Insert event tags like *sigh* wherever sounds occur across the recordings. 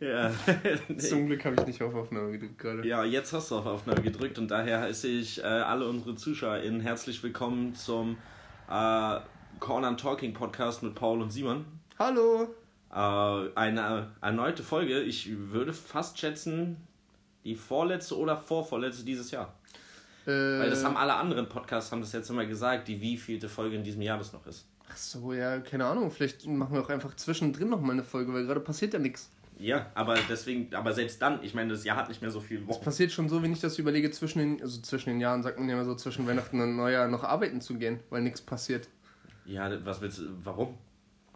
ja. *laughs* Zum Glück habe ich nicht auf Aufnahme gedrückt gerade. Ja, jetzt hast du auf Aufnahme gedrückt und daher heiße ich äh, alle unsere ZuschauerInnen herzlich willkommen zum äh, Corn and Talking Podcast mit Paul und Simon. Hallo! Äh, eine erneute Folge, ich würde fast schätzen, die vorletzte oder vorvorletzte dieses Jahr. Äh, Weil das haben alle anderen Podcasts haben das jetzt immer gesagt, die wievielte Folge in diesem Jahr das noch ist. Ach so, ja, keine Ahnung. Vielleicht machen wir auch einfach zwischendrin noch mal eine Folge, weil gerade passiert ja nichts. Ja, aber deswegen, aber selbst dann, ich meine, das Jahr hat nicht mehr so viel Es Wochen. passiert schon so, wenn ich das überlege, zwischen den, also zwischen den Jahren, sagt man ja immer so, zwischen Weihnachten und Neujahr noch arbeiten zu gehen, weil nichts passiert. Ja, was willst du, warum?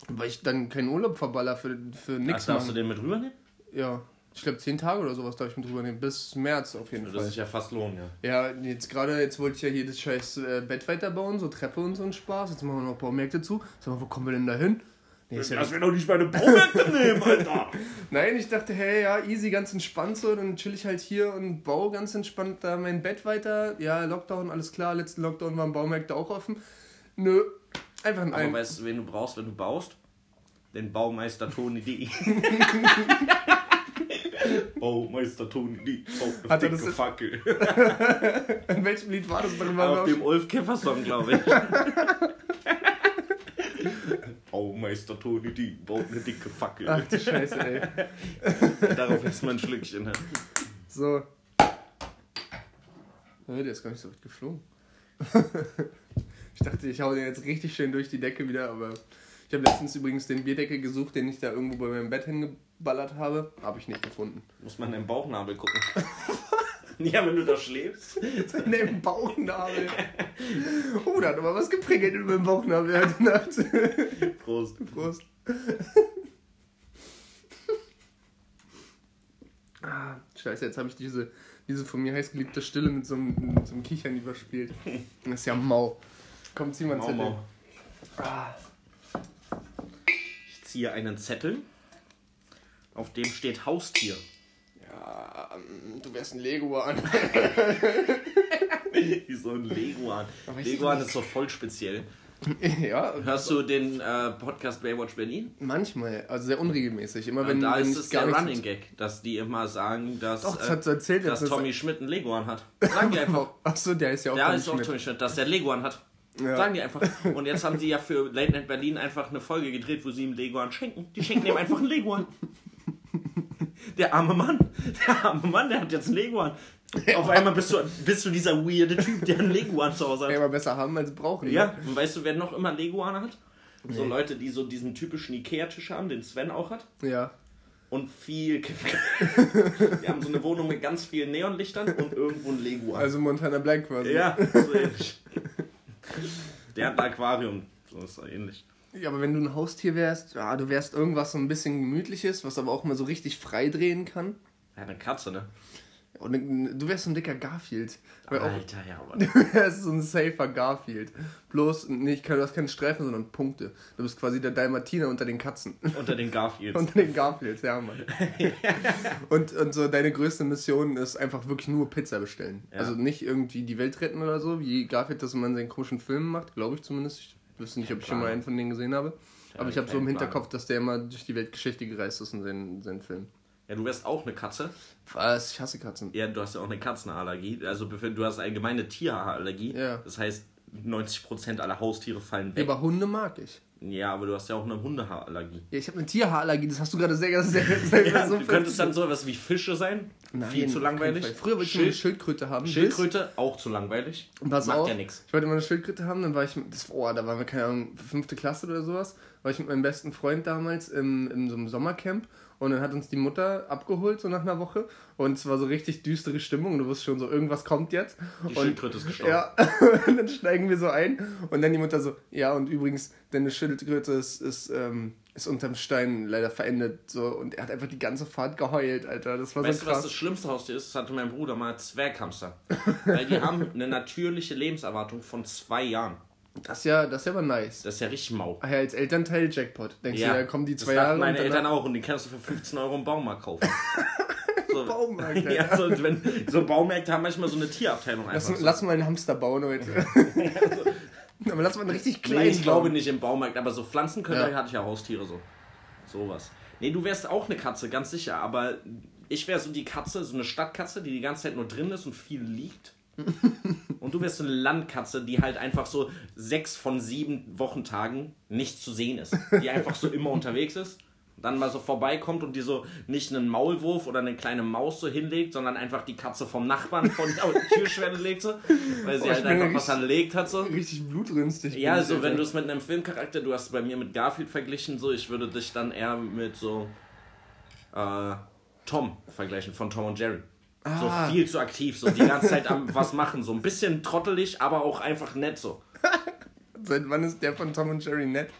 Weil ich dann keinen Urlaub verballer für, für nichts Ach, darfst du den mit rübernehmen? Ja, ich glaube zehn Tage oder sowas darf ich mit drüber nehmen. Bis März auf jeden Das Fall. ist ja fast lohn, ja. Ja, jetzt gerade, jetzt wollte ich ja hier das scheiß äh, Bett weiterbauen, so Treppe und so ein Spaß. Jetzt machen wir noch Baumärkte zu. Sag mal, wo kommen wir denn da hin? Nee, ist ja Lass mir doch nicht meine Baumärkte *laughs* nehmen, Alter! Nein, ich dachte, hey, ja, easy, ganz entspannt so, dann chill ich halt hier und baue ganz entspannt da mein Bett weiter. Ja, Lockdown, alles klar, letzten Lockdown waren Baumärkte auch offen. Nö, einfach ein Aber weißt du, wen du brauchst, wenn du baust? Den Baumeister Toni D. *laughs* *laughs* Baumeister Toni. Baut eine dicke Fackel. *laughs* In welchem Lied war das darüber? Auf dem Ulf Keffer Song, glaube ich. *laughs* Baumeister Toni D. Baut eine dicke Fackel. Ach du Scheiße, ey. *laughs* Darauf ist mein Schlückchen. ne? So. Der ist gar nicht so weit geflogen. ich dachte, ich hau den jetzt richtig schön durch die Decke wieder, aber ich habe letztens übrigens den Bierdeckel gesucht, den ich da irgendwo bei meinem Bett hingeballert habe. Habe ich nicht gefunden. Muss man in den Bauchnabel gucken. *laughs* ja, wenn du da schläfst. In dem Bauchnabel. Oh, da hat aber was geprickelt in meinem Bauchnabel heute Nacht. Prost. Prost. ah, scheiße, jetzt habe ich diese, diese von mir heißgeliebte Stille mit so einem, mit so einem Kichern überspielt. Das ist ja mau. Komm, zieh mal einen Mau, Zettel. mau. Ah, Ich ziehe einen Zettel, auf dem steht Haustier. ja, ähm, du wärst ein Leguan. *laughs* Wie so ein Leguan. Leguan ist doch voll speziell. *laughs* ja, Hörst du den äh, Podcast Baywatch Berlin? manchmal, also sehr unregelmäßig. Immer wenn, da wenn ist es der Running Gag, dass die immer sagen, dass, Doch, das äh, so erzählt. dass das- Tommy Schmidt einen Leguan hat. *laughs* Sagen die einfach. Achso, der ist ja auch Der Tommy ist auch Schmidt. Tommy Schmidt, dass der Leguan hat. Ja. Sagen die einfach. Und jetzt haben sie ja für Late Night Berlin einfach eine Folge gedreht, wo sie ihm Leguan schenken. Die schenken ihm einfach einen Leguan. *laughs* Der arme Mann. Der arme Mann, der hat jetzt einen Leguan. Auf einmal bist du, bist du dieser weirde Typ, der einen Leguan zu Hause hat. Ja, aber besser haben als brauchen. ne? Ja, und weißt du, wer noch immer Leguane hat? So Nee. Leute, die so diesen typischen Ikea-Tisch haben, den Sven auch hat. Ja. Und viel Kiff. *laughs* Die haben so eine Wohnung mit ganz vielen Neonlichtern und irgendwo ein Leguan. Also Montana Black quasi. ja, so *laughs* ähnlich. Der hat ein Aquarium. So ist ähnlich. Ja, aber wenn du ein Haustier wärst, ja, du wärst irgendwas so ein bisschen gemütliches, was aber auch mal so richtig frei drehen kann. Hat eine Katze, ne? Und du wärst so ein dicker Garfield. Weil auch, Alter, ja, aber. *laughs* du wärst so ein safer Garfield. Bloß, nicht, du hast keine Streifen, sondern Punkte. Du bist quasi der Dalmatiner unter den Katzen. Unter den Garfields. *laughs* unter den Garfields, ja, Mann. *laughs* und, und so deine größte Mission ist einfach wirklich nur Pizza bestellen. Ja. Also nicht irgendwie die Welt retten oder so, wie Garfield das immer in seinen komischen Filmen macht, glaube ich zumindest. Ich wüsste nicht, ob ich schon mal einen von denen gesehen habe. Aber ich habe so im. Hinterkopf, dass der immer durch die Weltgeschichte gereist ist in seinen, seinen Filmen. Ja, du wärst auch eine Katze. Was? Ich hasse Katzen. Ja, du hast ja auch eine Katzenallergie. Also du hast allgemeine Tierhaarallergie. Ja. Das heißt, 90% aller Haustiere fallen Ja, weg. aber Hunde mag ich. Ja, aber du hast ja auch eine Hundehaarallergie. Ja, ich habe eine Tierhaarallergie, das hast du gerade sehr, sehr, sehr, sehr *laughs* Ja, so du könntest dann sowas wie Fische sein. Nein, Viel zu langweilig. Früher wollte ich mal eine Schild, Schildkröte haben. Schildkröte, auch zu langweilig. Pass Macht auf, ja nichts. ich wollte immer eine Schildkröte haben, dann war ich, mit- das, oh, da waren wir, keine Ahnung, fünfte Klasse oder sowas, war ich mit meinem besten Freund damals im, in so einem Sommercamp und dann hat uns die Mutter abgeholt, so nach einer Woche und es war so richtig düstere Stimmung und du wusstest schon so, irgendwas kommt jetzt. Die und, Schildkröte ist gestorben. Ja, *laughs* und dann steigen wir so ein und dann die Mutter so, ja und übrigens, deine Schildkröte ist, ist, ähm, ist unterm Stein leider verendet so und er hat einfach die ganze Fahrt geheult, Alter, das war Weißt so du, was krass. das schlimmste Haustier ist? Das hatte mein Bruder mal Zwerghamster. Weil die *laughs* haben eine natürliche Lebenserwartung von zwei Jahren. Das ist ja, das ist ja aber nice. Das ist ja richtig mau. Ach ja, als Elternteil Jackpot. Denkst du, da kommen die zwei das Jahre meine und Eltern auch und die kannst du für 15 Euro im Baumarkt kaufen. *laughs* So, Baumarkt, *laughs* ja, so, wenn, so Baumärkte haben manchmal so eine Tierabteilung Lass, einfach. so. lass mal einen Hamster bauen heute. *laughs* Aber lass mal einen richtig kleinen Nee, ich glaube bauen. nicht im Baumarkt, aber so Pflanzenköder Ja. hatte ich ja Haustiere so. Sowas. Nee, du wärst auch eine Katze, ganz sicher. Aber ich wäre so die Katze, so eine Stadtkatze, die die ganze Zeit nur drin ist und viel liegt. *laughs* und du wärst so eine Landkatze, die halt einfach so sechs von sieben Wochentagen nicht zu sehen ist. Die einfach so immer unterwegs ist. Dann mal so vorbeikommt und die so nicht einen Maulwurf oder eine kleine Maus so hinlegt, sondern einfach die Katze vom Nachbarn von der *laughs* Türschwelle legt so. Weil sie Oh, halt einfach richtig- was erlegt hat so. Richtig blutrünstig. Ja, bin ich, so wenn du es mit einem Filmcharakter, du hast es bei mir mit Garfield verglichen, so ich würde dich dann eher mit so äh, Tom vergleichen, von Tom und Jerry. Ah. So viel zu aktiv, so die ganze Zeit am was machen, so ein bisschen trottelig, aber auch einfach nett so. *laughs* Seit wann ist der von Tom und Jerry nett?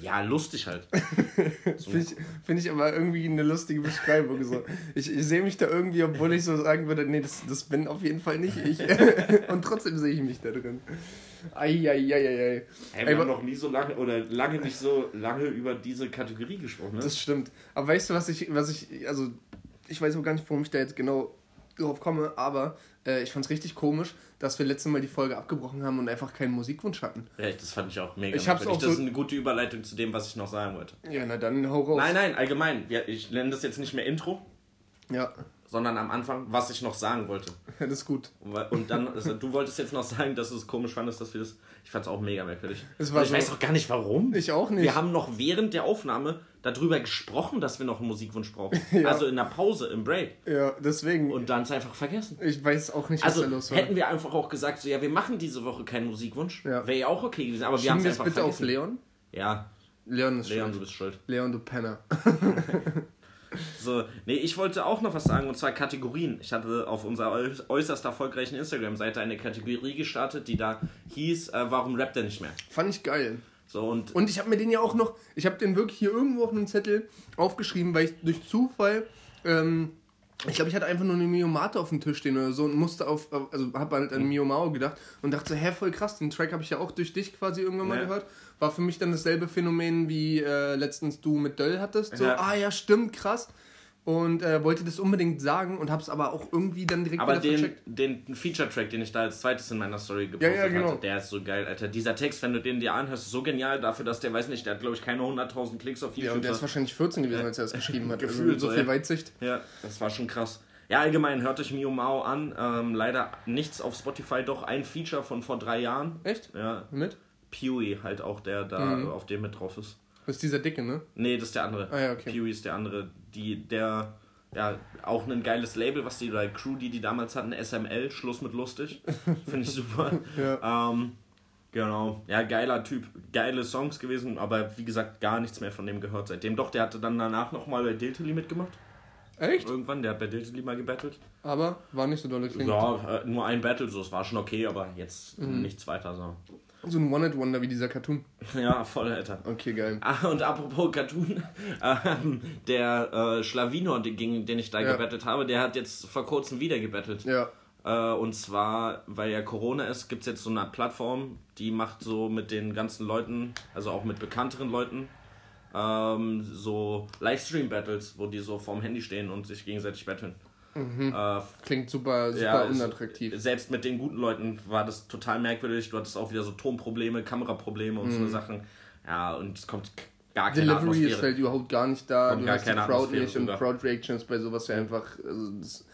Ja, lustig halt. *laughs* Finde ich, find ich aber irgendwie eine lustige Beschreibung. So. Ich, ich sehe mich da irgendwie, obwohl ich so sagen würde, nee, das, das bin auf jeden Fall nicht ich. *laughs* Und trotzdem sehe ich mich da drin. Eieieiei. Hey, wir haben noch nie so lange oder lange nicht so lange über diese Kategorie gesprochen, ne? Das stimmt. Aber weißt du, was ich, was ich, also ich weiß auch gar nicht, warum ich da jetzt genau drauf komme, aber äh, ich fand es richtig komisch, dass wir letztes Mal die Folge abgebrochen haben und einfach keinen Musikwunsch hatten. ja, das fand ich auch mega. Ich hab's auch das so- ist eine gute Überleitung zu dem, was ich noch sagen wollte. Ja, na dann hau raus. Nein, nein, allgemein. Ja, ich nenne das jetzt nicht mehr Intro, Ja, sondern am Anfang, was ich noch sagen wollte. *laughs* das ist gut. Und dann, also, du wolltest jetzt noch sagen, dass du es komisch fandest, dass wir das. Ich fand es auch mega merkwürdig. Ich so- weiß auch gar nicht warum. Ich auch nicht. Wir haben noch während der Aufnahme darüber gesprochen, dass wir noch einen Musikwunsch brauchen. *laughs* Ja. Also in der Pause, im Break. Ja, deswegen. Und dann es einfach vergessen. ich weiß auch nicht, was Also da los war. hätten wir einfach auch gesagt, so ja, wir machen diese Woche keinen Musikwunsch. Ja. Wäre ja auch okay gewesen, aber wir haben Schieben es einfach bitte auf vergessen. Leon? Ja, Leon ist Leon, du schuld. bist schuld. Leon, du Penner. *laughs* So, nee, ich wollte auch noch was sagen, und zwar Kategorien. Ich hatte auf unserer äu- äußerst erfolgreichen Instagram-Seite eine Kategorie gestartet, die da hieß, äh, warum rappt er nicht mehr? Fand ich geil. So, und Und ich habe mir den ja auch noch, ich habe den wirklich hier irgendwo auf einem Zettel aufgeschrieben, weil ich durch Zufall, ähm, ich glaube, ich hatte einfach nur eine Mio Mate auf dem Tisch stehen oder so und musste auf, also habe halt an Mio Mao gedacht und dachte so, hä, voll krass, den Track habe ich ja auch durch dich quasi irgendwann mal Ja. gehört. War für mich dann dasselbe Phänomen wie äh, letztens du mit Döll hattest. So, Ja. ah ja, stimmt, krass. Und äh, wollte das unbedingt sagen und habe es aber auch irgendwie dann direkt Aber den, vercheckt. den Feature-Track, den ich da als zweites in meiner Story gepostet Ja, ja, genau. hatte, der ist so geil, Alter. Dieser Text, wenn du den dir anhörst, ist so genial dafür, dass der, weiß nicht, der hat, glaube ich, keine 100.000 Klicks auf Ja, YouTube. und der ist wahrscheinlich 14 gewesen, als er das geschrieben hat. *laughs* Gefühlt also, so viel ja. Weitsicht. ja, das war schon krass. Ja, allgemein, hört euch Mio Mao an. Ähm, leider nichts auf Spotify, doch ein Feature von vor drei Jahren. Echt? Ja, Mit? Pewee halt auch, der da Mhm. auf dem mit drauf ist. Das ist dieser Dicke, ne? Nee, das ist der andere. Ah ja, okay. Pewee ist der andere. Die, der, ja, auch ein geiles Label, was die, oder Crew, die die damals hatten, SML, Schluss mit lustig. *laughs* Finde ich super. Ja. Ähm, genau. Ja, geiler Typ. Geile Songs gewesen, aber wie gesagt, gar nichts mehr von dem gehört seitdem. Doch, der hatte dann danach nochmal bei Diltily mitgemacht. Echt? Irgendwann, der hat bei Diltily mal gebettelt. Aber war nicht so dolle klingt. Ja, äh, nur ein Battle, so, es war schon okay, aber jetzt Mhm. nichts weiter. So. So ein One-Hit-Wonder wie dieser Cartoon. *laughs* Ja, voll, Alter. Okay, geil. Ah, und apropos Cartoon, *laughs* ähm, der äh, Schlawiner, den, gegen den ich da Ja. gebettelt habe, der hat jetzt vor kurzem wieder gebettelt. Ja. Äh, und zwar, weil ja Corona ist, gibt es jetzt so eine Plattform, die macht so mit den ganzen Leuten, also auch mit bekannteren Leuten, ähm, so Livestream-Battles, wo die so vorm Handy stehen und sich gegenseitig betteln. Äh, Klingt super, super ja, es- unattraktiv. Selbst mit den guten Leuten war das total merkwürdig. Du hattest auch wieder so Tonprobleme, Kameraprobleme und so eine Sachen. Ja, und es kommt gar keine Delivery ist Atmosphäre. halt überhaupt gar nicht da. Kommt du hast die Crowd Atmosphäre nicht und. Crowd Reactions bei sowas ja einfach. Also das,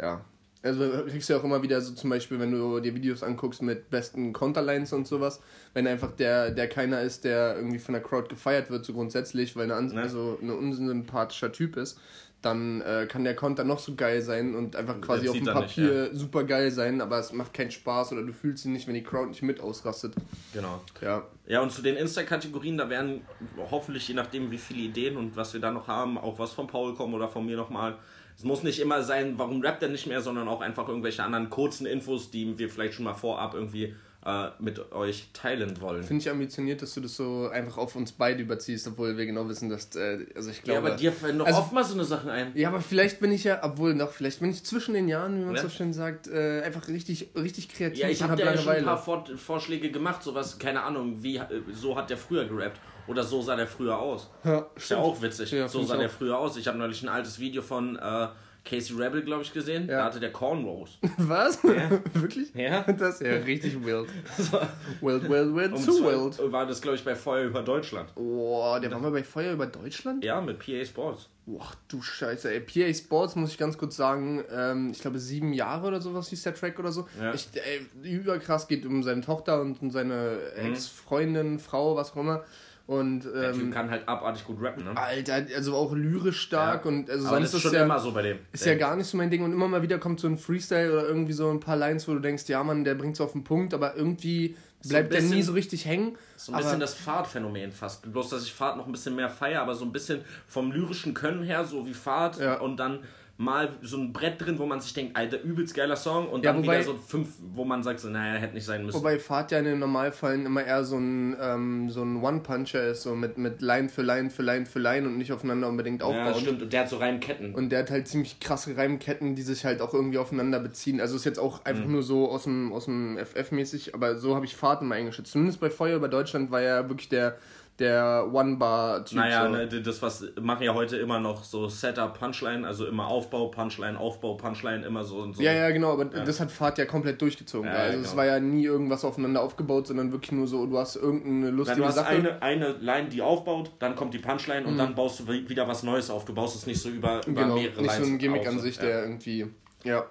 ja. Also du kriegst ja auch immer wieder so zum Beispiel, wenn du dir Videos anguckst mit besten Counterlines und sowas, wenn einfach der, der keiner ist, der irgendwie von der Crowd gefeiert wird, so grundsätzlich, weil eine, Ne? also ein unsympathischer Typ ist, dann äh, kann der Konter noch so geil sein und einfach quasi Der auf dem dann nicht, Papier super geil sein, aber es macht keinen Spaß oder du fühlst ihn nicht, wenn die Crowd nicht mit ausrastet. Genau. Ja. Ja, und zu den Insta-Kategorien, da werden hoffentlich, je nachdem, wie viele Ideen und was wir da noch haben, auch was von Paul kommen oder von mir nochmal. Es muss nicht immer sein, warum rappt er nicht mehr, sondern auch einfach irgendwelche anderen kurzen Infos, die wir vielleicht schon mal vorab irgendwie äh, mit euch teilen wollen. Finde ich ambitioniert, dass du das so einfach auf uns beide überziehst, obwohl wir genau wissen, dass, äh, also ich Ja, glaube... aber dir fallen doch Also- oft mal so eine Sachen ein. Ja, aber vielleicht bin ich ja, obwohl noch, vielleicht bin ich zwischen den Jahren, wie man Ja. so schön sagt, äh, einfach richtig, richtig kreativ Ja, ich habe hab ja schon ein paar Vor Vorschläge gemacht, sowas, keine Ahnung, wie, äh, so hat der früher gerappt. Oder so sah der früher aus. ja, Ist ja auch witzig. Ja, so sah der früher aus. Ich habe neulich ein altes Video von äh, Casey Rebel, glaube ich, gesehen. Ja. Da hatte der Cornrows. *laughs* Was? Ja. Wirklich? Ja. Das ist ja richtig wild. *laughs* So. Wild, wild, wild, Um zu wild. war das, glaube ich, bei Feuer über Deutschland. Boah, der war mal bei Feuer über Deutschland? Ja, mit PA Sports. Boah, du Scheiße, ey. PA Sports, muss ich ganz kurz sagen, ähm, ich glaube sieben Jahre oder sowas hieß der Track oder so. Ja. Ich, ey, überkrass geht um seine Tochter und um seine Ex-Freundin, Frau, was auch immer. Und Der Typ ähm, kann halt abartig gut rappen, ne? Alter, also auch lyrisch stark Ja. und also Aber sonst das ist schon ja, immer so bei dem. ist ja gar nicht so mein Ding und immer mal wieder kommt so ein Freestyle oder irgendwie so ein paar Lines, wo du denkst, ja Mann, der bringt's auf den Punkt, aber irgendwie So bleibt ein der nie bisschen- so richtig hängen. So ein bisschen das Fahrtphänomen fast. Bloß, dass ich Fahrt noch ein bisschen mehr feiere, aber so ein bisschen vom lyrischen Können her, so wie Fahrt Ja. und dann mal so ein Brett drin, wo man sich denkt, alter, übelst geiler Song und Ja, dann wobei- wieder so fünf, wo man sagt, so, naja, hätte nicht sein müssen. Wobei Fahrt ja in den Normalfällen immer eher so ein, ähm, so ein One-Puncher ist, so mit, mit Line für Line für Line für Line und nicht aufeinander unbedingt ja, aufbauen. stimmt. Und der hat so Reimketten. Und der hat halt ziemlich krasse Reimketten, die sich halt auch irgendwie aufeinander beziehen. Also ist jetzt auch einfach nur so aus dem, aus dem FF-mäßig, aber so habe ich Fahrt immer eingeschätzt. Zumindest bei Feuer über Deutschland war er wirklich der, der One-Bar-Typ. Naja, so. ne, das was machen ja heute immer noch so Setup, Punchline, also immer Aufbau, Punchline, Aufbau, Punchline, immer so und so. Ja, ja, genau, aber das hat Fahrt ja komplett durchgezogen. Ja, also ja, es genau. war ja nie irgendwas aufeinander aufgebaut, sondern wirklich nur so, du hast irgendeine Dann lustige du hast Sache. eine, eine Line, die aufbaut, dann kommt die Punchline und dann baust du wi- wieder was Neues auf. Du baust es nicht so über, über genau, mehrere nicht so ein Gimmick auf, an sich, ja. der irgendwie. Ja.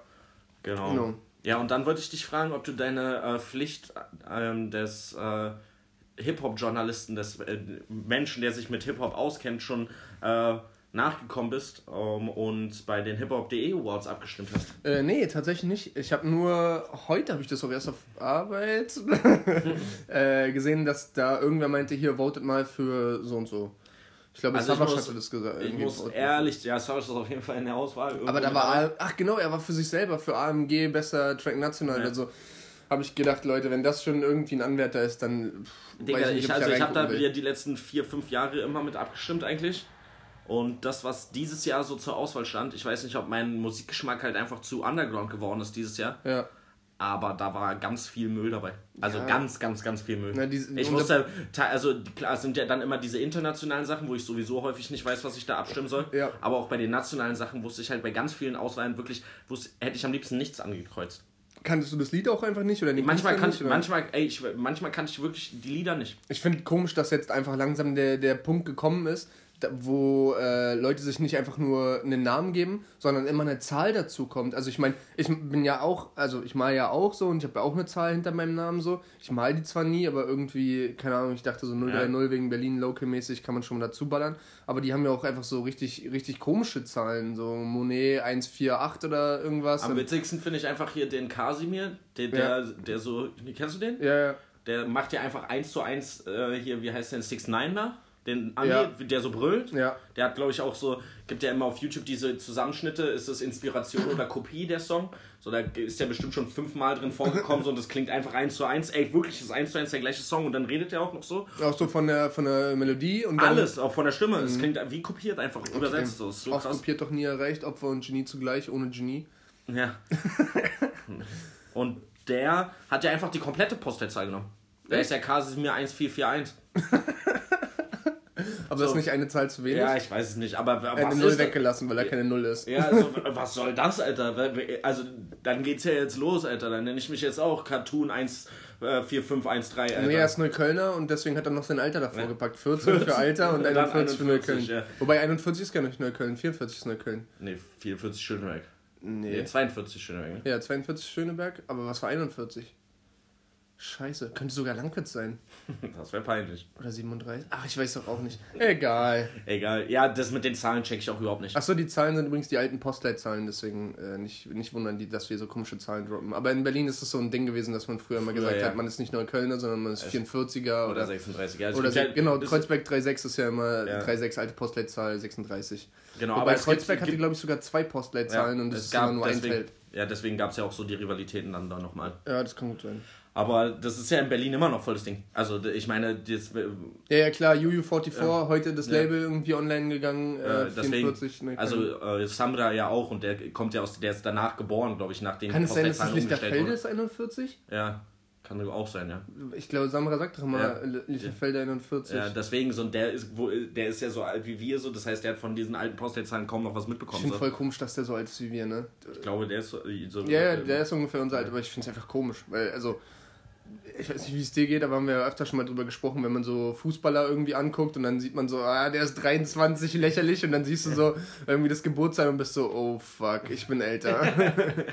Genau. Genau. Ja, und dann wollte ich dich fragen, ob du deine äh, Pflicht ähm, des äh, Hip-Hop-Journalisten, des äh, Menschen, der sich mit Hip-Hop auskennt, schon äh, nachgekommen bist ähm, und bei den Hip-Hop.de Awards abgestimmt hast. Äh, nee, tatsächlich nicht. Ich habe nur, heute habe ich das auch erst auf Arbeit *laughs* äh, gesehen, dass da irgendwer meinte, hier, votet mal für so und so. Ich glaube, Also muss- hatte das gesagt. Ich muss voten. ehrlich, ja, Savage ist auf jeden Fall in der Auswahl. Aber da war, ach genau, er war für sich selber, für AMG besser Track National. Ja. Also habe ich gedacht, Leute, wenn das schon irgendwie ein Anwärter ist, dann pff, Digga, weiß ich, nicht, ob also ich habe da will. die letzten vier, fünf Jahre immer mit abgestimmt eigentlich. Und das, was dieses Jahr so zur Auswahl stand, ich weiß nicht, ob mein Musikgeschmack halt einfach zu underground geworden ist dieses Jahr, Ja. aber da war ganz viel Müll dabei. Also Ja. ganz, ganz, ganz viel Müll. Na, diese- ich und wusste, te- also klar, es sind ja dann immer diese internationalen Sachen, wo ich sowieso häufig nicht weiß, was ich da abstimmen soll. Ja. Aber auch bei den nationalen Sachen wusste ich halt bei ganz vielen Auswahlen wirklich, wusste, hätte ich am liebsten nichts angekreuzt. Kanntest du das Lied auch einfach nicht? Oder den Manchmal kann nicht, ich, oder? manchmal, ey, ich, manchmal kann ich wirklich die Lieder nicht. Ich finde komisch, dass jetzt einfach langsam der, der Punkt gekommen ist, wo äh, Leute sich nicht einfach nur einen Namen geben, sondern immer eine Zahl dazu kommt. Also ich meine, ich bin ja auch, also ich mal ja auch so und ich habe ja auch eine Zahl hinter meinem Namen so. Ich mal die zwar nie, aber irgendwie, keine Ahnung, ich dachte so 030 wegen Berlin Local-mäßig kann man schon mal dazu ballern. Aber die haben ja auch einfach so richtig, richtig komische Zahlen, so Monet 148 oder irgendwas. Am witzigsten finde ich einfach hier den Kasimir, der, der, der so, kennst du den? ja, ja. Der macht ja einfach eins zu eins äh, hier, wie heißt der, 6 9 da? Den Ami, Ja. der so brüllt. Ja. Der hat, glaube ich, auch so, gibt ja immer auf YouTube diese Zusammenschnitte, ist das Inspiration oder Kopie der Song? So, da ist der bestimmt schon fünfmal drin vorgekommen so, und das klingt einfach eins zu eins. Ey, wirklich, ist eins zu eins der gleiche Song und dann redet er auch noch so. Auch so von der, von der Melodie und Alles, auch von der Stimme. Es klingt wie kopiert einfach, übersetzt so. Ist so Oft krass. kopiert doch nie erreicht, Opfer und Genie zugleich, ohne Genie. Ja. und der hat ja einfach die komplette Postleitzahl genommen. Der ist ja Kasimir 1441. *laughs* Aber das ist nicht eine Zahl zu wenig. Ja, ich weiß es nicht, aber er hat eine Null weggelassen, weil er keine Null ist. Ja, also, was soll das, Alter? Also, dann geht's ja jetzt los, Alter. Dann nenne ich mich jetzt auch Cartoon 14513, Alter. Nee, er ist Neuköllner und deswegen hat er noch sein Alter davor gepackt. 14 für Alter und Und dann 41 für 41, Neukölln. ja. Wobei 41 ist gar nicht Neukölln, 44 ist Neukölln. Nee, 44 Schöneberg. Nee. Nee, 42 Schöneberg. Ne? Ja, 42 Schöneberg, aber was war 41? Scheiße, könnte sogar Langwitz sein. *laughs* Das wäre peinlich. Oder 37? Ach, ich weiß doch auch nicht. Egal. Egal. Ja, das mit den Zahlen check ich auch überhaupt nicht. Achso, die Zahlen sind übrigens die alten Postleitzahlen, deswegen äh, nicht, nicht wundern, die, dass wir so komische Zahlen droppen. Aber in Berlin ist es so ein Ding gewesen, dass man früher mal gesagt ja. hat, man ist nicht Neuköllner, sondern man ist 44er Oder oder 36. Ja, es Oder gibt se- ja- genau, das- Kreuzberg 36 ist ja immer Ja. 36 alte Postleitzahl 36. Genau, Wobei aber es gibt- Kreuzberg hatte, glaube ich, sogar zwei Postleitzahlen und das es ist immer nur ein deswegen, Feld. Ja, deswegen gab es ja auch so die Rivalitäten dann da nochmal. Ja, das kann gut sein. Aber das ist ja in Berlin immer noch volles Ding. Also ich meine, das, Ja, ja klar, UU44, heute das Ja. Label irgendwie online gegangen, äh, äh, deswegen, 44. Ne, also äh, Samra ja auch und der kommt ja aus, der ist danach geboren, glaube ich, nachdem kann es sein, dass das wurde. ist, 41? Ja, Kann auch sein, ja. Ich glaube, Samra sagt doch immer Ja. Lichterfelder 41. Ja, deswegen so, und der ist, wo, der ist ja so alt wie wir, so, das heißt, der hat von diesen alten Postleitzahlen kaum noch was ich mitbekommen. finde So. voll komisch, dass der so alt ist wie wir, ne? Ich glaube, der ist so. so Ja, ja, der ist ungefähr unser Alter, aber ich finde es einfach komisch, weil, also, ich weiß nicht, wie es dir geht, aber haben wir ja öfter schon mal drüber gesprochen, wenn man so Fußballer irgendwie anguckt und dann sieht man so, ah, der ist 23, lächerlich, und dann siehst du so irgendwie das Geburtstag und bist so, oh fuck, ich bin älter. *laughs*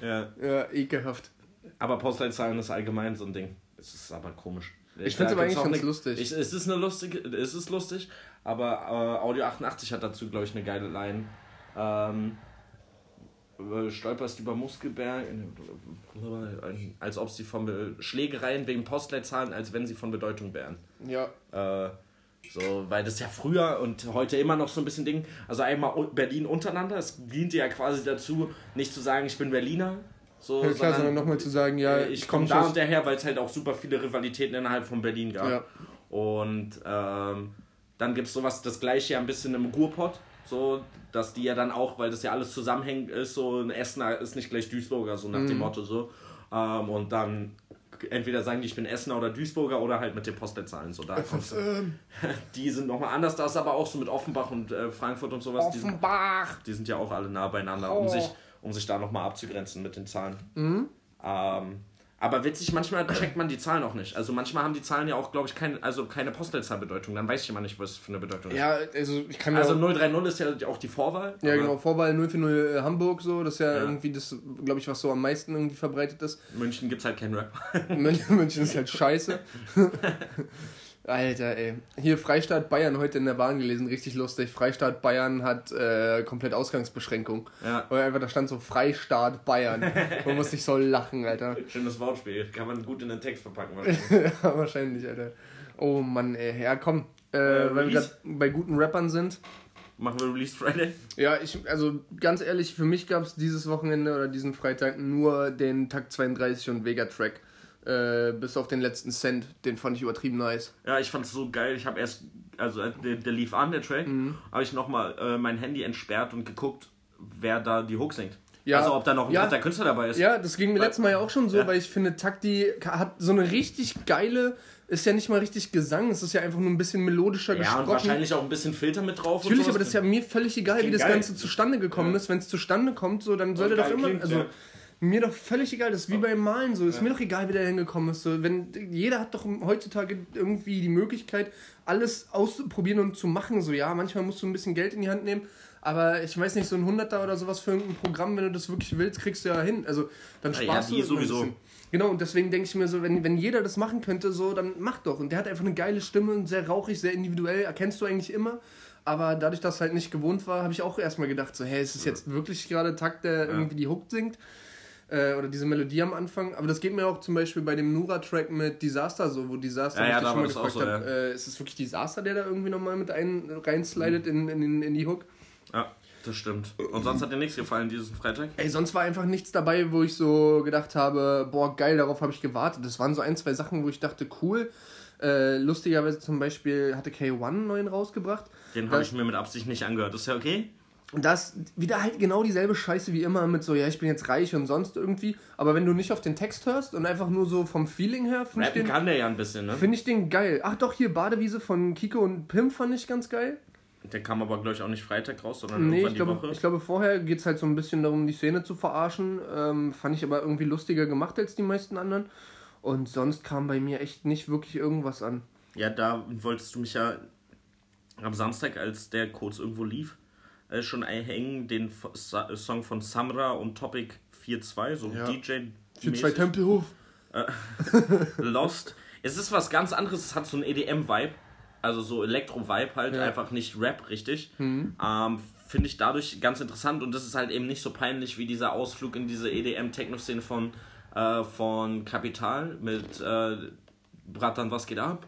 ja. ja, ekelhaft. Aber Postleitzahlen ist allgemein so ein Ding. Es ist aber komisch. Ich find's Da aber gibt's eigentlich ganz ne- lustig. Ich, es ist eine lustige, es ist lustig, aber äh, Audio 88 hat dazu, glaube ich, eine geile Line. Ähm, äh, stolperst über Muskelberg, äh, als ob sie von Schlägereien wegen Postleitzahlen, als wenn sie von Bedeutung wären. Ja, Äh, so, weil das ja früher und heute immer noch so ein bisschen Ding. Also einmal Berlin untereinander. Es diente ja quasi dazu, nicht zu sagen, ich bin Berliner. So, ja klar, sondern nochmal zu sagen, ja, äh, ich komme komm da und daher, weil es halt auch super viele Rivalitäten innerhalb von Berlin gab. Ja. Und ähm, dann gibt es sowas, das gleiche ja ein bisschen im Ruhrpott. So, dass die ja dann auch, weil das ja alles zusammenhängend ist, so ein Essener ist nicht gleich Duisburger, so nach Mhm. dem Motto so. Ähm, und dann entweder sagen die, ich bin Essener oder Duisburger oder halt mit den Postleitzahlen. So, da du. ähm, *laughs* Die sind nochmal anders, da ist aber auch so mit Offenbach und äh, Frankfurt und sowas. Die sind, Offenbach! die sind ja auch alle nah beieinander, um Oh. sich, um sich da nochmal abzugrenzen mit den Zahlen. Mhm. Ähm, aber witzig, manchmal checkt man die Zahlen auch nicht. Also manchmal haben die Zahlen ja auch, glaube ich, keine, also keine Postleitzahlbedeutung. Dann weiß ich immer nicht, was für eine Bedeutung ist. Ja, also ich kann Also auch- 030 ist ja auch die Vorwahl. Ja, genau, Vorwahl 040 Hamburg, so, das ist ja, Ja. irgendwie das, glaube ich, was so am meisten irgendwie verbreitet ist. München gibt es halt keinen Rap. München, *laughs* München ist halt scheiße. *laughs* Alter, ey. Hier Freistaat Bayern heute in der Bahn gelesen, richtig lustig. Freistaat Bayern hat äh, komplett Ausgangsbeschränkung. Ja. Weil einfach da stand so Freistaat Bayern. Man muss sich so lachen, Alter. *laughs* Schönes Wortspiel. Kann man gut in den Text verpacken. *laughs* ja, wahrscheinlich, Alter. Oh Mann, ey. Ja, komm. Äh, weil wir bei guten Rappern sind. Machen wir Release Friday? Ja, ich, also ganz ehrlich, für mich gab es dieses Wochenende oder diesen Freitag nur den Takt 32 und Vega-Track. Äh, bis auf den letzten Cent, den fand ich übertrieben nice. Ja, ich fand's so geil. Ich habe erst, also äh, der, der lief an, der Track, Mhm. habe ich nochmal äh, mein Handy entsperrt und geguckt, wer da die Hook singt. Ja. Also ob da noch ein Ja. dritter Künstler dabei ist. Ja, das ging mir Weil- letztes Mal ja auch schon so, Ja. weil ich finde, Takti hat so eine richtig geile, ist ja nicht mal richtig Gesang, es ist ja einfach nur ein bisschen melodischer Ja, und gesprochen. wahrscheinlich auch ein bisschen Filter mit drauf. Natürlich, und aber das ist ja mir völlig egal, wie das geil. Ganze zustande gekommen Ja. ist. Wenn es zustande kommt, so, dann sollte geil immer. klingt, also, ja. Mir doch völlig egal, das ist wie beim Malen so. Ist mir doch egal, wie der hingekommen ist. So, wenn, jeder hat doch heutzutage irgendwie die Möglichkeit, alles auszuprobieren und zu machen. So, ja, manchmal musst du ein bisschen Geld in die Hand nehmen. Aber ich weiß nicht, so ein Hunderter oder sowas für irgendein Programm, wenn du das wirklich willst, kriegst du ja hin. Also dann Ja, sparst ja, du sowieso. Genau, und deswegen denke ich mir so, wenn, wenn jeder das machen könnte, so, dann mach doch. Und der hat einfach eine geile Stimme und sehr rauchig, sehr individuell, erkennst du eigentlich immer. Aber dadurch, dass es halt nicht gewohnt war, habe ich auch erstmal gedacht, so, hey, ist es jetzt wirklich gerade Takt, der irgendwie die Hook singt? Äh, oder diese Melodie am Anfang. Aber das geht mir auch zum Beispiel bei dem Nura-Track mit Disaster so, wo Disaster, Ja, ja, ich schon mal gefragt so, habe, äh, ist es wirklich Disaster, der da irgendwie nochmal mit ein, reinslidet in, in, in die Hook? Ja, das stimmt. Und sonst hat dir nichts gefallen diesen Freitag? Ey, sonst war einfach nichts dabei, wo ich so gedacht habe, boah, geil, darauf habe ich gewartet. Das waren so ein, zwei Sachen, wo ich dachte, cool. Äh, lustigerweise zum Beispiel hatte K1 einen neuen rausgebracht. Den habe ich mir mit Absicht nicht angehört. Ist ja okay? Und das wieder halt genau dieselbe Scheiße wie immer mit so, ja, ich bin jetzt reich und sonst irgendwie. Aber wenn du nicht auf den Text hörst und einfach nur so vom Feeling her, finde ich, Rappen den- kann der ja ein bisschen, ne? find ich den geil. Ach doch, hier Badewiese von Kiko und Pim fand ich ganz geil. Der kam aber, glaube ich, auch nicht Freitag raus, sondern Nee, ich die glaube, Woche. ich glaube, vorher geht es halt so ein bisschen darum, die Szene zu verarschen. Ähm, fand ich aber irgendwie lustiger gemacht als die meisten anderen. Und sonst kam bei mir echt nicht wirklich irgendwas an. Ja, da wolltest du mich ja am Samstag, als der kurz irgendwo lief, äh, schon einhängen, den F Sa Song von Samra und Topic 4.2, so Ja. DJ. Für zwei mäßig. Tempelhof. *laughs* Lost. Es ist was ganz anderes, es hat so einen EDM-Vibe, also so Elektro-Vibe halt, Ja. einfach nicht Rap richtig. Ähm, Finde ich dadurch ganz interessant und das ist halt eben nicht so peinlich wie dieser Ausflug in diese EDM-Techno-Szene von, äh, von Kapital mit äh, Bratan, was geht ab?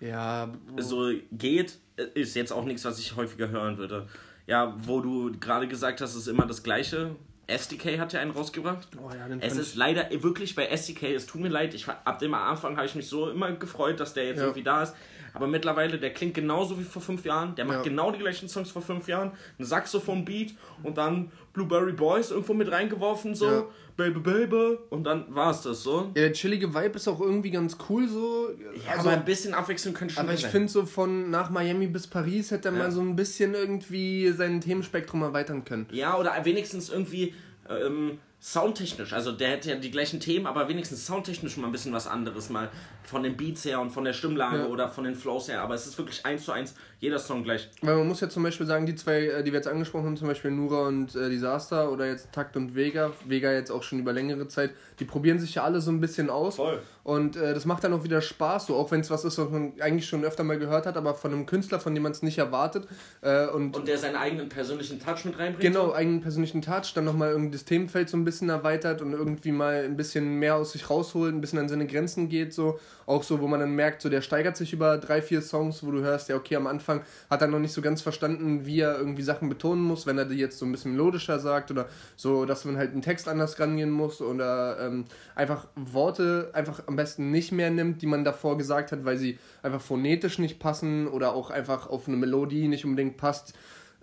Ja, so geht, ist jetzt auch nichts, was ich häufiger hören würde. Ja, wo du gerade gesagt hast, ist immer das Gleiche. SDK hat ja einen rausgebracht. Oh ja, es ist leider wirklich bei SDK, es tut mir leid, ich, ab dem Anfang habe ich mich so immer gefreut, dass der jetzt Ja. irgendwie da ist. Aber mittlerweile, der klingt genauso wie vor fünf Jahren. Der macht Ja. genau die gleichen Songs vor fünf Jahren. Ein Saxophon-Beat und dann Blueberry Boys irgendwo mit reingeworfen, so. Ja. Baby, Baby. Und dann war's das so. Ja, der chillige Vibe ist auch irgendwie ganz cool so. Ja, also, aber ein bisschen Abwechslung könnte schon aber ich finde so von nach Miami bis Paris hätte er mal so ein bisschen irgendwie sein Themenspektrum erweitern können. Ja, oder wenigstens irgendwie ähm, soundtechnisch. Also der hätte ja die gleichen Themen, aber wenigstens soundtechnisch mal ein bisschen was anderes. Mal von den Beats her und von der Stimmlage Ja. oder von den Flows her. Aber es ist wirklich eins zu eins jeder Song gleich. Weil man muss ja zum Beispiel sagen, die zwei, äh, die wir jetzt angesprochen haben, zum Beispiel Nura und äh, Disaster oder jetzt Takt und Vega, Vega jetzt auch schon über längere Zeit, die probieren sich ja alle so ein bisschen aus. Voll. Und äh, das macht dann auch wieder Spaß, so auch wenn es was ist, was man eigentlich schon öfter mal gehört hat, aber von einem Künstler, von dem man es nicht erwartet. Äh, und, Und der seinen eigenen persönlichen Touch mit reinbringt. genau, so. eigenen persönlichen Touch, dann nochmal irgendwie das Themenfeld so ein bisschen erweitert und irgendwie mal ein bisschen mehr aus sich rausholt, ein bisschen an seine Grenzen geht, so. Auch so, wo man dann merkt, so der steigert sich über drei, vier Songs, wo du hörst, ja, okay, am Anfang hat er noch nicht so ganz verstanden, wie er irgendwie Sachen betonen muss, wenn er die jetzt so ein bisschen melodischer sagt oder so, dass man halt einen Text anders rangehen muss oder ähm, einfach Worte einfach am besten nicht mehr nimmt, die man davor gesagt hat, weil sie einfach phonetisch nicht passen oder auch einfach auf eine Melodie nicht unbedingt passt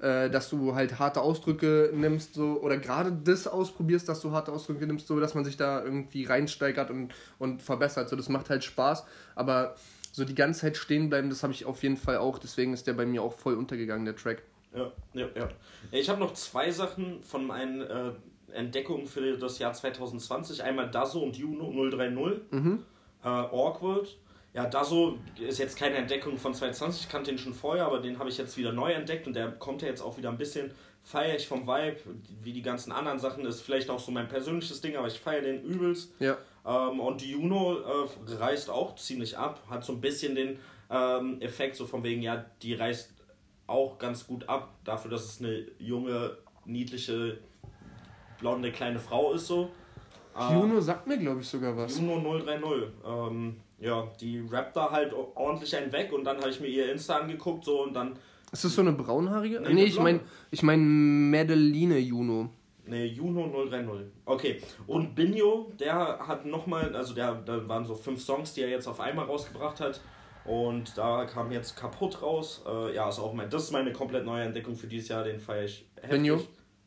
äh, dass du halt harte Ausdrücke nimmst so oder gerade das ausprobierst, dass du harte Ausdrücke nimmst, so dass man sich da irgendwie reinsteigert und, und verbessert. So, das macht halt Spaß, aber so die ganze Zeit stehen bleiben, das habe ich auf jeden Fall auch, deswegen ist der bei mir auch voll untergegangen, der Track. Ja, ja, ja. Ich habe noch zwei Sachen von meinen äh, Entdeckungen für das Jahr 2020. Einmal Dazo und Juno 030. Äh, Awkward. Ja, Dazo ist jetzt keine Entdeckung von 2020. Ich kannte den schon vorher, aber den habe ich jetzt wieder neu entdeckt und der kommt ja jetzt auch wieder ein bisschen feiere ich vom Vibe, wie die ganzen anderen Sachen. Ist vielleicht auch so mein persönliches Ding, aber ich feiere den übelst. Ja. Ähm, und die Juno äh, reißt auch ziemlich ab, hat so ein bisschen den ähm, Effekt, so von wegen, ja, die reißt auch ganz gut ab, dafür, dass es eine junge, niedliche, blonde kleine Frau ist so. Juno sagt mir, glaube ich, sogar was. Juno 030. Ähm, ja, die rappt da halt ordentlich einen weg und dann habe ich mir ihr Insta angeguckt so und dann, Ist das so eine braunhaarige? Nee, Nee, ich meine ich mein Madeline Juno. ne, Juno 030. Okay, und Binjo, der hat nochmal, also der, da waren so fünf Songs, die er jetzt auf einmal rausgebracht hat. Und da kam jetzt kaputt raus. Äh, ja, ist auch mein, das ist meine komplett neue Entdeckung für dieses Jahr, den feiere ich heftig. Binjo?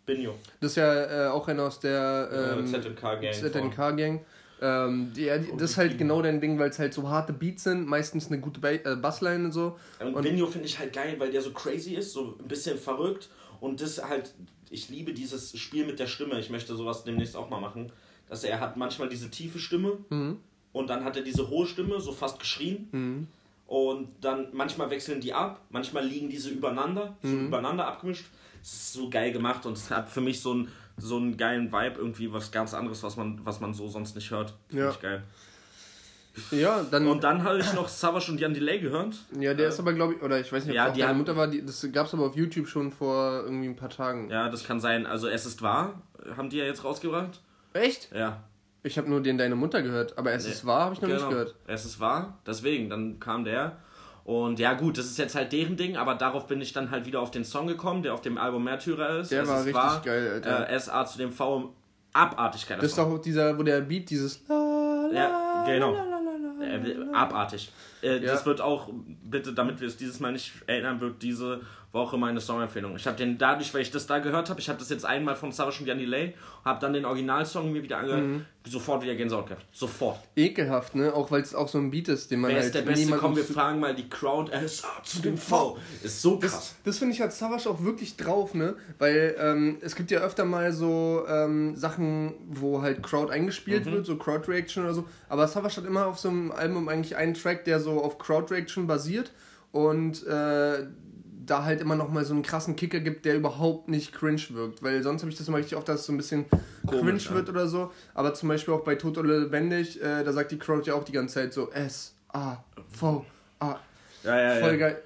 Binjo. Das ist ja äh, auch einer aus der Äh, ähm, ZNK-Gang. ZNK-Gang. Ähm, die, die, das ist halt genau dein Ding, weil es halt so harte Beats sind, meistens eine gute ba äh, Bassline und so. Und, Und- Binjo finde ich halt geil, weil der so crazy ist, so ein bisschen verrückt. Und das halt, ich liebe dieses Spiel mit der Stimme. Ich möchte sowas demnächst auch mal machen. Dass er hat manchmal diese tiefe Stimme Mhm. und dann hat er diese hohe Stimme, so fast geschrien. Und dann manchmal wechseln die ab, manchmal liegen diese übereinander, so Mhm. übereinander abgemischt. Es ist so geil gemacht und es hat für mich so einen, so einen geilen Vibe, irgendwie was ganz anderes, was man, was man so sonst nicht hört. Finde Ja. ich geil. Ja, dann. Und dann habe ich noch Savage und Jan Delay gehört. ja, der ist aber, glaube ich, oder ich weiß nicht, ob Ja, die deine Mutter war, die, das gab es aber auf YouTube schon vor irgendwie ein paar Tagen. Ja, das kann sein. Also es ist wahr, haben die ja jetzt rausgebracht. Echt? Ja. Ich habe nur den Deine Mutter gehört, aber es ist wahr, habe ich noch nicht gehört. Es ist wahr, deswegen, dann kam der. Und ja gut, das ist jetzt halt deren Ding, aber darauf bin ich dann halt wieder auf den Song gekommen, der auf dem Album Märtyrer ist. Der es war richtig wahr, geil, Alter. Äh, SA zu dem V, abartig geiler Das ist Song. doch dieser, wo der Beat dieses La, la, Ja, genau. Äh, la. abartig. Äh, Ja. Das wird auch, bitte, damit wir es dieses Mal nicht erinnern, wird diese Woche meine Songempfehlung. Ich habe den dadurch, weil ich das da gehört habe, ich habe das jetzt einmal von Savage und Jan Delay, habe dann den Originalsong mir wieder angehört, Mhm. sofort wieder Gänsehaut gehabt. Sofort. Ekelhaft, ne? Auch weil es auch so ein Beat ist, den man Wer halt ist der Beste? Komm, wir fragen mal die Crowd. SA zu dem V. Ist so krass. Das, das finde ich hat Savage auch wirklich drauf, ne? Weil ähm, es gibt ja öfter mal so ähm, Sachen, wo halt Crowd eingespielt Mhm. wird, so Crowd Reaction oder so. Aber Savage hat immer auf so einem Album eigentlich einen Track, der so auf Crowd Reaction basiert und äh, da halt immer noch mal so einen krassen Kicker gibt, der überhaupt nicht cringe wirkt. Weil sonst habe ich das immer richtig oft, dass es so ein bisschen Komisch, cringe ja. wird oder so. Aber zum Beispiel auch bei Tot oder Lebendig, äh, da sagt die Crowd ja auch die ganze Zeit so S, A, V, A, Ja, ja, voll geil.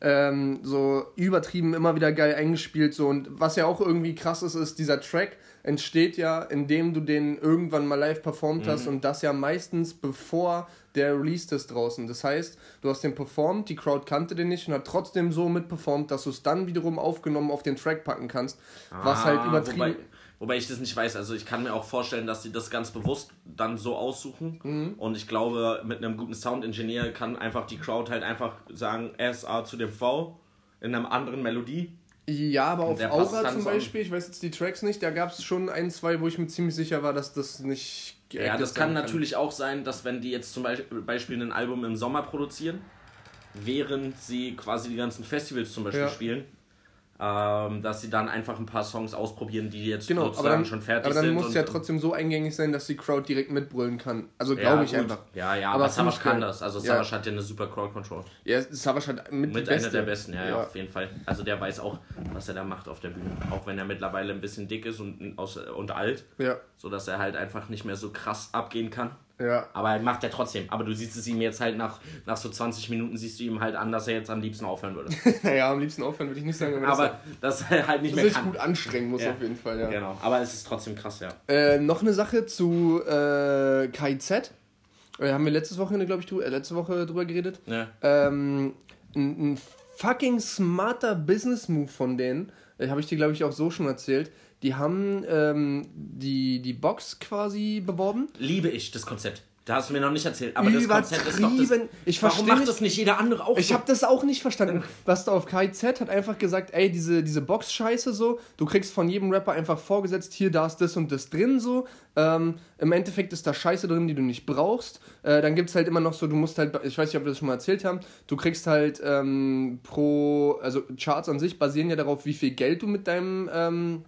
Ähm, so übertrieben, immer wieder geil eingespielt. So. Und was ja auch irgendwie krass ist, ist, dieser Track entsteht ja, indem du den irgendwann mal live performt Mhm. hast und das ja meistens bevor der released ist draußen. Das heißt, du hast den performt, die Crowd kannte den nicht und hat trotzdem so mitperformt, dass du es dann wiederum aufgenommen auf den Track packen kannst, was halt Ah, übertrieben... Wobei, wobei ich das nicht weiß. Also ich kann mir auch vorstellen, dass sie das ganz bewusst dann so aussuchen. Mhm. Und ich glaube, mit einem guten Soundingenieur kann einfach die Crowd halt einfach sagen SA zu dem V in einer anderen Melodie. Ja, aber auf Aura zum. Beispiel, ich weiß jetzt die Tracks nicht, da gab es schon ein, zwei, wo ich mir ziemlich sicher war, dass das nicht Ja, das kann sein natürlich auch sein, dass wenn die jetzt zum Beispiel Beispiel ein Album im Sommer produzieren, während sie quasi die ganzen Festivals zum Beispiel Ja. spielen, ähm, dass sie dann einfach ein paar Songs ausprobieren, die jetzt Genau, sozusagen dann, schon fertig aber dann sind. muss und- ja trotzdem so eingängig sein, dass die Crowd direkt mitbrüllen kann. Also Ja, glaube ich gut. einfach. Ja, ja, Aber aber, ich kann das. Also Ja. Savage hat ja eine super Crowd Control. Ja, Savage hat mit, Mit einer der besten, ja, ja, Ja. auf jeden Fall. Also der weiß auch, was er da macht auf der Bühne. Auch wenn er mittlerweile ein bisschen dick ist und, aus, und alt, Ja, sodass er halt einfach nicht mehr so krass abgehen kann. Ja. Aber er macht er trotzdem. Aber du siehst es ihm jetzt halt nach, nach so 20 Minuten, siehst du ihm halt an, dass er jetzt am liebsten aufhören würde. *laughs* naja, am liebsten aufhören würde ich nicht sagen, aber, Aber dass er halt nicht mehr sich kann. gut anstrengen muss Ja. auf jeden Fall, ja. Genau. Aber es ist trotzdem krass, ja. Äh, noch eine Sache zu äh, KIZ. Äh, haben wir letztes Wochenende, glaube ich, drü- äh, letzte Woche drüber geredet. ja. Ähm, ein, ein fucking smarter Business-Move von denen, äh, habe ich dir, glaube ich, auch so schon erzählt. Die haben ähm, die, die Box quasi beworben. Liebe ich das Konzept. Da hast du mir noch nicht erzählt. Aber das Konzept ist doch das. Ich Warum macht nicht, das nicht jeder andere auch ich so? habe das auch nicht verstanden. Was da auf KIZ hat einfach gesagt, ey, diese, diese Box-Scheiße so, du kriegst von jedem Rapper einfach vorgesetzt, hier, da ist das und das drin so. Ähm, Im Endeffekt ist da Scheiße drin, die du nicht brauchst. Äh, dann gibt es halt immer noch so, du musst halt, ich weiß nicht, ob wir das schon mal erzählt haben, du kriegst halt ähm, pro, also Charts an sich basieren ja darauf, wie viel Geld du mit deinem ähm,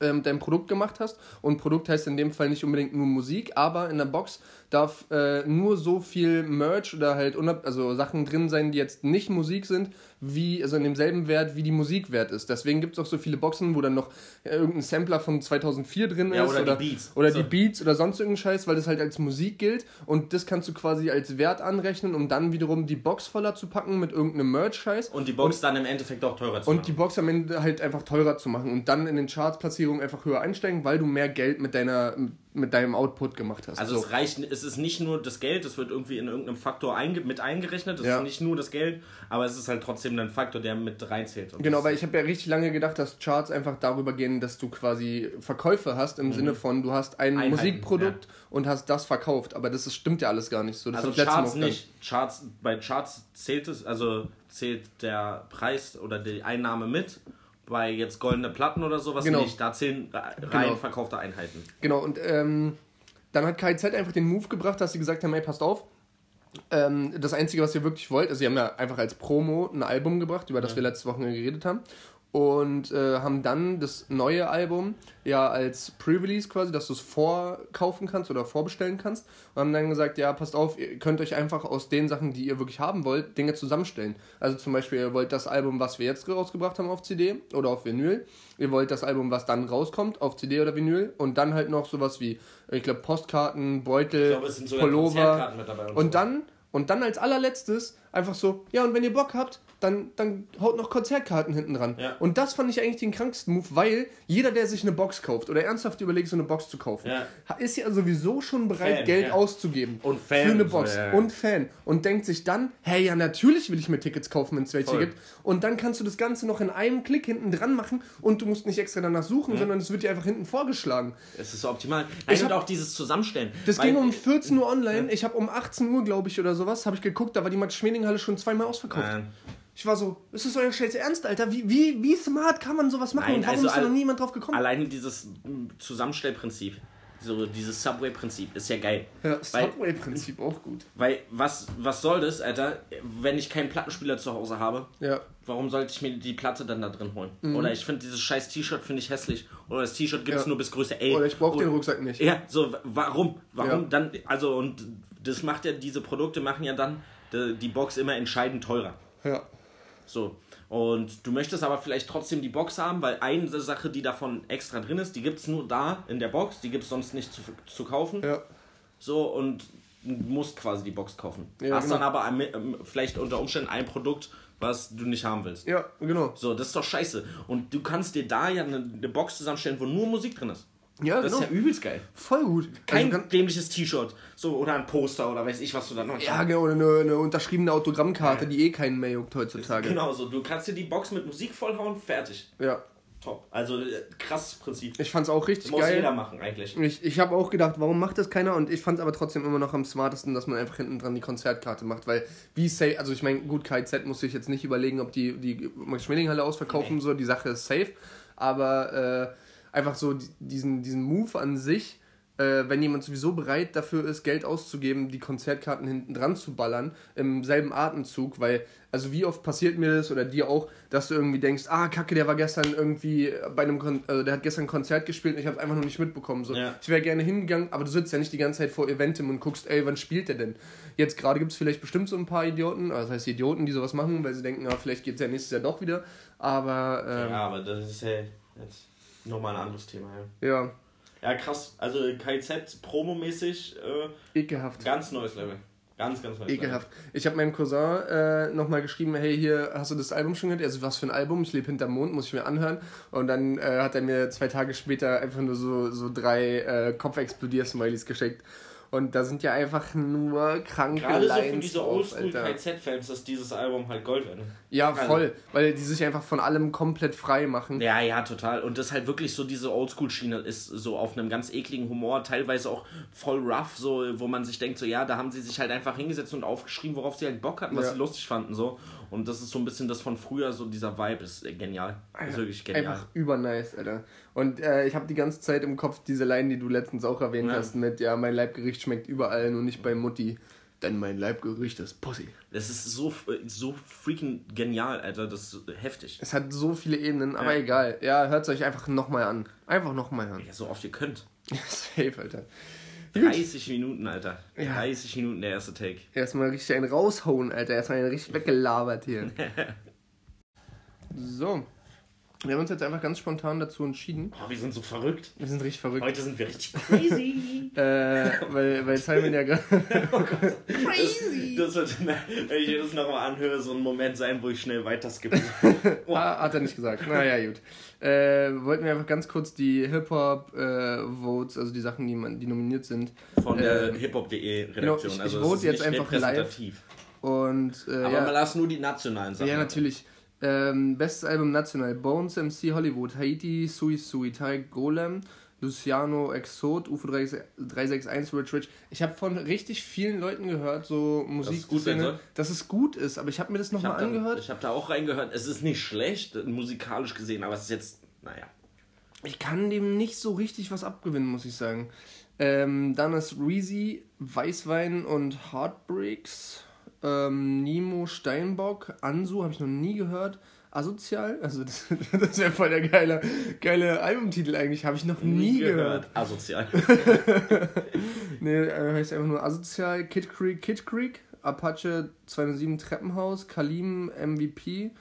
ähm, dein Produkt gemacht hast. Und Produkt heißt in dem Fall nicht unbedingt nur Musik, aber in der Box darf äh, nur so viel Merch oder halt also Sachen drin sein, die jetzt nicht Musik sind, wie, also in demselben Wert, wie die Musik wert ist. Deswegen gibt es auch so viele Boxen, wo dann noch äh, irgendein Sampler von 2004 drin Ja, ist. oder die Beats. Oder So. die Beats oder sonst irgendein Scheiß, weil das halt als Musik gilt. Und das kannst du quasi als Wert anrechnen, um dann wiederum die Box voller zu packen mit irgendeinem Merch-Scheiß. Und die Box dann im Endeffekt auch teurer zu Und machen. die Box am Ende halt einfach teurer zu machen und dann in den Charts-Platzierungen einfach höher einsteigen, weil du mehr Geld mit deiner mit deinem Output gemacht hast. Also so. es reicht, es ist nicht nur das Geld, es wird irgendwie in irgendeinem Faktor einge mit eingerechnet, es Ja. ist nicht nur das Geld, aber es ist halt trotzdem ein Faktor, der mit reinzählt. Genau, weil ich habe ja richtig lange gedacht, dass Charts einfach darüber gehen, dass du quasi Verkäufe hast im Sinne von, du hast ein Mhm. Einheiten, Musikprodukt und hast das verkauft. Aber das ist, stimmt ja alles gar nicht so. Das Also Charts nicht. Charts, bei Charts zählt es, also zählt der Preis oder die Einnahme mit. Bei jetzt goldene Platten oder sowas Genau. nicht. Da zählen rein Genau. verkaufte Einheiten. Genau, und ähm, dann hat KIZ einfach den Move gebracht, dass sie gesagt haben, ey, passt auf. Ähm, das Einzige, was ihr wirklich wollt, also sie haben ja einfach als Promo ein Album gebracht, über das wir letzte Woche geredet haben. Und äh, haben dann das neue Album ja als Pre-Release quasi, dass du es vorkaufen kannst oder vorbestellen kannst. Und haben dann gesagt, ja, passt auf, ihr könnt euch einfach aus den Sachen, die ihr wirklich haben wollt, Dinge zusammenstellen. Also zum Beispiel, ihr wollt das Album, was wir jetzt rausgebracht haben auf CD oder auf Vinyl. Ihr wollt das Album, was dann rauskommt, auf CD oder Vinyl. Und dann halt noch sowas wie, ich glaube, Postkarten, Beutel, Ich glaube, es sind sogar Pullover. Dabei. Und so. dann, und dann als allerletztes einfach so, ja, und wenn ihr Bock habt, dann, dann haut noch Konzertkarten hinten dran. Ja. Und das fand ich eigentlich den kranksten Move, weil jeder, der sich eine Box kauft oder ernsthaft überlegt, so eine Box zu kaufen, Ja. ist ja sowieso schon bereit, Fan, Geld ja. auszugeben Und Fan, für eine so, Box ja. und Fan und denkt sich dann, hey, ja, natürlich will ich mir Tickets kaufen, wenn es welche Voll. gibt. Und dann kannst du das Ganze noch in einem Klick hinten dran machen und du musst nicht extra danach suchen, sondern es wird dir einfach hinten vorgeschlagen. Es ist so optimal. Nein, Ich und hab- auch dieses Zusammenstellen. Das ging um 14 Uhr online. Ich habe um 18 Uhr, glaube ich, oder sowas, habe ich geguckt, da war die Max-Schmeling-Halle schon zweimal ausverkauft. Nein. Ich war so, ist das euer Scheiß Ernst, Alter? Wie, wie, wie smart kann man sowas machen? Nein, und warum also ist da noch niemand drauf gekommen? Alleine dieses mm, Zusammenstellprinzip, so dieses Subway-Prinzip ist ja geil. Ja, Subway-Prinzip auch gut. weil was, was soll das, Alter, wenn ich keinen Plattenspieler zu Hause habe? Ja. Warum sollte ich mir die Platte dann da drin holen? Mhm. Oder ich finde dieses scheiß T-Shirt finde ich hässlich. Oder das T-Shirt gibt es Ja. nur bis Größe L. Oder ich brauche den Rucksack nicht. Ja, so, wa- warum? Warum Ja. dann? Also, und das macht ja, diese Produkte machen ja dann die, die Box immer entscheidend teurer. Ja. So. Und du möchtest aber vielleicht trotzdem die Box haben, weil eine Sache, die davon extra drin ist, die gibt es nur da in der Box, die gibt es sonst nicht zu, zu kaufen. Ja. So, und du musst quasi die Box kaufen. Ja, Hast genau. dann aber ein, ähm, vielleicht unter Umständen ein Produkt, was du nicht haben willst. Ja, genau. So, das ist doch scheiße. Und du kannst dir da ja eine, eine Box zusammenstellen, wo nur Musik drin ist. Ja, Das genau. ist ja übelst geil. Voll gut. Kein Also dämliches T-Shirt. So, oder ein Poster oder weiß ich, was du da noch ja, genau, oder eine, eine unterschriebene Autogrammkarte, die eh keinen mehr juckt heutzutage. Genau so. Du kannst dir die Box mit Musik vollhauen, fertig. Ja. Top. Also, äh, krasses Prinzip. Ich fand's auch richtig Muss geil. jeder machen, eigentlich. Ich, ich habe auch gedacht, warum macht das keiner? Und ich fand es aber trotzdem immer noch am smartesten, dass man einfach hinten dran die Konzertkarte macht. Weil, wie safe, also ich meine, gut, KZ muss ich jetzt nicht überlegen, ob die die Max-Schmeling-Halle ausverkaufen, so, die Sache ist safe. Aber äh, einfach so die- diesen, diesen Move an sich, äh, wenn jemand sowieso bereit dafür ist, Geld auszugeben, die Konzertkarten hinten dran zu ballern, im selben Atemzug, weil, also wie oft passiert mir das oder dir auch, dass du irgendwie denkst, ah, kacke, der war gestern irgendwie bei einem, Kon also der hat gestern ein Konzert gespielt und ich habe einfach noch nicht mitbekommen. So. Ja. Ich wäre gerne hingegangen, aber du sitzt ja nicht die ganze Zeit vor Eventim und guckst, ey, wann spielt der denn? Jetzt gerade gibt es vielleicht bestimmt so ein paar Idioten, also das heißt Idioten, die sowas machen, weil sie denken, ah, vielleicht geht es ja nächstes Jahr doch wieder. Aber, ähm, Ja, aber das ist ja jetzt nochmal ein anderes Thema. Ja, ja, ja krass. Also, KZ promomäßig äh, ekelhaft. ganz neues Level. Ganz, ganz neues Ekelhaft. Ich habe meinem Cousin äh, nochmal geschrieben, hey, hier, hast du das Album schon gehört? Also, was für ein Album? Ich lebe hinterm Mond, muss ich mir anhören. Und dann äh, hat er mir zwei Tage später einfach nur so, so drei äh, Kopfexplodier-Smileys geschickt. Und da sind ja einfach nur kranke Gerade so Lines diese drauf, Alter. Oldschool-KZ-Fans ist dieses Album halt Gold wert. Ja, Also- voll. Weil die sich einfach von allem komplett frei machen. Ja, ja, total. Und das halt wirklich so diese Oldschool-Schiene ist so auf einem ganz ekligen Humor, teilweise auch voll rough, so, wo man sich denkt, so, ja, da haben sie sich halt einfach hingesetzt und aufgeschrieben, worauf sie halt Bock hatten, was Ja. sie lustig fanden, so. Und das ist so ein bisschen das von früher, so dieser Vibe ist genial. Ist wirklich genial. Einfach übernice, Alter. Und äh, ich habe die ganze Zeit im Kopf diese Line, die du letztens auch erwähnt Ja. hast, mit, ja, mein Leibgericht schmeckt überall, nur nicht bei Mutti. Denn mein Leibgericht ist Pussy. Das ist so, so freaking genial, Alter. Das ist heftig. Es hat so viele Ebenen, aber Ja. egal. Ja, hört es euch einfach nochmal an. Einfach nochmal an. Ja, so oft ihr könnt. *laughs* Safe, Alter. 30 Minuten, Alter. Ja. 30 Minuten der erste Take. Erstmal richtig einen raushauen, Alter. Erstmal einen richtig weggelabert hier. *laughs* so. Wir haben uns jetzt einfach ganz spontan dazu entschieden. Boah, wir sind so verrückt. Wir sind richtig verrückt. Heute sind wir richtig crazy. *laughs* Äh, weil, weil Simon ja gerade. *laughs* Crazy! Das, das wird, wenn ich das nochmal anhöre, so ein Moment sein, wo ich schnell weiter skippe. *laughs* Ah, hat er nicht gesagt. Naja, gut. Äh, wollten wir einfach ganz kurz die Hip-Hop-Votes, also die Sachen, die, man, die nominiert sind. Von der Ähm, hiphop.de Redaktion. genau, ich- ich also vote jetzt einfach live. Und äh, Aber ja, man lass nur die nationalen Sachen. ja, natürlich. Ähm, bestes Album national: Bones MC Hollywood, Haiti, Sui Sui, Tarek Golem, Luciano Exot, UFO 361, Rich Rich. Ich habe von richtig vielen Leuten gehört, so Musik, gut sein soll? dass es gut ist, aber ich habe mir das nochmal habe da, angehört. ich hab da auch reingehört. Es ist nicht schlecht, musikalisch gesehen, aber es ist jetzt, naja. Ich kann dem nicht so richtig was abgewinnen, muss ich sagen. Ähm, dann ist Reezy, Weißwein und Heartbreaks. Ähm, Nemo Steinbock, Ansu, habe ich noch nie gehört. Asozial, also *laughs* das, das wäre voll der geile, geile Albumtitel eigentlich, habe ich noch nie, gehört. Asozial. *laughs* Nee, äh, heißt einfach nur Asozial, Kid Creek, Kid Creek, Apache 207 Treppenhaus, Kalim MVP,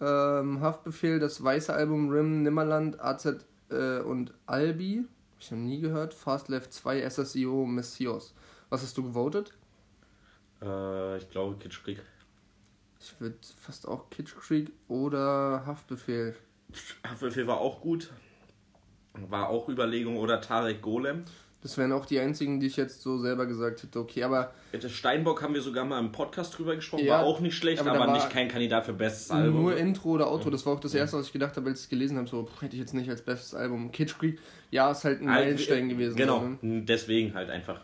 ähm, Haftbefehl, das weiße Album Rim, Nimmerland, AZ äh, und Albi, hab ich noch nie gehört, Fast Left 2, SSIO, Messios. Was hast du gewotet? Äh, ich glaube, Kitsch Krieg. Ich würde fast auch Kid Creek oder Haftbefehl. Haftbefehl war auch gut. War auch Überlegung. Oder Tarek Golem. Das wären auch die einzigen, die ich jetzt so selber gesagt hätte. Okay, aber Mit Steinbock haben wir sogar mal im Podcast drüber gesprochen. Ja, war auch nicht schlecht, aber aber, nicht kein Kandidat für bestes Album. Nur Intro oder Outro, das war auch das erste, was ich gedacht habe, als ich es gelesen habe. So, hätte ich jetzt nicht als bestes Album. Creek, ja, ist halt ein Meilenstein gewesen. Genau, so, ne? deswegen halt einfach.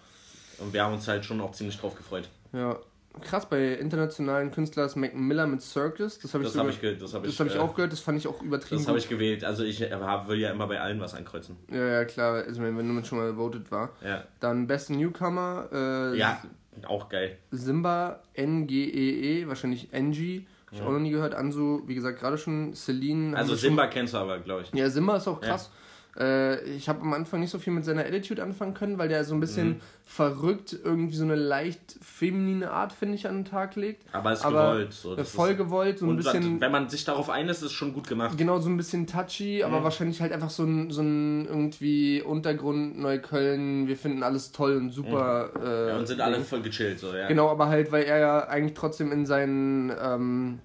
Und wir haben uns halt schon auch ziemlich drauf gefreut. Ja. Krass, bei internationalen Künstlern ist Mac Miller mit Circus. Das habe ich, Das sogar- habe ich, das hab das ich, hab ich äh, auch gehört, das fand ich auch übertrieben. Das habe ich gewählt. Also ich äh, hab, will ja immer bei allen was ankreuzen. Ja, ja, klar, also wenn wenn man schon mal voted war. Ja, Dann beste Newcomer, äh, ja auch geil. Simba, N-G-E-E, E, wahrscheinlich NG. Hab ich Ja. auch noch nie gehört. Ansu, wie gesagt, gerade schon. Celine. Also wir schon- Simba kennst du aber, glaube ich. Ja, Simba ist auch krass. Äh, ich habe am Anfang nicht so viel mit seiner Attitude anfangen können, weil der so ein bisschen Mhm. verrückt irgendwie so eine leicht feminine Art, finde ich, an den Tag legt. Aber ist Aber gewollt. So. Äh, voll gewollt, so ein und bisschen. wenn man sich darauf einlässt, ist es schon gut gemacht. Genau, so ein bisschen touchy, aber Mhm. wahrscheinlich halt einfach so ein, so ein irgendwie Untergrund Neukölln, wir finden alles toll und super. Äh, Mhm. Ja, und sind alle voll gechillt. So, ja. Genau, aber halt, weil er ja eigentlich trotzdem in seinen, ähm,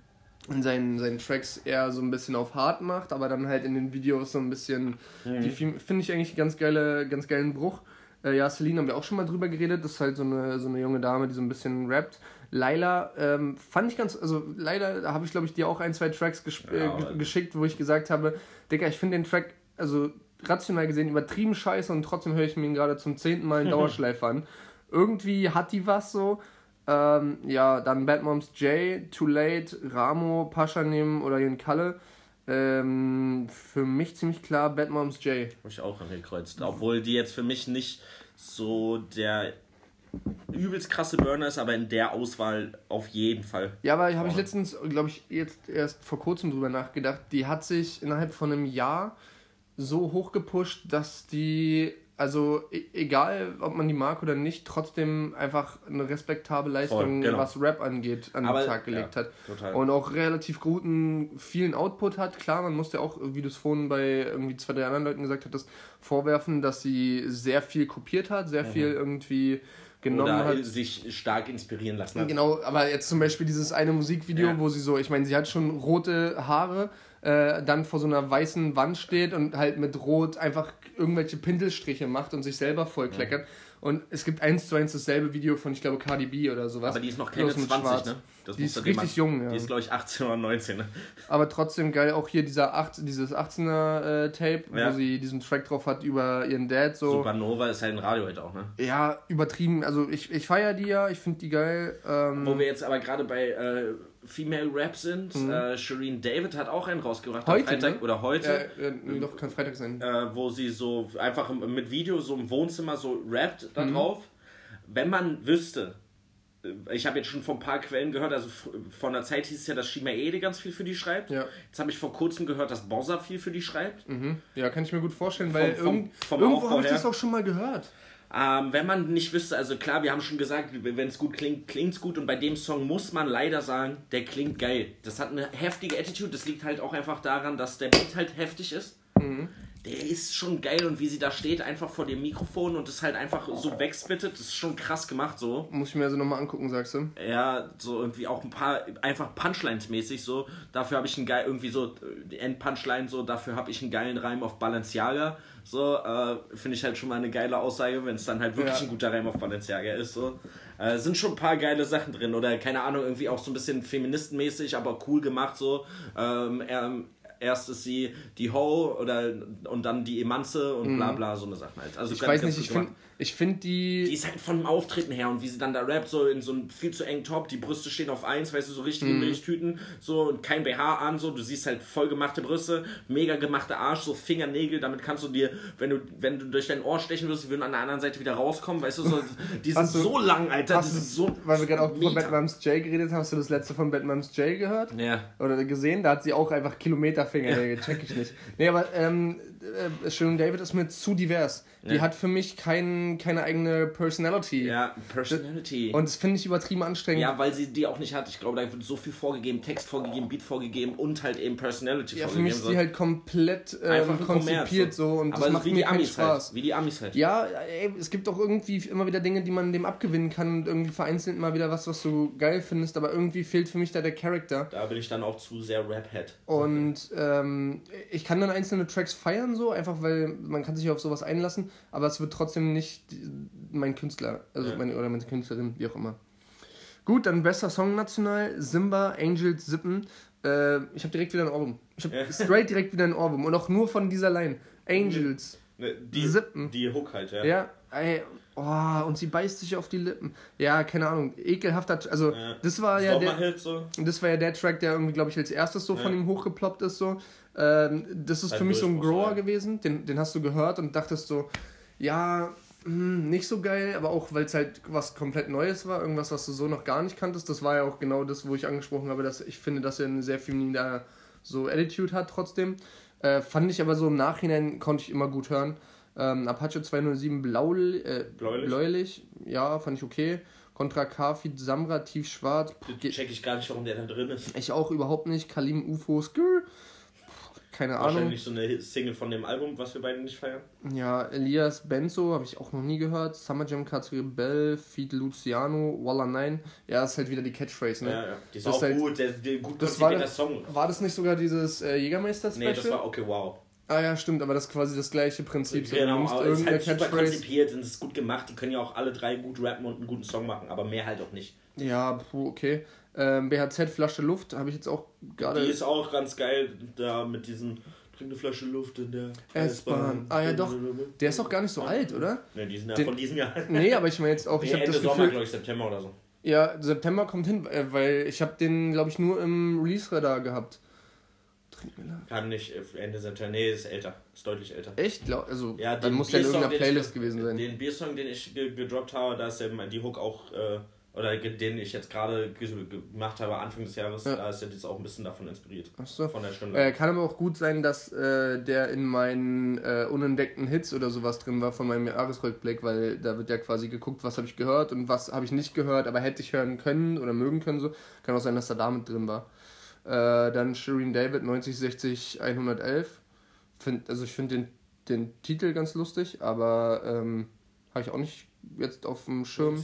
in seinen, seinen Tracks eher so ein bisschen auf hart macht, aber dann halt in den Videos so ein bisschen, Mhm. die finde ich eigentlich ganz geile, ganz geilen Bruch. Äh, ja, Celine haben wir auch schon mal drüber geredet, das ist halt so eine, so eine junge Dame, die so ein bisschen rappt. Laila ähm, fand ich ganz, also da habe ich glaube ich dir auch ein, zwei Tracks Ja, äh, aber- ge- geschickt, wo ich gesagt habe, Digga, ich finde den Track, also rational gesehen übertrieben scheiße und trotzdem höre ich mir ihn gerade zum zehnten Mal in *laughs* Dauerschleife an. Irgendwie hat die was so. Ähm, ja, dann Bad Moms J, Too Late, Ramo, Pascha nehmen oder Jen Kalle. Ähm, für mich ziemlich klar Bad Moms J. Habe ich auch angekreuzt. Obwohl die jetzt für mich nicht so der übelst krasse Burner ist, aber in der Auswahl auf jeden Fall. Ja, aber habe ich letztens, glaube ich, jetzt erst vor kurzem drüber nachgedacht. Die hat sich innerhalb von einem Jahr so hoch gepusht, dass die, also e- egal, ob man die mag oder nicht, trotzdem einfach eine respektable Leistung, genau. was Rap angeht, an Aber, den Tag gelegt ja, hat. total. Und auch relativ guten, vielen Output hat. Klar, man muss ja auch, wie du es vorhin bei irgendwie zwei, drei anderen Leuten gesagt hattest, vorwerfen, dass sie sehr viel kopiert hat, sehr viel irgendwie genommen Mhm. Oder hat. sich stark inspirieren lassen hat. Genau, aber jetzt zum Beispiel dieses eine Musikvideo, Ja. wo sie so, ich meine, sie hat schon rote Haare, äh, dann vor so einer weißen Wand steht und halt mit Rot einfach irgendwelche Pinselstriche macht und sich selber vollkleckert. Und es gibt eins zu eins dasselbe Video von, ich glaube, Cardi B oder sowas. Aber die ist noch keine Bloß mit 20, Schwarz. ne? Das Die ist richtig jung, ja. Die ist, glaube ich, 18 oder 19, ne? Aber trotzdem geil, auch hier dieser 8, dieses 18er äh, Tape, Ja. wo sie diesen Track drauf hat über ihren Dad. So, Supernova ist halt ein Radiohit auch, ne? ja, übertrieben. Also ich, ich feiere die ja, ich finde die geil. Ähm, Wo wir jetzt aber gerade bei äh, Female Rap sind, äh, Shireen David hat auch einen rausgebracht Mhm. Heute, Freitag ne? oder heute. äh, nee, doch, kann Freitag sein. äh, wo sie so einfach mit Video so im Wohnzimmer so rappt da Mhm. drauf. Wenn man wüsste, ich habe jetzt schon von ein paar Quellen gehört, also vor einer Zeit hieß es ja, dass Shima Ede ganz viel für die schreibt. Ja. Jetzt habe ich vor kurzem gehört, dass Bossa viel für die schreibt. Mhm. Ja, kann ich mir gut vorstellen, weil Vom- vom- irgend, vom irgendwo habe ich das auch schon mal gehört. Ähm, wenn man nicht wüsste, also klar, wir haben schon gesagt, wenn es gut klingt, klingt es gut und bei dem Song muss man leider sagen, der klingt geil. Das hat eine heftige Attitude, das liegt halt auch einfach daran, dass der Beat halt heftig ist. Der ist schon geil und wie sie da steht, einfach vor dem Mikrofon und ist halt einfach so wegspittet, das ist schon krass gemacht so. Muss ich mir also nochmal angucken, sagst du? Ja, so irgendwie auch ein paar, einfach Punchlines-mäßig so. Dafür habe ich einen geil, irgendwie so, äh, die Endpunchline so, dafür habe ich einen geilen Reim auf Balenciaga. So, äh, finde ich halt schon mal eine geile Aussage, wenn es dann halt wirklich Ja. ein guter Reim auf Balenciaga ist. So. Äh, sind schon ein paar geile Sachen drin. Oder keine Ahnung, irgendwie auch so ein bisschen feministenmäßig, aber cool gemacht so. Ähm, er, erst ist sie die Ho oder und dann die Emanze und bla bla, so eine Sache halt. Also Mhm. Ich weiß nicht, ich finde ich find die. Die ist halt von dem Auftreten her und wie sie dann da rappt, so in so einem viel zu engen Top, die Brüste stehen auf eins, weißt du, so richtige Mhm. Milchtüten, so und kein BH an, so, du siehst halt voll gemachte Brüste, mega gemachte Arsch, so Fingernägel, damit kannst du dir, wenn du, wenn du durch dein Ohr stechen würdest, die würden an der anderen Seite wieder rauskommen, weißt du, so, die sind du- so lang, Alter, die sind so. weil wir gerade auch von. Batman's J geredet haben, hast du das letzte von Batman's J gehört? Ja. Oder gesehen? Da hat sie auch einfach Kilometerfinger, check ich nicht. Nee, aber ähm, äh, Sharon David ist mir zu divers. Die Ja. hat für mich kein, keine eigene Personality. Ja, Personality. Und das finde ich übertrieben anstrengend. ja, weil sie die auch nicht hat. Ich glaube, da wird so viel vorgegeben, Text vorgegeben, Beat vorgegeben und halt eben Personality Ja, für vorgegeben. mich ist so. die halt komplett Einfach ein konzipiert Kommerz, so und Aber das es macht wie mir die keinen Amis Spaß. halt. Wie die Amis halt. Ja, ey, es gibt auch irgendwie immer wieder Dinge, die man dem abgewinnen kann und irgendwie vereinzelt mal wieder was, was du geil findest, aber irgendwie fehlt für mich da der Charakter. Da bin ich dann auch zu sehr Rap-Head. Und ähm, ich kann dann einzelne Tracks feiern, so, einfach weil man kann sich auf sowas einlassen, aber es wird trotzdem nicht mein Künstler, also Ja. meine, oder meine Künstlerin, wie auch immer. Gut, dann bester Song national, Simba, Angels, Sippen. Äh, ich habe direkt wieder ein Ohrwurm. Ich habe Ja. *laughs* straight direkt wieder ein Ohrwurm und auch nur von dieser Line. Angels. Die, Sippen. die Hook halt, ja. Ja, ey, oh, und sie beißt sich auf die Lippen. Ja, keine Ahnung, ekelhafter, also Ja. das war ja der, so. das war ja der Track, der irgendwie, glaube ich, als erstes so von Ja. ihm hochgeploppt ist. So. Ähm, das ist Ein für mich so ein Grower gewesen. Den, den hast du gehört und dachtest so, ja, hm, nicht so geil, aber auch, weil es halt was komplett Neues war, irgendwas, was du so noch gar nicht kanntest. Das war ja auch genau das, wo ich angesprochen habe, dass ich finde, dass er eine sehr feminine so Attitude hat trotzdem. Äh, fand ich aber so im Nachhinein, konnte ich immer gut hören. Ähm, Apache 207 blau, äh, Bläulich? bläulich, ja, fand ich okay. Contra Kafid Samra tiefschwarz, Check ich gar nicht, warum der da drin ist. ich auch überhaupt nicht. Kalim UFO, Skr. keine Ahnung. Wahrscheinlich so eine Single von dem Album, was wir beide nicht feiern. Ja, Elias Benzo habe ich auch noch nie gehört. Summer Jam Cards Rebell, Feed Luciano, Walla 9. Ja, ist halt wieder die Catchphrase, ne? Ja, ja. Die ist Das auch halt- gut, der, der gut Das war, konzipierter Song. war das nicht sogar dieses äh, Jägermeister-Special? Nee, das war okay, wow. Ah ja, stimmt, aber das ist quasi das gleiche Prinzip. So, Genau, aber es ist halt super konzipiert und es ist gut gemacht. Die können ja auch alle drei gut rappen und einen guten Song machen, aber mehr halt auch nicht. Ja, puh, okay. Ähm, BHZ Flasche Luft habe ich jetzt auch gerade. Die ist auch ganz geil, da mit diesen Trink eine Flasche Luft in der S-Bahn. Ah ja, doch. Der ist auch gar nicht so alt, oder? Ne, die sind ja Den- von diesem Jahr. *laughs* Nee, aber ich meine jetzt auch, ich Nee, habe Ende das Sommer, Gefühl. glaube ich, September oder so. Ja, September kommt hin, äh, weil ich habe den, glaube ich, nur im Release-Radar gehabt. Mir lang. Kann nicht äh, Ende September. Nee, ist älter. Ist deutlich älter. Echt? Also, Ja, dann muss der in irgendeiner Playlist ich, gewesen sein. Den Biersong, den ich ge gedroppt habe, da ist ja die Hook auch, äh, oder den ich jetzt gerade ge gemacht habe, Anfang des Jahres, Ja. da ist ja jetzt auch ein bisschen davon inspiriert. Achso. Von der Stunde. Äh, kann aber auch gut sein, dass äh, der in meinen äh, unentdeckten Hits oder sowas drin war von meinem Jahresrückblick, weil da wird ja quasi geguckt, was habe ich gehört und was habe ich nicht gehört, aber hätte ich hören können oder mögen können. So. Kann auch sein, dass er damit drin war. Äh, dann Shireen David 9060 111. Find, also ich finde den, den Titel ganz lustig, aber ähm, habe ich auch nicht jetzt auf dem Schirm.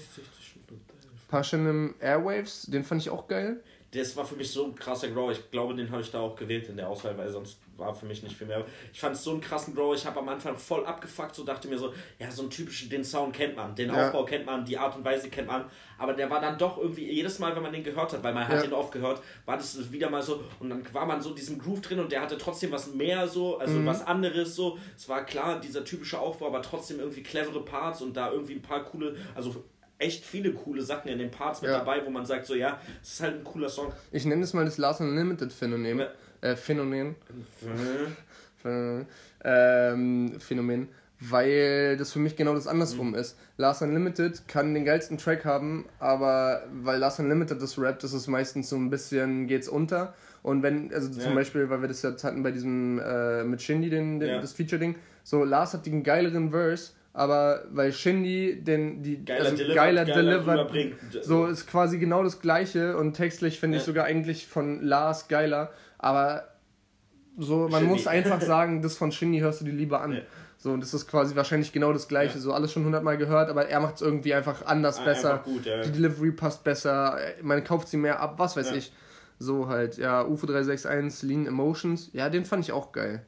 Passion Airwaves, den fand ich auch geil. Das war für mich so ein krasser Grow. Ich glaube, den habe ich da auch gewählt in der Auswahl, weil sonst war für mich nicht viel mehr. Ich fand es so einen krassen Grow. Ich habe am Anfang voll abgefuckt, so dachte mir so, ja, so einen typischen, den Sound kennt man, den Ja. Aufbau kennt man, die Art und Weise kennt man. Aber der war dann doch irgendwie, jedes Mal, wenn man den gehört hat, weil man hat Ja. den oft gehört, war das wieder mal so, und dann war man so in diesem Groove drin und der hatte trotzdem was mehr so, also Mhm. was anderes so. Es war klar, dieser typische Aufbau, aber trotzdem irgendwie clevere Parts und da irgendwie ein paar coole, also echt viele coole Sachen in den Parts mit Ja. dabei, wo man sagt so, ja, es ist halt ein cooler Song. Ich nenne es mal das Last Unlimited Phänomen. Ja. Äh, Phänomen. *laughs* Phänomen. Ähm, Phänomen. Weil das für mich genau das andersrum Mhm. ist. Last Unlimited kann den geilsten Track haben, aber weil Last Unlimited das rappt, ist es meistens so ein bisschen geht's unter. Und wenn, also zum Ja. Beispiel, weil wir das jetzt hatten bei diesem äh, mit Shindy, den, den, das Feature-Ding, so Lars hat den geileren Verse, aber weil Shindy den die Geiler also delivered, geiler, delivered, so ist quasi genau das gleiche und textlich finde ich Ja. sogar eigentlich von Lars geiler, aber so man Shindy. muss einfach *laughs* sagen, das von Shindy hörst du dir lieber an. Ja. So und das ist quasi wahrscheinlich genau das gleiche, Ja. so alles schon hundertmal gehört, aber er macht es irgendwie einfach anders besser. Einfach gut. Die Delivery passt besser, man kauft sie mehr ab, was weiß ich. So halt, ja, UFO 361, Lean Emotions, ja, den fand ich auch geil.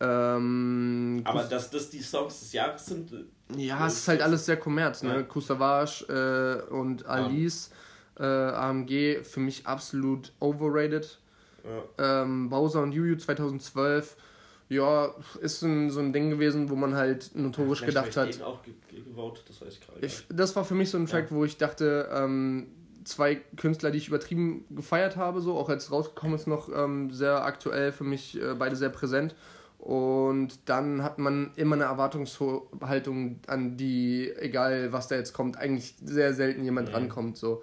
Ähm, Aber dass das die Songs des Jahres sind, äh, ja, es ist halt alles sehr kommerz, ne? Ja. Kusavage äh, und Alice, äh, AMG, für mich absolut overrated. ja. Ähm, Bowser und Juju 2012, ja, ist ein, so ein Ding gewesen, wo man halt notorisch Vielleicht gedacht hat. auch ge das weiß ich gerade. Ich, das war für mich so ein Track, wo ich dachte, ähm, zwei Künstler, die ich übertrieben gefeiert habe, so auch als rausgekommen ist, noch ähm, sehr aktuell für mich, äh, beide sehr präsent. Und dann hat man immer eine Erwartungshaltung an die, egal was da jetzt kommt, eigentlich sehr selten jemand Mhm. rankommt. So.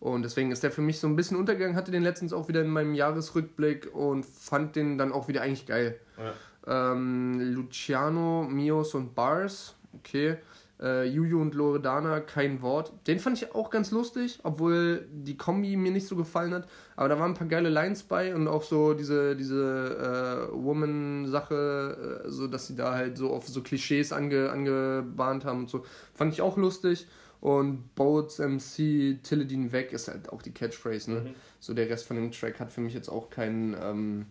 Und deswegen ist der für mich so ein bisschen untergegangen, hatte den letztens auch wieder in meinem Jahresrückblick und fand den dann auch wieder eigentlich geil. Ja. Ähm, Luciano, Mios und Bars, okay. Äh, Juju und Loredana, kein Wort. Den fand ich auch ganz lustig, obwohl die Kombi mir nicht so gefallen hat. Aber da waren ein paar geile Lines bei und auch so diese, diese äh, Woman-Sache, äh, so dass sie da halt so auf so Klischees ange, angebahnt haben und so. Fand ich auch lustig. Und Boats MC, Tilledin weg ist halt auch die Catchphrase, ne? Mhm. So der Rest von dem Track hat für mich jetzt auch keinen. Ähm,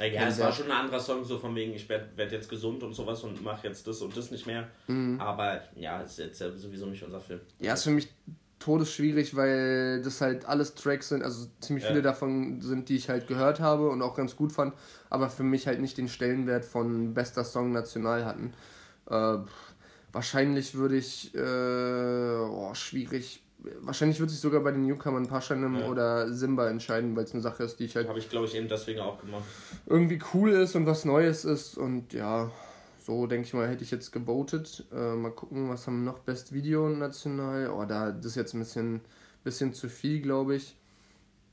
Ja, ja, es war schon ein anderer Song, so von wegen, ich werde werd jetzt gesund und sowas und mache jetzt das und das nicht mehr. Mhm. Aber ja, ist jetzt ja sowieso nicht unser Film. Ja, ist für mich todesschwierig, weil das halt alles Tracks sind, also ziemlich Ja. viele davon sind, die ich halt gehört habe und auch ganz gut fand, aber für mich halt nicht den Stellenwert von bester Song national hatten. Äh, wahrscheinlich würde ich, äh, oh, schwierig, wahrscheinlich würde sich sogar bei den Newcomern Paschanim Ja. oder Simba entscheiden, weil es eine Sache ist, die ich halt Habe ich, glaube ich, eben deswegen auch gemacht. irgendwie cool ist und was Neues ist und ja, so denke ich mal, hätte ich jetzt gebotet. Äh, mal gucken, was haben wir noch? Best Video national. Oh, da das ist jetzt ein bisschen, bisschen zu viel, glaube ich.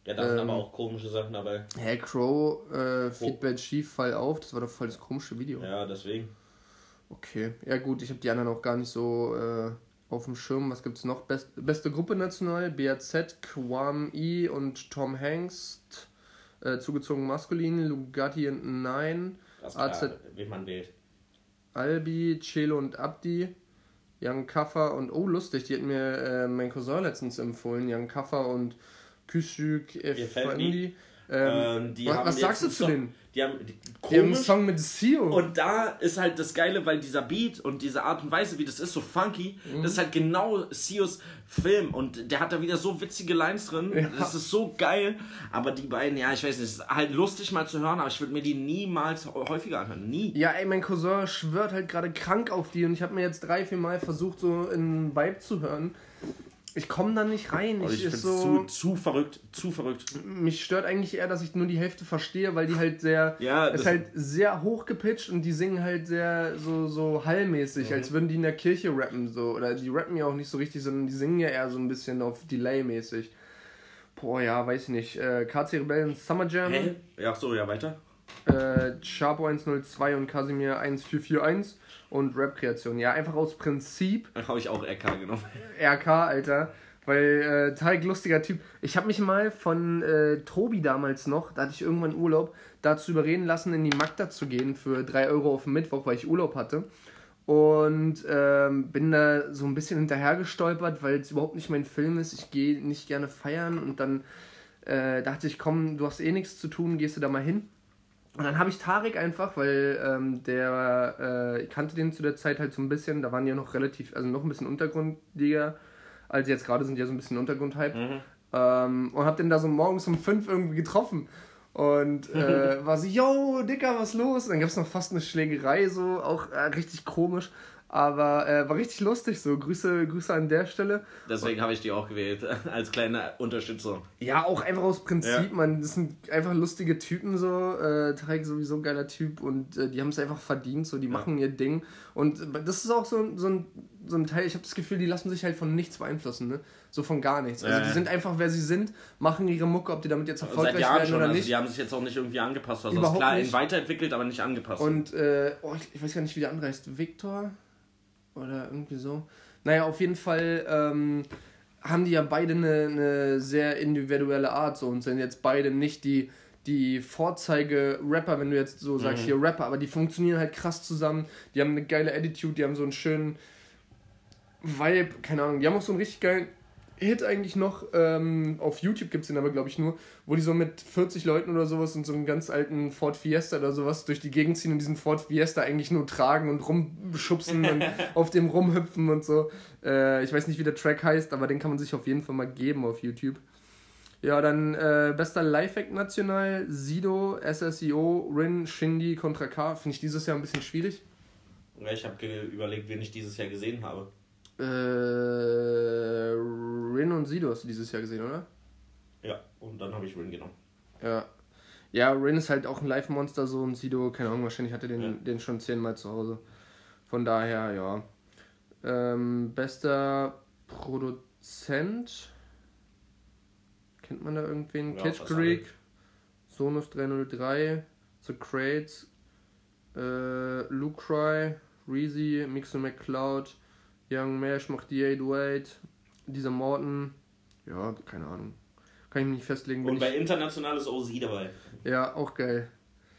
Ja, da sind Ähm. aber auch komische Sachen dabei. Hä, Crow, äh, Feedback schief, Fall auf. Das war doch voll das komische Video. Ja, deswegen. Okay, ja gut, ich habe die anderen auch gar nicht so äh, auf dem Schirm. Was gibt's noch? Best, beste Gruppe national, BAZ, Kwam I und Tom Hanks. äh, zugezogen maskulin, Lugatti und klar, AZ wen man wählt. Albi, Celo und Abdi, Young Kaffer und, oh lustig, die hat mir äh, mein Cousin letztens empfohlen, Young Kaffer und Küschük Effendi. Ähm, Ähm, was was sagst du zu Song- denen? Die haben die, komisch. Song mit Sio. Und da ist halt das Geile, weil dieser Beat und diese Art und Weise, wie das ist, so funky, Mhm. das ist halt genau Sios Film und der hat da wieder so witzige Lines drin. Ja. Das ist so geil. Aber die beiden, ja, ich weiß nicht, es ist halt lustig mal zu hören, aber ich würde mir die niemals häufiger anhören. Nie. Ja, ey, mein Cousin schwört halt gerade krank auf die und ich habe mir jetzt drei, vier Mal versucht, so in Vibe zu hören. Ich komme da nicht rein. Also Ich, ich finde so, zu, zu verrückt, zu verrückt. mich stört eigentlich eher, dass ich nur die Hälfte verstehe, weil die halt sehr, Ja, ist halt sehr hoch gepitcht und die singen halt sehr so, so hallmäßig, als würden die in der Kirche rappen, so. Oder die rappen ja auch nicht so richtig, sondern die singen ja eher so ein bisschen auf Delay-mäßig. Boah, ja, weiß ich nicht. Äh, KC Rebellion Summer Jam. Hä? Ja, so, ja, weiter. Äh, Sharpo 102 und Casimir 1441 und Rap-Kreation. Ja, einfach aus Prinzip Dann habe ich auch RK genommen. *laughs* RK, Alter. Weil, äh, Tarek, lustiger Typ. Ich habe mich mal von äh, Tobi damals noch, da hatte ich irgendwann Urlaub, dazu überreden lassen, in die Magda zu gehen für 3 Euro auf den Mittwoch, weil ich Urlaub hatte. Und ähm, bin da so ein bisschen hinterher gestolpert, weil es überhaupt nicht mein Film ist. Ich gehe nicht gerne feiern und dann äh, dachte ich, komm, du hast eh nichts zu tun, gehst du da mal hin. Und dann habe ich Tarek einfach, weil ähm, der, äh, ich kannte den zu der Zeit halt so ein bisschen, da waren ja noch relativ, also noch ein bisschen Untergrundliga, als jetzt gerade sind ja so ein bisschen Untergrundhype. Ähm, und hab den da so morgens um fünf irgendwie getroffen. Und äh, *laughs* war so, yo, Dicker, was los? Und dann gab es noch fast eine Schlägerei, so, auch äh, richtig komisch. Aber äh, war richtig lustig, so. Grüße, Grüße an der Stelle. Deswegen habe ich die auch gewählt, *laughs* als kleine Unterstützung. Ja, auch einfach aus Prinzip, Ja. man. Das sind einfach lustige Typen so. Äh, Tarek sowieso ein geiler Typ und äh, die haben es einfach verdient, so. Die machen ihr Ding. Und das ist auch so, so, ein, so ein Teil, ich habe das Gefühl, die lassen sich halt von nichts beeinflussen, ne? So von gar nichts. Also Ja, die ja. sind einfach, wer sie sind, machen ihre Mucke, ob die damit jetzt erfolgreich werden oder also nicht. die haben sich jetzt auch nicht irgendwie angepasst. Also Überhaupt klar, nicht. weiterentwickelt, aber nicht angepasst. Und, äh, oh, ich, ich weiß gar nicht, wie der andere heißt. Victor? Oder irgendwie so. Naja, auf jeden Fall ähm, haben die ja beide eine, eine sehr individuelle Art so und sind jetzt beide nicht die, die Vorzeige-Rapper, wenn du jetzt so sagst, hier Rapper, aber die funktionieren halt krass zusammen. Die haben eine geile Attitude, die haben so einen schönen Vibe, keine Ahnung. Die haben auch so einen richtig geilen Hit eigentlich noch. Ähm, auf YouTube gibt es den aber, glaube ich, nur, wo die so mit 40 Leuten oder sowas und so einem ganz alten Ford Fiesta oder sowas durch die Gegend ziehen und diesen Ford Fiesta eigentlich nur tragen und rumschubsen und *laughs* auf dem rumhüpfen und so. Äh, ich weiß nicht, wie der Track heißt, aber den kann man sich auf jeden Fall mal geben auf YouTube. Ja, dann äh, bester Lifehack national, Sido, SSIO, Rin, Shindy, Contra K. Finde ich dieses Jahr ein bisschen schwierig. ja, ich habe überlegt, wen ich dieses Jahr gesehen habe. Äh, Rin und Sido hast du dieses Jahr gesehen, oder? Ja, und dann habe ich Rin genommen. Ja. Ja, Rin ist halt auch ein Live-Monster so und Sido, keine Ahnung, wahrscheinlich hatte den, Ja. den schon zehnmal zu Hause. Von daher, ja. Ähm, bester Produzent. Kennt man da irgendwen? Ja, Catch Creek, Sonus 303, The Crates, äh, Lucry, Reezy, Mixo McCloud, Young Mesh, macht die 808, dieser Morton. Ja, keine Ahnung. Kann ich mich nicht festlegen. Und bei ich, international ist OZ dabei. ja, auch geil.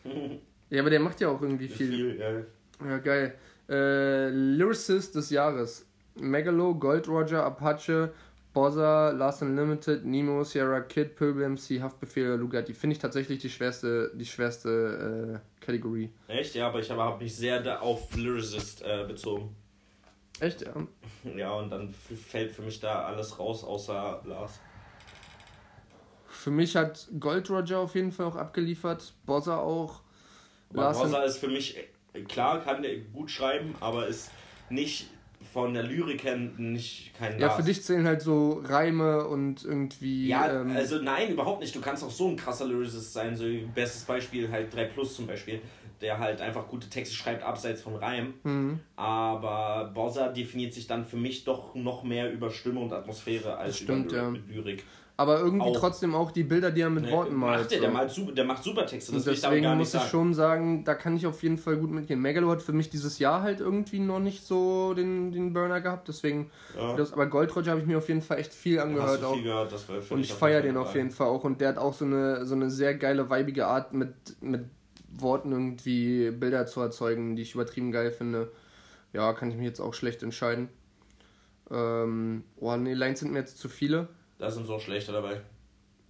*laughs* Ja, aber der macht ja auch irgendwie viel. Viel, ja. Ja, geil. Äh, Lyricist des Jahres. Megalo, Gold Roger, Apache, Bozza, Last Unlimited, Nemo, Sierra Kid, Pöbel MC, Haftbefehl, Lugatti. Finde ich tatsächlich die schwerste, die schwerste äh, Kategorie. Echt? Ja, aber ich habe hab mich sehr auf Lyricist äh, bezogen. Echt, ja. Ja, und dann fällt für mich da alles raus, außer Lars. Für mich hat Gold Roger auf jeden Fall auch abgeliefert. Bozza auch. Barbosa ist für mich, äh, klar, kann der gut schreiben, aber ist nicht von der Lyrik her nicht kein ja, Lars. für dich zählen halt so Reime und irgendwie. Ja, ähm, also nein, überhaupt nicht. Du kannst auch so ein krasser Lyricist sein. So bestes Beispiel halt 3 Plus zum Beispiel. Der halt einfach gute Texte schreibt, abseits von Reim. Mhm. Aber Bozza definiert sich dann für mich doch noch mehr über Stimme und Atmosphäre als stimmt, über ja. mit Lyrik. Aber irgendwie Auch- trotzdem auch die Bilder, die er mit Worten malt. macht der, so. der, malt super, der macht super Texte, das ich deswegen nicht muss ich sagen. schon sagen, da kann ich auf jeden Fall gut mitgehen. Megalo hat für mich dieses Jahr halt irgendwie noch nicht so den, den Burner gehabt, deswegen. Ja. Das, aber Gold Roger habe ich mir auf jeden Fall echt viel angehört auch. viel gehört, Und ich feiere den auf jeden Fall auch. Und der hat auch so eine, so eine sehr geile, weibige Art, mit, mit Worten irgendwie Bilder zu erzeugen, die ich übertrieben geil finde. Ja, kann ich mich jetzt auch schlecht entscheiden. Ähm, oh, nee, Lines sind mir jetzt zu viele. Da sind so schlechte dabei.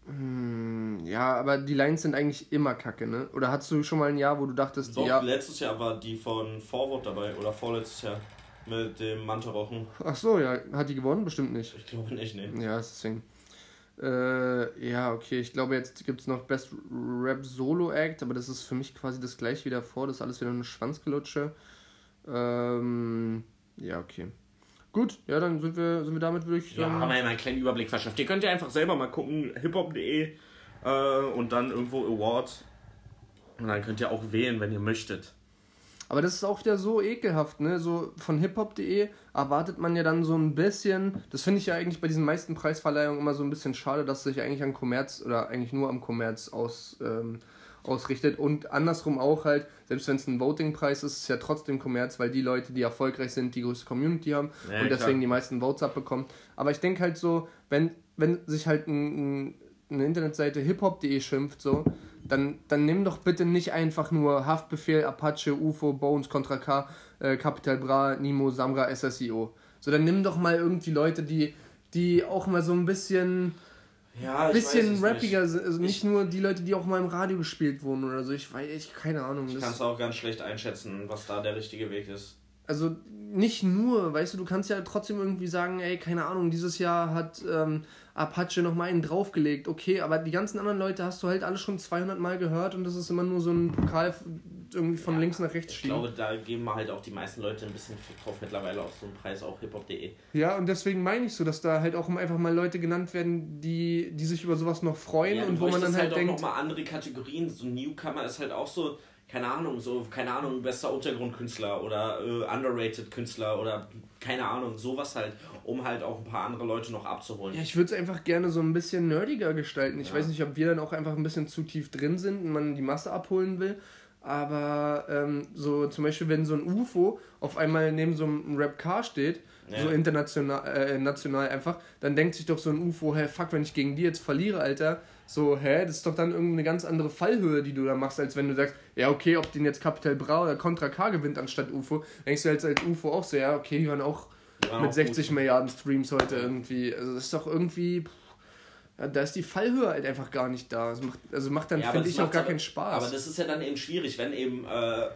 Hm, ja, aber die Lines sind eigentlich immer kacke, ne? Oder hattest du schon mal ein Jahr, wo du dachtest, Doch, ja. letztes Jahr war die von Forward dabei, oder vorletztes Jahr. Mit dem Mantarochen. Ach so, ja, hat die gewonnen? Bestimmt nicht. Ich glaube nicht, ne. Ja, deswegen. Äh, ja, okay, ich glaube, jetzt gibt es noch Best Rap Solo Act, aber das ist für mich quasi das gleiche wie davor. Das ist alles wieder eine Schwanzgelutsche. Ähm, ja, okay. Gut, ja, dann sind wir, sind wir damit, würde ich Ja, sagen. haben wir ja mal einen kleinen Überblick verschafft. Ihr könnt ja einfach selber mal gucken, hiphop.de äh, und dann irgendwo Awards. Und dann könnt ihr auch wählen, wenn ihr möchtet. Aber das ist auch wieder so ekelhaft, ne? So von hiphop.de erwartet man ja dann so ein bisschen, das finde ich ja eigentlich bei diesen meisten Preisverleihungen immer so ein bisschen schade, dass sich eigentlich an Kommerz oder eigentlich nur am Kommerz aus, ähm, ausrichtet und andersrum auch halt, selbst wenn es ein Voting-Preis ist, ist es ja trotzdem Kommerz, weil die Leute, die erfolgreich sind, die größte Community haben Ja, und deswegen klar. die meisten Votes abbekommen. Aber ich denke halt so, wenn, wenn sich halt ein, ein, eine Internetseite hiphop.de schimpft, so, dann, dann nimm doch bitte nicht einfach nur Haftbefehl, Apache, UFO, Bones, Contra K, äh, Capital Bra, Nimo, Samra, SSIO. So, dann nimm doch mal irgendwie Leute, die, die auch mal so ein bisschen, Ja, bisschen rappiger sind. Also nicht nur die Leute, die auch mal im Radio gespielt wurden oder so. Ich weiß, ich keine Ahnung. Ich kann es auch ganz schlecht einschätzen, was da der richtige Weg ist. Also nicht nur, weißt du, du kannst ja trotzdem irgendwie sagen, ey, keine Ahnung, dieses Jahr hat ähm, Apache noch mal einen draufgelegt, okay, aber die ganzen anderen Leute hast du halt alle schon 200 Mal gehört und das ist immer nur so ein Pokal irgendwie von Ja, links nach rechts Ich schieben. glaube, da geben wir halt auch die meisten Leute ein bisschen drauf mittlerweile auf so einen Preis, auch hiphop.de. Ja, und deswegen meine ich so, dass da halt auch einfach mal Leute genannt werden, die, die sich über sowas noch freuen Ja, und wo man dann bräuchtest halt, auch denkt, nochmal andere Kategorien. So Newcomer ist halt auch so, keine Ahnung, so, keine Ahnung, bester Untergrundkünstler oder äh, underrated Künstler oder keine Ahnung, sowas halt, um halt auch ein paar andere Leute noch abzuholen. Ja, ich würde es einfach gerne so ein bisschen nerdiger gestalten. Ich Ja. weiß nicht, ob wir dann auch einfach ein bisschen zu tief drin sind und man die Masse abholen will. Aber ähm, so zum Beispiel, wenn so ein UFO auf einmal neben so einem Rap-Car steht, Ja. so international, äh, national einfach, dann denkt sich doch so ein UFO, hey, fuck, wenn ich gegen die jetzt verliere, Alter, so, hä, das ist doch dann irgendeine ganz andere Fallhöhe, die du da machst, als wenn du sagst, ja, okay, ob den jetzt Capital Bra oder Contra K gewinnt anstatt UFO, denkst du jetzt als UFO auch so, ja, okay, die waren auch waren mit auch 60 gut. Milliarden Streams heute irgendwie. Also das ist doch irgendwie. pff, Ja, da ist die Fallhöhe halt einfach gar nicht da. Das macht, also macht dann, Ja, finde ich, auch gar aber- keinen Spaß. Aber das ist ja dann eben schwierig, wenn eben äh, äh,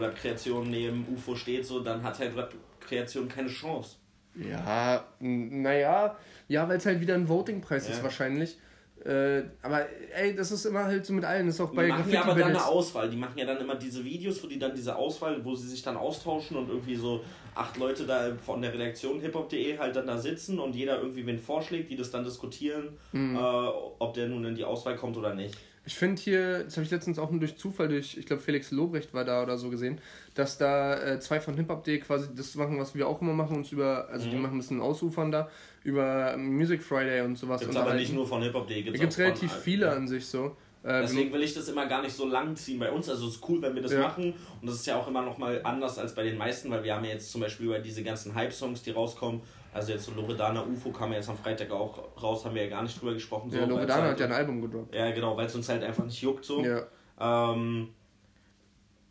Rap-Kreation neben UFO steht, so, dann hat halt Rap-Kreation keine Chance. ja, naja, ja, weil es halt wieder ein Voting-Preis ist Ja. wahrscheinlich. Äh, aber ey, das ist immer halt so mit allen. Das ist auch bei die machen ja aber dann eine. Auswahl. Die machen ja dann immer diese Videos, wo die dann diese Auswahl, wo sie sich dann austauschen und irgendwie so acht Leute da von der Redaktion hiphop.de halt dann da sitzen und jeder irgendwie wen vorschlägt, die das dann diskutieren, Mhm. äh, ob der nun in die Auswahl kommt oder nicht. Ich finde hier, das habe ich letztens auch nur durch Zufall, durch, ich glaube Felix Lobrecht war da oder so gesehen, dass da äh, zwei von Hip-Hop.de quasi das machen, was wir auch immer machen, uns über, also die Mhm. machen ein bisschen Ausufern da, über Music Friday und sowas. Gibt's aber unterhalten. nicht nur von hiphop.de, Da gibt's gibt es auch relativ von, viele ja. an sich so. Äh, Deswegen will ich das immer gar nicht so lang ziehen bei uns. Also es ist cool, wenn wir das Ja. machen. Und das ist ja auch immer noch mal anders als bei den meisten, weil wir haben ja jetzt zum Beispiel über diese ganzen Hype-Songs, die rauskommen. Also jetzt so Loredana UFO kam ja jetzt am Freitag auch raus, haben wir ja gar nicht drüber gesprochen. So, ja, Loredana halt- hat ja ein Album gedroppt. Ja, genau, weil es uns halt einfach nicht juckt so. Ja. Ähm,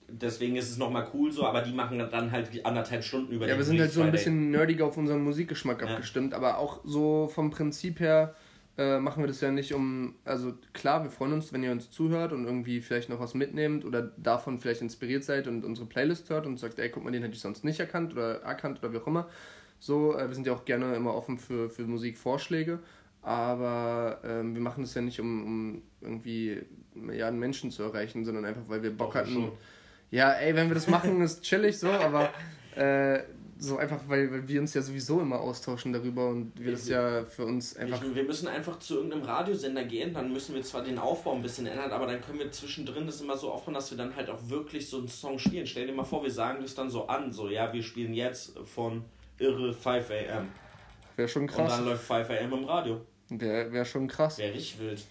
deswegen ist es nochmal cool so, aber die machen dann halt anderthalb Stunden über Ja, wir sind halt so ein bisschen nerdiger auf unseren Musikgeschmack Ja. abgestimmt, aber auch so vom Prinzip her äh, machen wir das ja nicht um, also klar, wir freuen uns, wenn ihr uns zuhört und irgendwie vielleicht noch was mitnehmt oder davon vielleicht inspiriert seid und unsere Playlist hört und sagt, ey, guck mal, den hätte ich sonst nicht erkannt oder erkannt oder wie auch immer. So, äh, wir sind ja auch gerne immer offen für, für Musikvorschläge, aber ähm, wir machen das ja nicht, um, um irgendwie Milliarden Menschen zu erreichen, sondern einfach, weil wir Bock Doch, hatten. schon. Ja, ey, wenn wir das machen, ist chillig so, aber äh, so einfach, weil, weil wir uns ja sowieso immer austauschen darüber und wir das ja für uns einfach. Ich, wir müssen einfach zu irgendeinem Radiosender gehen, dann müssen wir zwar den Aufbau ein bisschen ändern, aber dann können wir zwischendrin das immer so aufbauen, dass wir dann halt auch wirklich so einen Song spielen. Stell dir mal vor, wir sagen das dann so an, so ja, wir spielen jetzt von Irre 5 am. Wäre schon krass. Und dann läuft 5 am im Radio. Wäre wär schon krass. Wäre richtig wild.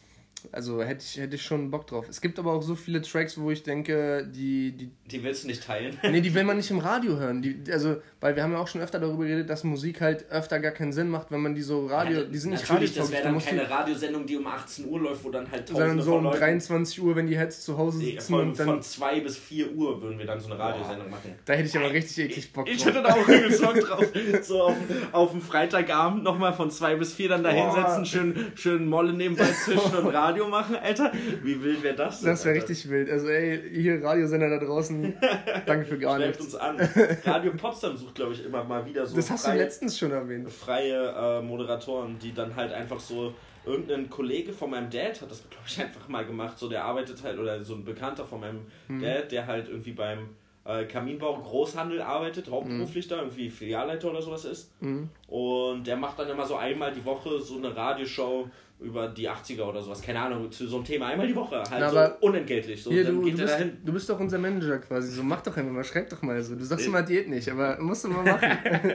Also hätte ich, hätte ich schon Bock drauf. Es gibt aber auch so viele Tracks, wo ich denke, die. Die, die willst du nicht teilen? *laughs* nee, die will man nicht im *laughs* Radio hören. Die, also, weil wir haben ja auch schon öfter darüber geredet, dass Musik halt öfter gar keinen Sinn macht, wenn man die so Radio. Ja, die sind nicht Natürlich, das wäre dann keine die, Radiosendung, die um 18 Uhr läuft, wo dann halt Sondern so um 23 Uhr, wenn die Heads zu Hause sitzen. Von, und dann, von 2 bis 4 Uhr würden wir dann so eine Radiosendung machen. Da hätte ich aber richtig eklig Bock drauf. Ich hätte da auch einen Song drauf. *laughs* So auf, auf dem Freitagabend nochmal von 2 bis 4 dann da hinsetzen, schön, schön Molle nebenbei zwischen und Radio machen, Alter. Wie wild wäre das denn? Das wäre richtig wild. Also ey, hier Radiosender da draußen, *laughs* danke für gar nichts. uns an. Radio Potsdam sucht, glaube ich, immer mal wieder so Das hast freie, du letztens schon erwähnt. Freie äh, Moderatoren, die dann halt einfach so irgendein Kollege von meinem Dad hat das, glaube ich, einfach mal gemacht. So, der arbeitet halt, oder so ein Bekannter von meinem hm. Dad, der halt irgendwie beim äh, Kaminbau Großhandel arbeitet, hauptberuflich mhm. da, irgendwie Filialleiter oder sowas ist. Mhm. Und der macht dann immer so einmal die Woche so eine Radioshow über die 80er oder sowas, keine Ahnung, zu so einem Thema einmal die Woche, halt Na, so unentgeltlich. So, hier, du, du, bist, du, bist, doch unser Manager quasi, so mach doch einfach mal, schreib doch mal so. Du sagst immer Diät nicht, aber musst du mal machen. *laughs*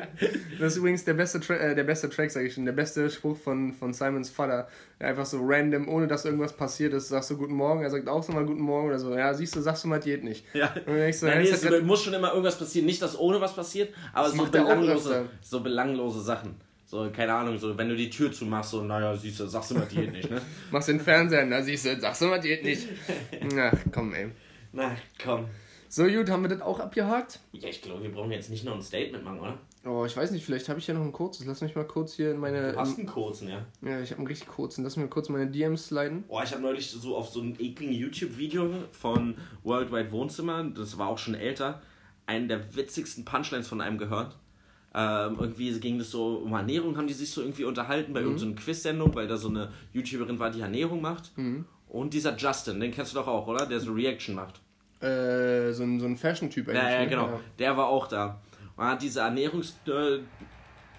das ist übrigens der beste, Tra äh, der beste Track, sag ich schon, der beste Spruch von, von Simons Vater. Einfach so random, ohne dass irgendwas passiert ist, sagst du Guten Morgen, er sagt auch so mal Guten Morgen oder so. Ja, siehst du, sagst du mal Diät nicht. Ja. Und ich so, Nein, nee, es muss schon immer irgendwas passieren, nicht, dass ohne was passiert, aber so belanglose, so belanglose Sachen. So, keine Ahnung, so, wenn du die Tür zumachst, so, naja, siehst du, sagst du mal Diät nicht, ne? *laughs* Machst den Fernseher, na, siehst du, sagst du mal Diät nicht. *laughs* Na, komm, ey. Na, komm. So, gut, haben wir das auch abgehakt? Ja, ich glaube, wir brauchen jetzt nicht noch ein Statement machen, oder? Oh, ich weiß nicht, vielleicht habe ich ja noch ein kurzes. Lass mich mal kurz hier in meine. Du hast einen kurzen, ja. Ja, ich habe einen richtig kurzen. Lass mich mal kurz meine DMs sliden. Oh, ich habe neulich so auf so ein ekligen YouTube-Video von Worldwide Wohnzimmer, das war auch schon älter, einen der witzigsten Punchlines von einem gehört. Ähm, irgendwie ging es so um Ernährung, haben die sich so irgendwie unterhalten bei mhm. irgendeiner so Quiz-Sendung, weil da so eine YouTuberin war, die Ernährung macht. Mhm. Und dieser Justin, den kennst du doch auch, oder? Der so Reaction macht. Äh, so ein, so ein Fashion-Typ eigentlich. Ja, ja, ne? genau. Ja. Der war auch da. Und hat diese Ernährungstruse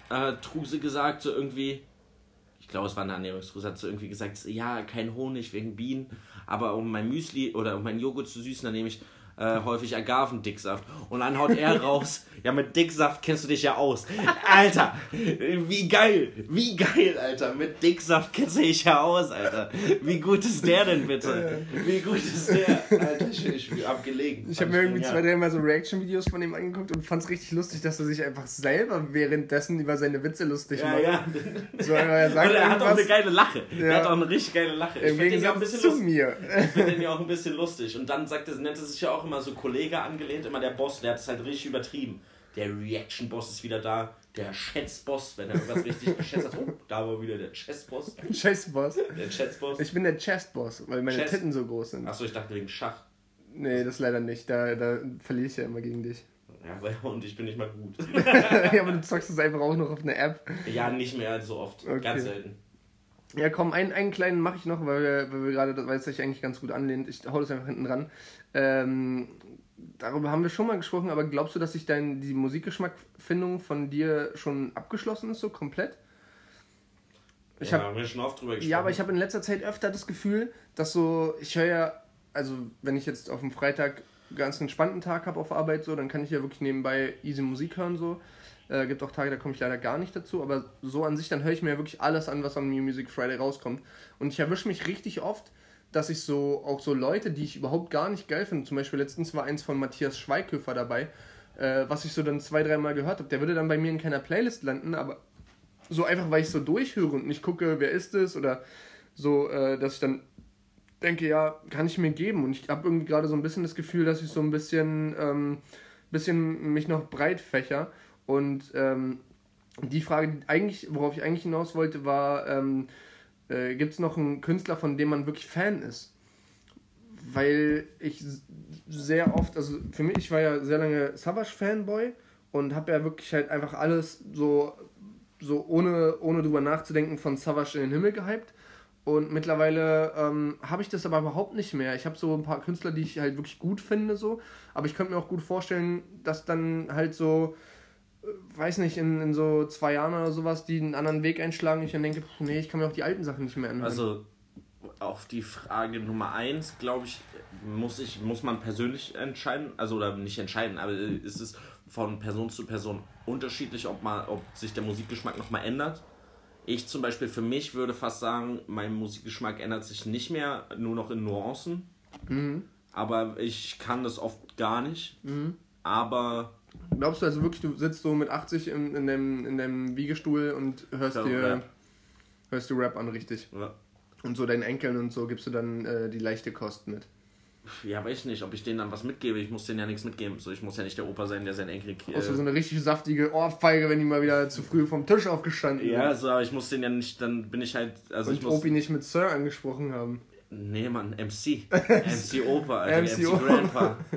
äh, gesagt, so irgendwie. Ich glaube, es war eine Ernährungstruse, hat so irgendwie gesagt, ja, kein Honig wegen Bienen, aber um mein Müsli oder um mein Joghurt zu süßen, dann nehme ich äh, häufig Agavendicksaft. Und dann haut er raus, ja, mit Dicksaft kennst du dich ja aus. Alter, wie geil, wie geil, Alter. Mit Dicksaft kennst du dich ja aus, Alter. Wie gut ist der denn bitte? Wie gut ist der? Alter, ich bin ich abgelegen. Ich habe mir irgendwie zwei, dreimal so Reaction-Videos von ihm angeguckt und fand es richtig lustig, dass er sich einfach selber währenddessen über seine Witze lustig ja, macht. Ja, so, er, sagt *laughs* und er hat auch eine geile Lache. Ja. Er hat auch eine richtig geile Lache. Ich finde den ja auch ein bisschen lustig. Mir. Ich finde den ja auch ein bisschen lustig. Und dann sagt er, nennt er sich ja auch immer so Kollege angelehnt, immer der Boss, der hat es halt richtig übertrieben. Der Reaction-Boss ist wieder da. Der Chess-Boss, wenn er irgendwas richtig *laughs* geschätzt hat. Oh, da war wieder der Chess-Boss. *laughs* Chess-Boss? Der Chess-Boss. Ich bin der Chess-Boss, weil meine Chess Titten so groß sind. Achso, ich dachte wegen Schach. Nee, das leider nicht. Da, da verliere ich ja immer gegen dich. Ja, *laughs* und ich bin nicht mal gut. ja, aber du zockst es einfach auch noch auf eine App. Ja, nicht mehr so oft. Okay. Ganz selten. Ja, komm, einen, einen kleinen mache ich noch, weil wir, weil wir gerade, weil es sich eigentlich ganz gut anlehnt. Ich hau das einfach hinten dran. Ähm, darüber haben wir schon mal gesprochen, aber glaubst du, dass sich dein, die Musikgeschmackfindung von dir schon abgeschlossen ist, so komplett? Ich ja, hab, haben wir schon oft drüber gesprochen. Ja, aber ich habe in letzter Zeit öfter das Gefühl, dass so, ich höre ja, also wenn ich jetzt auf dem Freitag einen ganz entspannten Tag habe auf Arbeit, so, dann kann ich ja wirklich nebenbei easy Musik hören, so. Äh, gibt auch Tage, da komme ich leider gar nicht dazu, aber so an sich, dann höre ich mir ja wirklich alles an, was am New Music Friday rauskommt. Und ich erwische mich richtig oft, dass ich so auch so Leute, die ich überhaupt gar nicht geil finde, zum Beispiel letztens war eins von Matthias Schweighöfer dabei, äh, was ich so dann zwei, dreimal gehört habe. Der würde dann bei mir in keiner Playlist landen, aber so einfach, weil ich so durchhöre und nicht gucke, wer ist es oder so, äh, dass ich dann denke, ja, kann ich mir geben. Und ich habe irgendwie gerade so ein bisschen das Gefühl, dass ich so ein bisschen, ähm, bisschen mich noch breit fächer. Und ähm, die Frage, eigentlich, worauf ich eigentlich hinaus wollte, war, ähm, äh, gibt es noch einen Künstler, von dem man wirklich Fan ist? Weil ich sehr oft, also für mich, ich war ja sehr lange Savage-Fanboy und habe ja wirklich halt einfach alles so, so ohne, ohne drüber nachzudenken von Savage in den Himmel gehypt. Und mittlerweile ähm, habe ich das aber überhaupt nicht mehr. Ich habe so ein paar Künstler, die ich halt wirklich gut finde, so. Aber ich könnte mir auch gut vorstellen, dass dann halt so weiß nicht, in, in so zwei Jahren oder sowas, die einen anderen Weg einschlagen. Ich dann denke, nee, ich kann mir auch die alten Sachen nicht mehr anhören. Also auf die Frage Nummer eins, glaube ich, muss ich, muss man persönlich entscheiden, also oder nicht entscheiden, aber ist es von Person zu Person unterschiedlich, ob man, ob sich der Musikgeschmack nochmal ändert. Ich zum Beispiel für mich würde fast sagen, mein Musikgeschmack ändert sich nicht mehr, nur noch in Nuancen. Mhm. Aber ich kann das oft gar nicht. Aber Glaubst du also wirklich, du sitzt so mit 80 in, in, dem, in dem Wiegestuhl und hörst Ja, dir Rap. hörst du Rap an, richtig? ja, Und so deinen Enkeln und so gibst du dann äh, die leichte Kost mit. ja, weiß ich nicht, ob ich denen dann was mitgebe. Ich muss denen ja nichts mitgeben. So, ich muss ja nicht der Opa sein, der seinen Enkel. Äh, Außer so eine richtig saftige Ohrfeige, wenn die mal wieder zu früh vom Tisch aufgestanden ja, sind. so, aber ich muss den ja nicht, dann bin ich halt, also ich Und muss, Opi nicht mit Sir angesprochen haben. nee, Mann, MC, *laughs* MC Opa, Alter, MC MC, Opa. Grandpa. *laughs*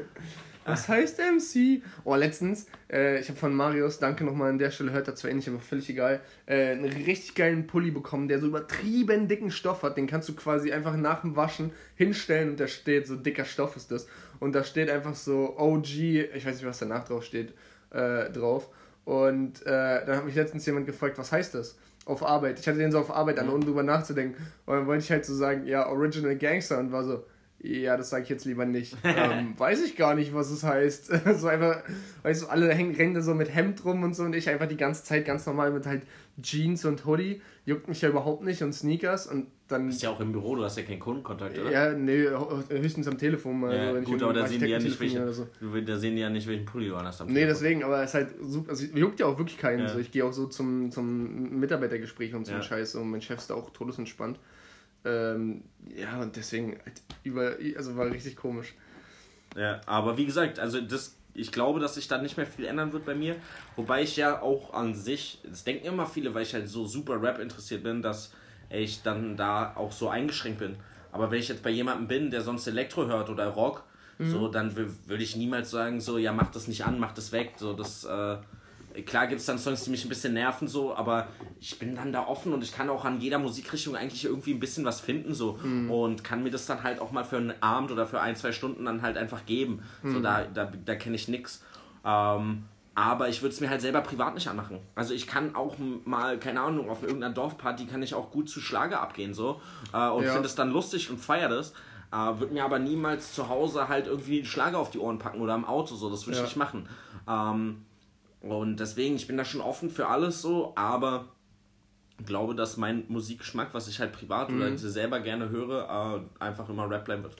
Was heißt MC? Oh, letztens, äh, ich habe von Marius, danke nochmal an der Stelle, hört er zwar eh nicht, aber völlig egal, äh, einen richtig geilen Pulli bekommen, der so übertrieben dicken Stoff hat. Den kannst du quasi einfach nach dem Waschen hinstellen und da steht, so dicker Stoff ist das. Und da steht einfach so OG, ich weiß nicht, was danach drauf steht, äh, drauf. Und äh, dann hat mich letztens jemand gefragt, was heißt das? Auf Arbeit. Ich hatte den so auf Arbeit an, ohne drüber nachzudenken. Und dann wollte ich halt so sagen, ja, Original Gangster und war so, ja, das sage ich jetzt lieber nicht. *laughs* ähm, weiß ich gar nicht, was es heißt. *laughs* so einfach, weißt du, alle hängen, rennen da so mit Hemd rum und so und ich einfach die ganze Zeit ganz normal mit halt Jeans und Hoodie. Juckt mich ja überhaupt nicht und Sneakers und dann. Du bist ja auch im Büro, du hast ja keinen Kundenkontakt, oder? Ja, nee, höchstens am Telefon mal. Ja, gut, aber da sehen die ja nicht, welchen, so. da sehen die ja nicht, welchen Pulli du an hast. am Nee, Telefon. deswegen, aber es ist halt super. Also, juckt ja auch wirklich keinen. Ja. So. Ich gehe auch so zum, zum Mitarbeitergespräch und so Ja. Scheiß und mein Chef ist da auch todesentspannt. Ähm, ja, und deswegen halt über, also war richtig komisch. Ja, aber wie gesagt, also das, ich glaube, dass sich da nicht mehr viel ändern wird bei mir. Wobei ich ja auch an sich, das denken immer viele, weil ich halt so super Rap interessiert bin, dass ich dann da auch so eingeschränkt bin. Aber wenn ich jetzt bei jemandem bin, der sonst Elektro hört oder Rock, so, dann wür- würde ich niemals sagen, so, ja, mach das nicht an, mach das weg. So, das, äh, klar gibt es dann Songs, die mich ein bisschen nerven, so, aber ich bin dann da offen und ich kann auch an jeder Musikrichtung eigentlich irgendwie ein bisschen was finden, so. Und kann mir das dann halt auch mal für einen Abend oder für ein, zwei Stunden dann halt einfach geben. So, da, da, da kenne ich nix. Ähm, aber ich würde es mir halt selber privat nicht anmachen. Also ich kann auch mal, keine Ahnung, auf irgendeiner Dorfparty kann ich auch gut zu Schlager abgehen so äh, und Ja. finde es dann lustig und feiere das. Äh, würde mir aber niemals zu Hause halt irgendwie einen Schlager auf die Ohren packen oder im Auto so. Das würde ich Ja. nicht machen. Ähm, und deswegen, ich bin da schon offen für alles so, aber glaube, dass mein Musikgeschmack, was ich halt privat Mhm. oder selber gerne höre, äh, einfach immer Rap bleiben wird.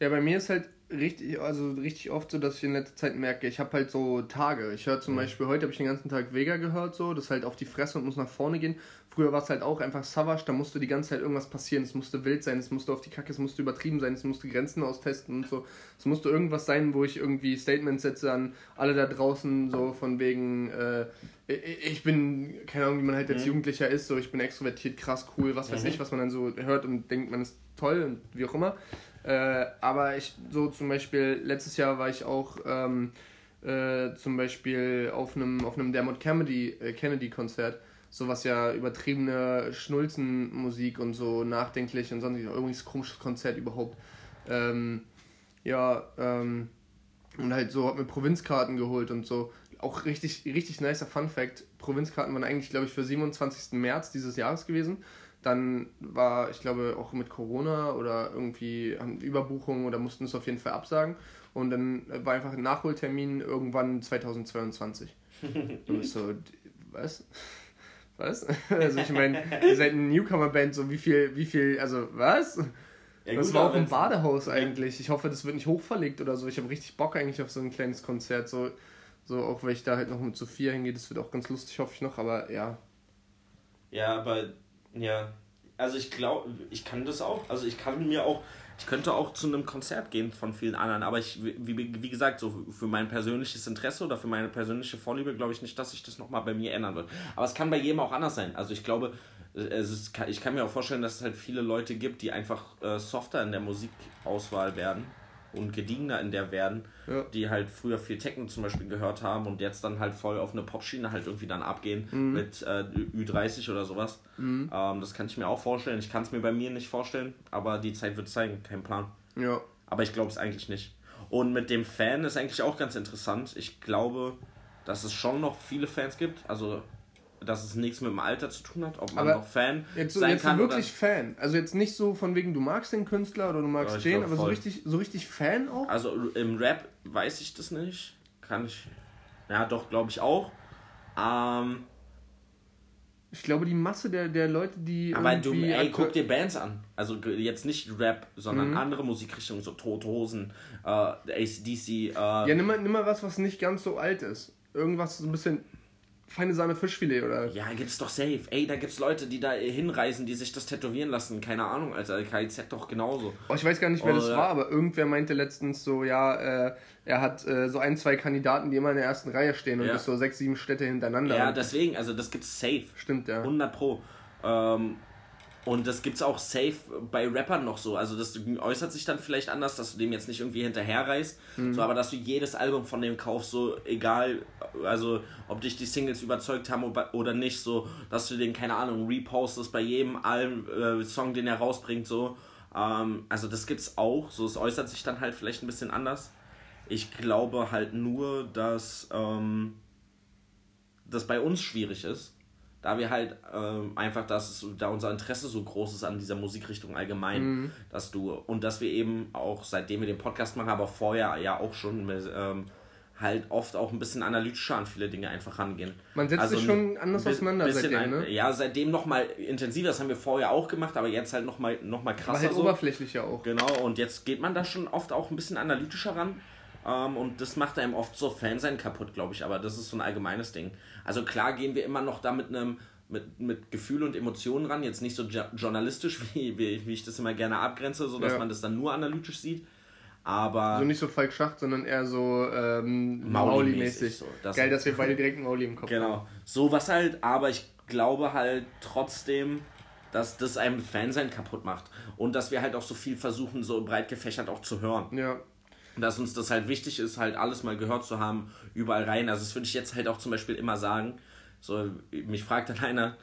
Ja, bei mir ist halt richtig, also richtig oft so, dass ich in letzter Zeit merke, ich habe halt so Tage. Ich höre zum Beispiel, heute habe ich den ganzen Tag Vega gehört, so, das ist halt auf die Fresse und muss nach vorne gehen. Früher war es halt auch einfach Savage, da musste die ganze Zeit irgendwas passieren. Es musste wild sein, es musste auf die Kacke, es musste übertrieben sein, es musste Grenzen austesten und so. Es musste irgendwas sein, wo ich irgendwie Statements setze an alle da draußen, so von wegen, äh, ich bin, keine Ahnung, wie man halt als Jugendlicher ist, so ich bin extrovertiert, krass, cool, was weiß Mhm. ich, was man dann so hört und denkt, man ist toll und wie auch immer. Äh, aber ich, so zum Beispiel, letztes Jahr war ich auch ähm, äh, zum Beispiel auf einem auf einem Dermot Kennedy, äh, Kennedy Konzert, so was ja übertriebene Schnulzenmusik und so nachdenklich und sonst irgendwie das komisches Konzert überhaupt. Ähm, ja, ähm, und halt so, hab mir Provinzkarten geholt und so. Auch richtig, richtig nicer Fun Fact. Provinzkarten waren eigentlich, glaube ich, für 27. März dieses Jahres gewesen. Dann war, ich glaube, auch mit Corona oder irgendwie haben Überbuchungen oder mussten es auf jeden Fall absagen. Und dann war einfach ein Nachholtermin irgendwann 2022. Und ich so, was? Was? *laughs* Also ich meine, ihr seid eine Newcomer-Band, so wie viel, wie viel, also was? Ja, das gut, war auch im Badehaus eigentlich. Ich hoffe, das wird nicht hochverlegt oder so. Ich habe richtig Bock eigentlich auf so ein kleines Konzert. So, so auch weil ich da halt noch mit Sophia hingehe. Das wird auch ganz lustig, hoffe ich noch. Aber ja. Ja, aber ja, also ich glaube, ich kann das auch. Also ich kann mir auch, ich könnte auch zu einem Konzert gehen von vielen anderen, aber ich, wie, wie gesagt, so für mein persönliches Interesse oder für meine persönliche Vorliebe glaube ich nicht, dass sich das nochmal bei mir ändern wird. Aber es kann bei jedem auch anders sein. Also ich glaube, ist, ich kann mir auch vorstellen, dass es halt viele Leute gibt, die einfach äh, softer in der Musikauswahl werden und gediegener in der werden, Ja. die halt früher viel Techno zum Beispiel gehört haben und jetzt dann halt voll auf eine Popschiene halt irgendwie dann abgehen Mhm. mit äh, Ü30 oder sowas. Ähm, das kann ich mir auch vorstellen. Ich kann es mir bei mir nicht vorstellen, aber die Zeit wird zeigen, kein Plan. Ja. Aber ich glaube es eigentlich nicht. Und mit dem Fan ist eigentlich auch ganz interessant. Ich glaube, dass es schon noch viele Fans gibt. Also, dass es nichts mit dem Alter zu tun hat, ob man Aber noch Fan Jetzt so, sein jetzt kann. wirklich Fan. Also jetzt nicht so von wegen, du magst den Künstler oder du magst Ja, den, aber so richtig, so richtig Fan auch? oder, also im Rap weiß ich das nicht. Kann ich. Ja, doch, glaube ich auch. Ähm, Ich glaube, die Masse der, der Leute, die. aber du, ey, guck dir Bands an. Also jetzt nicht Rap, sondern Mhm. andere Musikrichtungen, so Tote Hosen, äh, ACDC, äh, Ja, nimm mal, nimm mal was, was nicht ganz so alt ist. Irgendwas so ein bisschen feine Sahne Fischfilet oder. Ja, gibt's doch safe. Ey, da gibt's Leute, die da hinreisen, die sich das tätowieren lassen. Keine Ahnung, Alter. KIZ doch genauso. Oh, ich weiß gar nicht, wer das Oder- war, aber irgendwer meinte letztens so, ja, äh, er hat äh, so ein, zwei Kandidaten, die immer in der ersten Reihe stehen und Ja. das so sechs, sieben Städte hintereinander. Ja, deswegen, also das gibt's safe. Stimmt, ja. 100 Pro. Ähm, und das gibt's auch safe bei Rappern noch so. Also das äußert sich dann vielleicht anders, dass du dem jetzt nicht irgendwie hinterherreist, Mhm. so, aber dass du jedes Album von dem kaufst, so egal, also ob dich die Singles überzeugt haben oder- nicht, so, dass du den, keine Ahnung, repostest bei jedem Album, äh, Song, den er rausbringt, so. Ähm, also das gibt's auch, so es äußert sich dann halt vielleicht ein bisschen anders. Ich glaube halt nur, dass ähm, das bei uns schwierig ist, da wir halt ähm, einfach, dass da unser Interesse so groß ist an dieser Musikrichtung allgemein, Mhm. dass du und dass wir eben auch seitdem wir den Podcast machen, aber vorher ja auch schon ähm, halt oft auch ein bisschen analytischer an viele Dinge einfach rangehen. Man setzt sich schon anders auseinander seitdem, ein, ne? Ja, seitdem nochmal intensiver, das haben wir vorher auch gemacht, aber jetzt halt nochmal noch mal Aber krasser halt so. oberflächlicher auch. Genau, und jetzt geht man da schon oft auch ein bisschen analytischer ran. Ähm, und das macht einem oft so Fansein kaputt, glaube ich. Aber das ist so ein allgemeines Ding. Also klar gehen wir immer noch da mit einem mit, mit Gefühl und Emotionen ran. Jetzt nicht so jo- journalistisch, *laughs* wie, wie, wie ich das immer gerne abgrenze, so dass Ja. man das dann nur analytisch sieht. Aber So nicht so Falk Schacht, sondern eher so ähm, Mauli-mäßig so. Das- Geil, dass wir beide *laughs* direkt Mauli im Kopf haben. Genau. Sowas halt, aber ich glaube halt trotzdem, dass das einem Fansein kaputt macht. Und dass wir halt auch so viel versuchen, so breit gefächert auch zu hören. Ja, dass uns das halt wichtig ist, halt alles mal gehört zu haben, überall rein. Also das würde ich jetzt halt auch zum Beispiel immer sagen. So, mich fragt dann einer,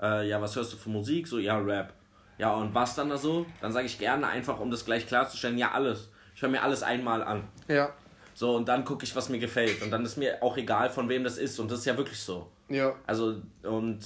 äh, ja, was hörst du für Musik? So, ja, Rap. Ja, und was dann da so? Dann sage ich gerne einfach, um das gleich klarzustellen, ja, alles. Ich höre mir alles einmal an. ja, So, und dann gucke ich, was mir gefällt. Und dann ist mir auch egal, von wem das ist. Und das ist ja wirklich so. ja. Also, und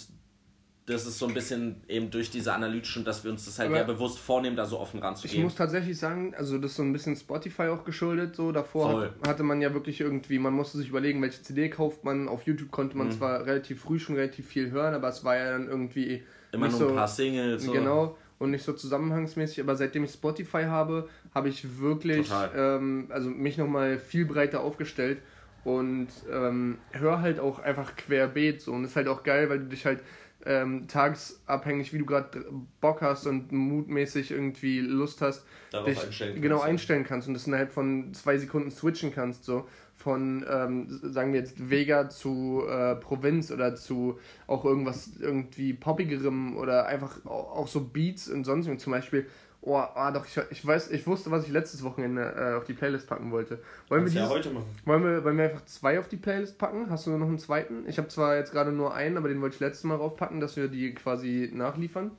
das ist so ein bisschen eben durch diese analytischen, dass wir uns das halt Aber ja bewusst vornehmen, da so offen Ich ranzugehen. muss tatsächlich sagen, also das ist so ein bisschen Spotify auch geschuldet. So davor hat, hatte man ja wirklich irgendwie, man musste sich überlegen, welche CD kauft man. Auf YouTube konnte Mhm. man zwar relativ früh schon relativ viel hören, aber es war ja dann irgendwie Immer nicht nur ein so, paar Singles. So. Genau, und nicht so zusammenhangsmäßig. Aber seitdem ich Spotify habe, habe ich wirklich ähm, also mich nochmal viel breiter aufgestellt und ähm, höre halt auch einfach querbeet so. Und ist halt auch geil, weil du dich halt ähm, tagsabhängig, wie du gerade Bock hast und mutmäßig irgendwie Lust hast, Darauf dich einstellen kannst, genau ja. einstellen kannst und das innerhalb von zwei Sekunden switchen kannst. So von, ähm, sagen wir jetzt, Vega zu äh, Provinz oder zu auch irgendwas irgendwie poppigerem oder einfach auch, auch so Beats und sonst zum Beispiel. Oh, ah, doch, ich, ich weiß, ich wusste, was ich letztes Wochenende äh, auf die Playlist packen wollte. Wollen wir, du ja dieses, heute machen. wollen, wir, wollen wir einfach zwei auf die Playlist packen? Hast du noch einen zweiten? Ich habe zwar jetzt gerade nur einen, aber den wollte ich letztes Mal raufpacken, dass wir die quasi nachliefern.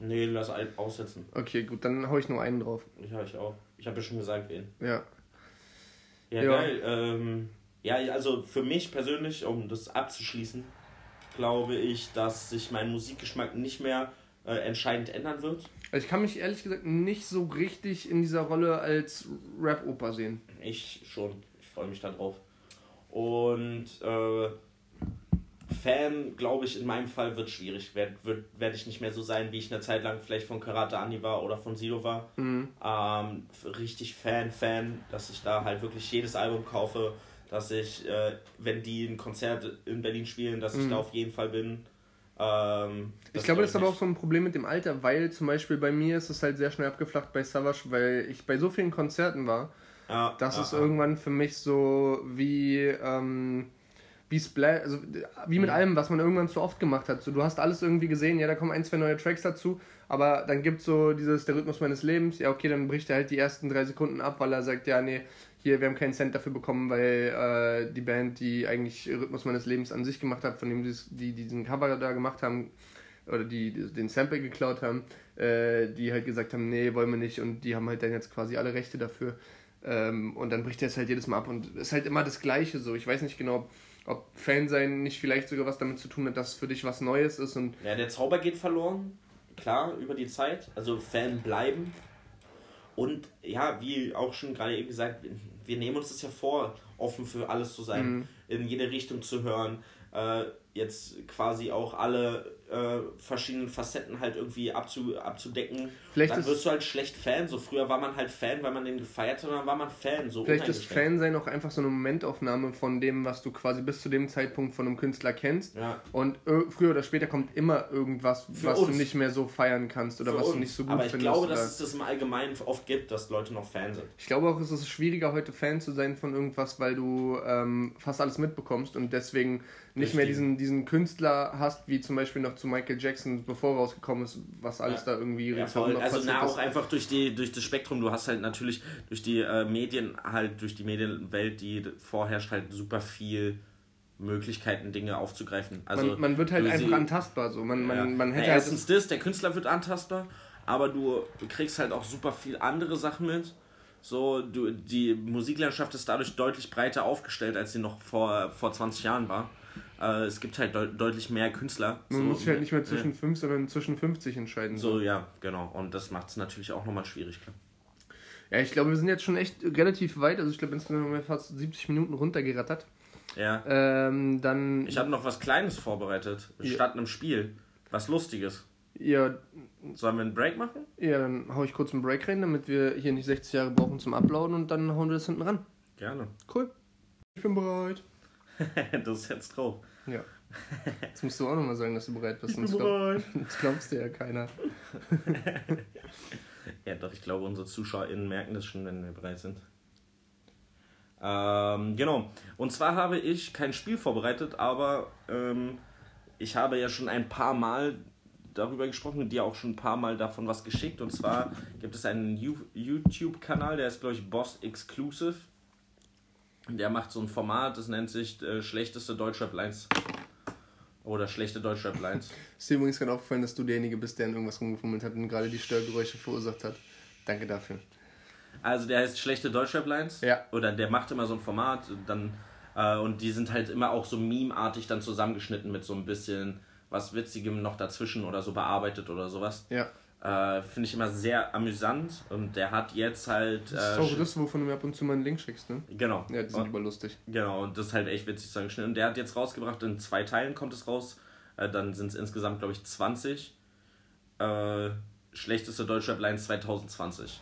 Nee, lass ein aussetzen. Okay, gut, dann hau ich nur einen drauf. Ja, ich auch. Ich habe ja schon gesagt, wen. Ja. Ja, Ja. geil. Ähm, ja, also für mich persönlich, um das abzuschließen, glaube ich, dass sich mein Musikgeschmack nicht mehr äh, entscheidend ändern wird. Ich kann mich ehrlich gesagt nicht so richtig in dieser Rolle als Rap-Oper sehen. Ich schon. Ich freue mich darauf. Und äh, Fan, glaube ich, in meinem Fall wird schwierig. Werde werd, werd ich nicht mehr so sein, wie ich eine Zeit lang vielleicht von Karate Andi war oder von Silo war. Mhm. Ähm, richtig Fan, Fan, dass ich da halt wirklich jedes Album kaufe, dass ich, äh, wenn die ein Konzert in Berlin spielen, dass ich Mhm. da auf jeden Fall bin. Ähm, Ich glaube, das ist aber auch so ein Problem mit dem Alter, weil zum Beispiel bei mir ist es halt sehr schnell abgeflacht bei Savage, weil ich bei so vielen Konzerten war, ja, dass ja, es ja. irgendwann für mich so wie, ähm, wie Splash, also wie mit Mhm. allem, was man irgendwann zu oft gemacht hat. So, du hast alles irgendwie gesehen, ja, da kommen ein, zwei neue Tracks dazu, aber dann gibt so dieses, der Rhythmus meines Lebens, ja, okay, dann bricht er halt die ersten drei Sekunden ab, weil er sagt, ja, nee, hier, wir haben keinen Cent dafür bekommen, weil äh, die Band, die eigentlich Rhythmus meines Lebens an sich gemacht hat, von dem sie die diesen Cover da gemacht haben, oder die, die den Sample geklaut haben, äh, die halt gesagt haben, nee, wollen wir nicht und die haben halt dann jetzt quasi alle Rechte dafür. Ähm, und dann bricht er es halt jedes Mal ab und es ist halt immer das Gleiche so. Ich weiß nicht genau, ob Fan sein nicht vielleicht sogar was damit zu tun hat, dass für dich was Neues ist und. Ja, der Zauber geht verloren, klar, über die Zeit. Also Fan bleiben. Und ja, wie auch schon gerade eben gesagt, wir nehmen uns das ja vor, offen für alles zu sein, mhm. in jede Richtung zu hören, äh, jetzt quasi auch alle äh, verschiedenen Facetten halt irgendwie abzu, abzudecken. Vielleicht dann wirst du halt schlecht Fan. So früher war man halt Fan, weil man den gefeiert hat, dann war man Fan. So vielleicht ist Fan sein auch einfach so eine Momentaufnahme von dem, was du quasi bis zu dem Zeitpunkt von einem Künstler kennst. Ja. Und früher oder später kommt immer irgendwas, Für was uns. du nicht mehr so feiern kannst oder Für was uns. du nicht so gut findest. Aber ich glaube, dass es das im Allgemeinen oft gibt, dass Leute noch Fan sind. Ich glaube auch, es ist schwieriger heute Fan zu sein von irgendwas, weil du ähm, fast alles mitbekommst und deswegen nicht Richtig. mehr diesen, diesen Künstler hast, wie zum Beispiel noch zu Michael Jackson, bevor rausgekommen ist, was alles ja. da irgendwie ja, voll. Also na, auch einfach durch die durch das Spektrum. Du hast halt natürlich durch die äh, Medien halt durch die Medienwelt, die vorherrscht, halt super viel Möglichkeiten, Dinge aufzugreifen. Also man, man wird halt einfach sie, antastbar. So. Man, man, ja. man hätte ja, halt erstens das, der Künstler wird antastbar, aber du, du kriegst halt auch super viel andere Sachen mit. So, du, die Musiklandschaft ist dadurch deutlich breiter aufgestellt, als sie noch vor, vor 20 Jahren war. Äh, es gibt halt de deutlich mehr Künstler. Man so, muss sich halt nicht mehr zwischen 5, sondern zwischen 50 entscheiden. So, ja, genau. Und das macht es natürlich auch nochmal schwierig, klar. Ja, ich glaube, wir sind jetzt schon echt relativ weit. Also ich glaube, insgesamt haben wir fast 70 Minuten runtergerattert. Ja. Ähm, dann. Ich habe noch was Kleines vorbereitet. Ja. Statt einem Spiel. Was Lustiges. Ja. Sollen wir einen Break machen? Ja, dann hau ich kurz einen Break rein, damit wir hier nicht 60 Jahre brauchen zum Uploaden und dann hauen wir das hinten ran. Gerne. Cool. Ich bin bereit. *laughs* das ist jetzt drauf. Ja. Jetzt musst du auch nochmal sagen, dass du bereit bist. Ich bin bereit. Glaub, das glaubst du ja keiner. *laughs* ja, doch, ich glaube, unsere ZuschauerInnen merken das schon, wenn wir bereit sind. Ähm, genau. Und zwar habe ich kein Spiel vorbereitet, aber ähm, ich habe ja schon ein paar Mal darüber gesprochen und dir auch schon ein paar Mal davon was geschickt. Und zwar gibt es einen YouTube-Kanal, der ist, glaube ich, Boss Exclusive. Der macht so ein Format, das nennt sich äh, Schlechteste Deutschrap Lines. Oder schlechte Deutschrap Lines. ist dir übrigens gerade aufgefallen, dass du derjenige bist, der in irgendwas rumgefummelt hat und gerade die Störgeräusche verursacht hat. Danke dafür. Also der heißt Schlechte Deutschrap Lines. Ja. Oder der macht immer so ein Format, dann äh, und die sind halt immer auch so meme-artig dann zusammengeschnitten mit so ein bisschen was Witzigem noch dazwischen oder so bearbeitet oder sowas. Ja. Äh, Finde ich immer sehr amüsant und der hat jetzt halt. das ist auch äh, das, wovon du mir ab und zu mal einen Link schickst, ne? Genau. Ja, die sind über lustig. Genau, und das ist halt echt witzig zusammengeschnitten. Und der hat jetzt rausgebracht, in zwei Teilen kommt es raus. Äh, dann sind es insgesamt, glaube ich, 20. Äh, schlechteste Deutschrap-Line 2020.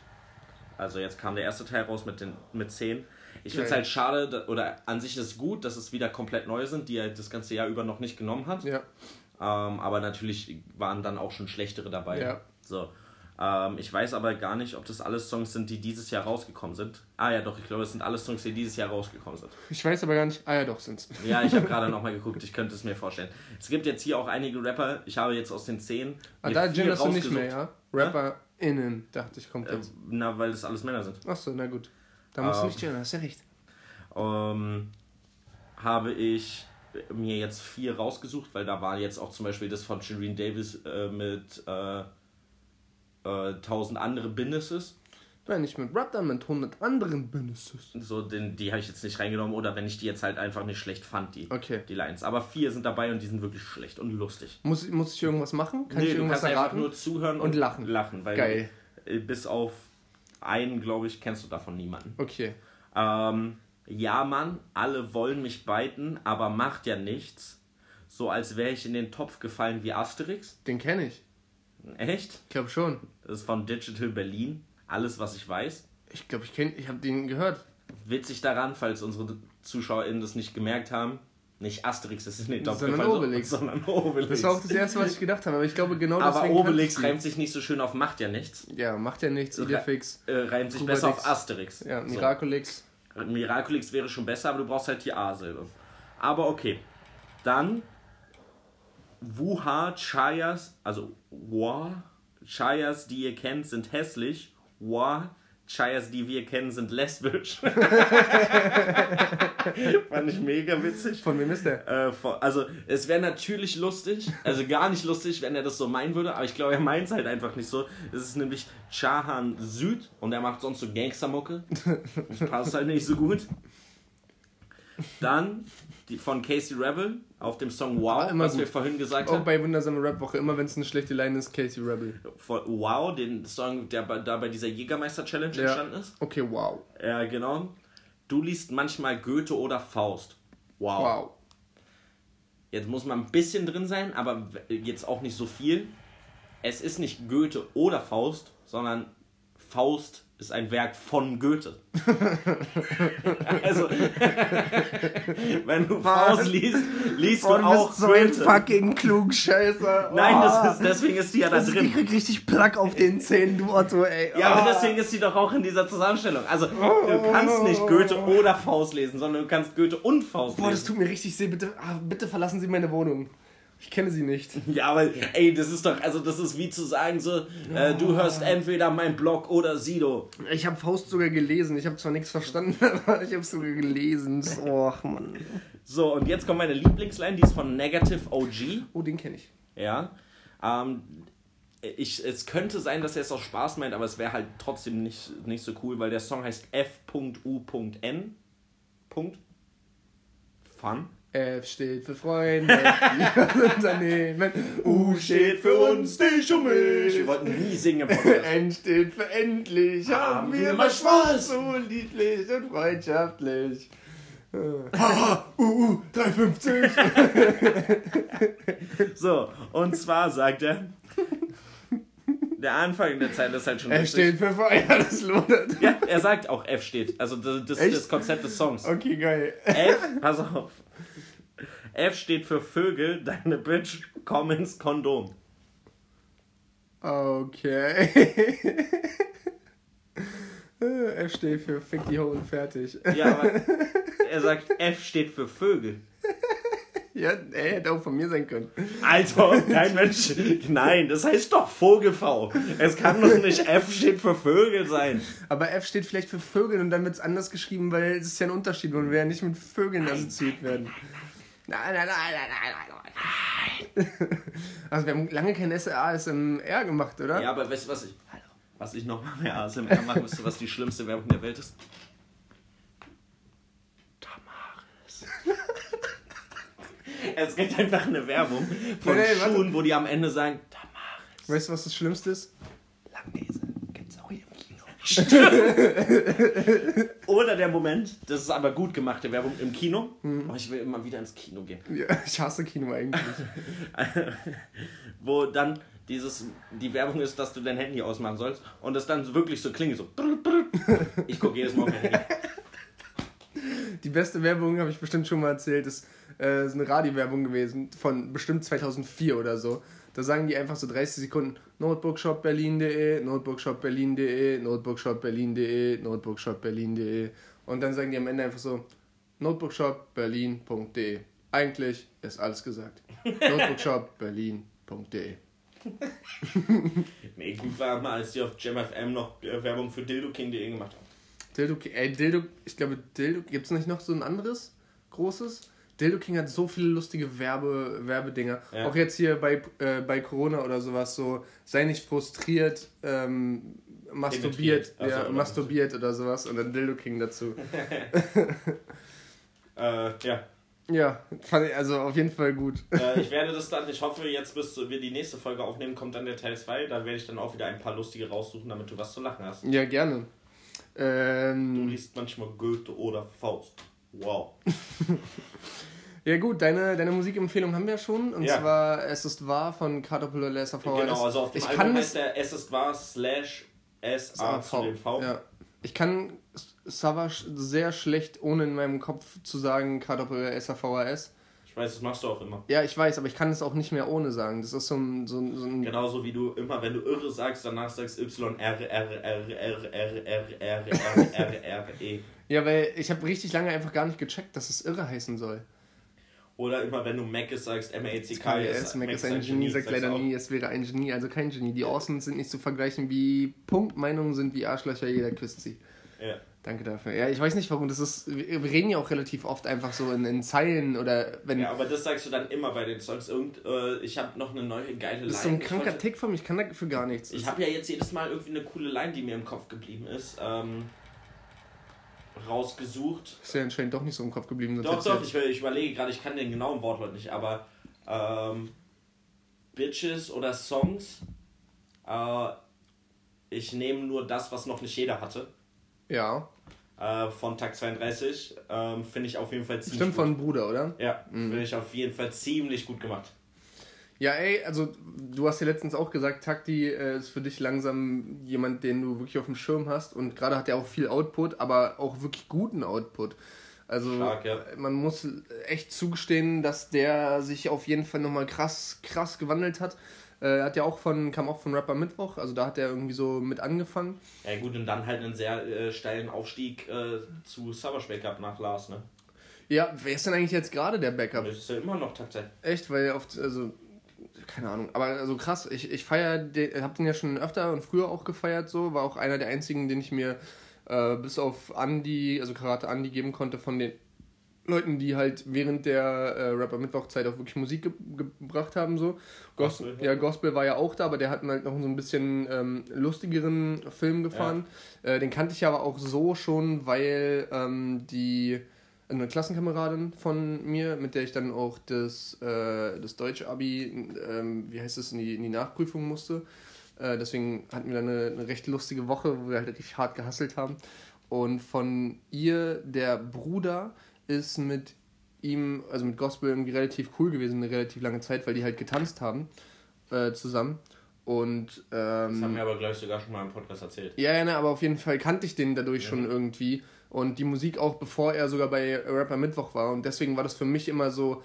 Also jetzt kam der erste Teil raus mit, den, mit 10. Ich finde es halt schade, oder an sich ist es gut, dass es wieder komplett neu sind, die er das ganze Jahr über noch nicht genommen hat. Ja. Ähm, aber natürlich waren dann auch schon schlechtere dabei. Ja. So. Ähm, ich weiß aber gar nicht, ob das alles Songs sind, die dieses Jahr rausgekommen sind. Ah ja, doch, ich glaube, es sind alles Songs, die dieses Jahr rausgekommen sind. Ich weiß aber gar nicht. Ah ja, doch, sind's. Ja, ich habe gerade *laughs* nochmal geguckt, ich könnte es mir vorstellen. Es gibt jetzt hier auch einige Rapper, ich habe jetzt aus den zehn. Ah, da genderst du nicht mehr, ja? RapperInnen, dachte ich, kommt jetzt. Äh, na, weil das alles Männer sind. Achso, na gut. Da musst ähm, du nicht gendern, hast ja recht. Ähm, habe ich mir jetzt vier rausgesucht, weil da war jetzt auch zum Beispiel das von Shireen Davis äh, mit äh, äh, 1000 andere Businesses. Wenn ich mit Rap, dann mit 100 anderen Businesses. So, den, die habe ich jetzt nicht reingenommen oder wenn ich die jetzt halt einfach nicht schlecht fand, die, okay. die Lines. Aber vier sind dabei und die sind wirklich schlecht und lustig. Muss, muss ich irgendwas machen? Kann nee, ich irgendwas du kannst erraten? einfach nur zuhören und, und lachen. lachen weil Geil. Bis auf einen, glaube ich, kennst du davon niemanden. Okay. Ähm, ja, Mann, alle wollen mich beiten, aber macht ja nichts. So als wäre ich in den Topf gefallen wie Asterix. Den kenne ich. Echt? Ich glaube schon. Das ist von Digital Berlin. Alles, was ich weiß. Ich glaube, ich kenne, ich habe den gehört. Witzig daran, falls unsere ZuschauerInnen das nicht gemerkt haben, nicht Asterix ist in den Topf sondern gefallen, Obelix. sondern Obelix. Das war auch das Erste, was ich gedacht habe, aber ich glaube genau Aber Obelix reimt sich nicht so schön auf macht ja nichts. Ja, macht ja nichts, Idefix. Äh, reimt sich besser auf Asterix. Ja, Miraculix. So. Miraculix wäre schon besser, aber du brauchst halt die A-Silbe. Aber okay. Dann Wuha Chayas, also Wa Chayas, die ihr kennt, sind hässlich. Wa Chayas, die wir kennen, sind lesbisch. *laughs* Fand ich mega witzig. Von wem ist der? Äh, von, also, es wäre natürlich lustig, also gar nicht lustig, wenn er das so meinen würde, aber ich glaube, er meint es halt einfach nicht so. Es ist nämlich Chahan Süd und er macht sonst so Gangstermucke. Das passt halt nicht so gut. Dann die von Casey Rebel auf dem Song Wow, immer was gut. wir vorhin gesagt Auch haben. bei Wundersame Rap-Woche, immer wenn es eine schlechte Line ist, Casey Rebel. Von Wow, den Song, der bei, da bei dieser Jägermeister-Challenge Ja. entstanden ist. Okay, wow. Ja, genau. Du liest manchmal Goethe oder Faust. Wow. Wow. Jetzt muss man ein bisschen drin sein, aber jetzt auch nicht so viel. Es ist nicht Goethe oder Faust, sondern Faust ist ein Werk von Goethe. *laughs* also, *laughs* wenn du Faust liest, liest du auch Goethe. fucking Klugscheißer. Nein, Oh. das ist, deswegen ist die ja da Ich drin. krieg richtig Plack auf den Zähnen, du Otto, ey. Ja, aber Oh. deswegen ist sie doch auch in dieser Zusammenstellung. Also, du kannst nicht Goethe oder Faust lesen, sondern du kannst Goethe und Faust Boah, das lesen. tut mir richtig weh. Bitte, ah, bitte verlassen Sie meine Wohnung. Ich kenne sie nicht. *laughs* Ja, aber ey, das ist doch, also das ist wie zu sagen so, äh, du hörst entweder mein Blog oder Sido. Ich habe Faust sogar gelesen. Ich habe zwar nichts verstanden, *laughs* aber ich habe sogar gelesen. Och, Mann. So, und jetzt kommt meine Lieblingsline, die ist von Negative OG. Oh, den kenne ich. Ja. Ähm, ich, es könnte sein, dass er es aus Spaß meint, aber es wäre halt trotzdem nicht, nicht so cool, weil der Song heißt F.U.N. Punkt. Fun. F steht für Freunde, I *laughs* Unternehmen. U steht für uns, dich und Wir mich. wollten nie singen. *laughs* N steht für endlich. Haben wir mal Spaß. So lieblich und freundschaftlich. Haha, UU 350. So, und zwar sagt er, der Anfang der Zeile ist halt schon F lustig. steht für Feuer, das lodert. Ja, er sagt auch F steht. Also das, das das Konzept des Songs. Okay, geil. F, pass auf. F steht für Vögel, *laughs* deine Bitch, komm ins Kondom. Okay. *laughs* F steht für Fick die Ho und fertig. Ja, aber *laughs* er sagt, F steht für Vögel. Ja, er hätte auch von mir sein können. Alter, kein Mensch. Nein, das heißt doch Vogelfau. Es kann doch nicht F steht für Vögel sein. Aber F steht vielleicht für Vögel und dann wird es anders geschrieben, weil es ist ja ein Unterschied und wir ja nicht mit Vögeln assoziiert werden. Nein, nein, nein, nein, nein, nein, nein. *laughs* Also wir haben lange kein SASMR gemacht, oder? Ja, aber weißt du, was ich, was ich nochmal mehr ASMR machen müsste, was die schlimmste Werbung der Welt ist? Tamaris. *laughs* es gibt einfach eine Werbung von Nee, nee, warte. Schuhen, wo die am Ende sagen, Tamaris. Weißt du, was das Schlimmste ist? Langnese gibt's auch hier im Kino. *laughs* Oder der Moment, das ist aber gut gemachte Werbung im Kino. Mhm. Oh, ich will immer wieder ins Kino gehen. Ja, ich hasse Kino eigentlich. *laughs* wo dann dieses, die Werbung ist, dass du dein Handy ausmachen sollst und es dann wirklich so klingt, so. Ich gucke jedes Mal auf mein Handy. *laughs* Die beste Werbung, habe ich bestimmt schon mal erzählt, ist, äh, ist eine Radiowerbung gewesen von bestimmt 2004 oder so. Da sagen die einfach so 30 Sekunden notebookshopberlin.de, notebookshopberlin.de, notebookshopberlin.de, notebookshopberlin.de und dann sagen die am Ende einfach so notebookshopberlin.de. Eigentlich ist alles gesagt. *laughs* notebookshopberlin.de. *laughs* Nee, gut war mal, als die auf JamFM noch äh, Werbung für DildoKing.de gemacht haben. Dildo ey, Dildo, ich glaube, Dildo, gibt es nicht noch so ein anderes großes? Dildo King hat so viele lustige Werbe, Werbedinger. Ja. Auch jetzt hier bei, äh, bei Corona oder sowas, so, sei nicht frustriert, ähm, masturbiert. Ach so, ja, oder masturbiert oder sowas und dann Dildo King dazu. *laughs* Äh, ja. ja, fand ich also auf jeden Fall gut. Äh, ich *laughs* werde das dann, ich hoffe, jetzt bis wir die nächste Folge aufnehmen, kommt dann der Teil 2. Da werde ich dann auch wieder ein paar lustige raussuchen, damit du was zu lachen hast. Ja, gerne. Du Ähm, liest manchmal Goethe oder Faust. Wow. *laughs* ja gut, deine, deine Musikempfehlung haben wir schon. Und Ja. zwar Es ist wahr von Caterpillar Laser VHS. Genau, also auf dem ich Album kann heißt der Es ist wahr slash SA zu dem V. Ja. Ich kann Savage sehr schlecht, ohne in meinem Kopf zu sagen, Caterpillar SAVHS. Ich weiß, das machst du auch immer. Ja, ich weiß, aber ich kann es auch nicht mehr ohne sagen. Das ist so ein. So ein, so ein Genauso wie du immer, wenn du irre sagst, danach sagst Y R R R R R R R R R R E. Ja, weil ich habe richtig lange einfach gar nicht gecheckt, dass es irre heißen soll. Oder immer wenn du Mac ist, sagst M-A-C-K. KS, Mac ist ein Genie, sagt leider nie, es wäre ein Genie, also kein Genie. Die Orsons sind nicht zu vergleichen wie Punktmeinungen sind wie Arschlöcher, jeder küsst sie. Ja. Danke dafür. Ja, ich weiß nicht warum, das ist, wir reden ja auch relativ oft einfach so in, in Zeilen oder wenn, ja, aber das sagst du dann immer bei den Songs. Und äh, ich habe noch eine neue geile Line. das ist so ein kranker wollte- Tick von mir, ich kann dafür gar nichts. Ich habe ja jetzt jedes Mal irgendwie eine coole Line, die mir im Kopf geblieben ist, ähm, rausgesucht. ist ja anscheinend doch nicht so im Kopf geblieben. sonst Doch, doch, ich, ich überlege gerade, ich kann den genauen Wortlaut nicht, aber ähm, Bitches oder Songs, äh, ich nehme nur das, was noch nicht jeder hatte. Ja, Äh, von Tag 32 ähm, finde ich auf jeden Fall ziemlich stimmt gut. von Bruder, oder? Ja, finde ich auf jeden Fall ziemlich gut gemacht. Ja, ey, also du hast ja letztens auch gesagt, Takti äh, ist für dich langsam jemand, den du wirklich auf dem Schirm hast und gerade hat er auch viel Output, aber auch wirklich guten Output. Also Stark, ja. man muss echt zugestehen, dass der sich auf jeden Fall nochmal krass, krass gewandelt hat. Äh, Er hat ja auch von, kam auch von Rapper Mittwoch, also da hat er irgendwie so mit angefangen. Ja gut, und dann halt einen sehr äh, steilen Aufstieg äh, zu Savage Backup nach Lars, ne? Ja, wer ist denn eigentlich jetzt gerade der Backup? Das ist ja immer noch 2. Echt, weil oft, also, keine Ahnung, aber also krass, ich, ich feiere, den, hab den ja schon öfter und früher auch gefeiert, so, war auch einer der einzigen, den ich mir äh, bis auf Andy, also Karate Andy geben konnte von den Leuten, die halt während der äh, Rapper Mittwochzeit auch wirklich Musik ge gebracht haben, so. Gospel, Gospel, ja, Gospel war ja auch da, aber der hat halt noch so ein bisschen ähm, lustigeren Film gefahren. Äh, den kannte ich aber auch so schon, weil ähm, die eine Klassenkameradin von mir, mit der ich dann auch das, äh, das deutsche Abi, ähm, wie heißt es, in die, in die Nachprüfung musste. Äh, deswegen hatten wir dann eine, eine recht lustige Woche, wo wir halt richtig hart gehasselt haben. Und von ihr, der Bruder, ist mit ihm, also mit Gospel irgendwie relativ cool gewesen, eine relativ lange Zeit, weil die halt getanzt haben äh, zusammen. Und Das haben ähm, wir aber gleich sogar schon mal im Podcast erzählt. ja, ja, ne, aber auf jeden Fall kannte ich den dadurch schon irgendwie. Und die Musik auch, bevor er sogar bei Rapper Mittwoch war. Und deswegen war das für mich immer so.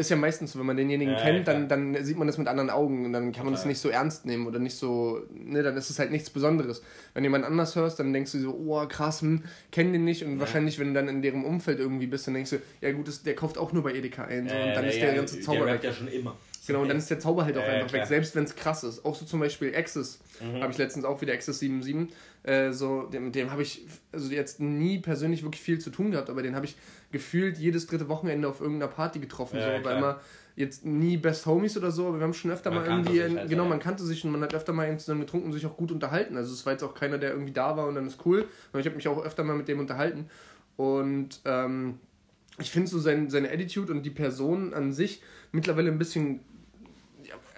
Ist ja meistens so, wenn man denjenigen Ja, ja, kennt, klar. dann, dann sieht man das mit anderen Augen und dann kann man das Total. nicht so ernst nehmen oder nicht so, ne, dann ist es halt nichts Besonderes. Wenn jemand anders hörst, dann denkst du so, oh krass, hm, kenn den nicht und wahrscheinlich, wenn du dann in deren Umfeld irgendwie bist, dann denkst du, ja gut, das, der kauft auch nur bei Edeka ein so, und dann ist der ganze Zauber Der weg. ja schon immer. Genau, und dann ist der Zauber halt auch Ja, ja, einfach weg, selbst wenn es krass ist. Auch so zum Beispiel Axis, Mhm. habe ich letztens auch wieder Axis 77. Äh, so, dem, mit dem habe ich also jetzt nie persönlich wirklich viel zu tun gehabt, aber den habe ich gefühlt jedes dritte Wochenende auf irgendeiner Party getroffen. Ja, so, ja, weil immer jetzt nie Best Homies oder so, aber wir haben schon öfter Man mal irgendwie, sich halt, genau, ja. man kannte sich und man hat öfter mal eben zusammen getrunken und sich auch gut unterhalten. Also es war jetzt auch keiner, der irgendwie da war und dann ist cool. Und ich habe mich auch öfter mal mit dem unterhalten. Und ähm, ich finde so sein, seine Attitude und die Person an sich mittlerweile ein bisschen.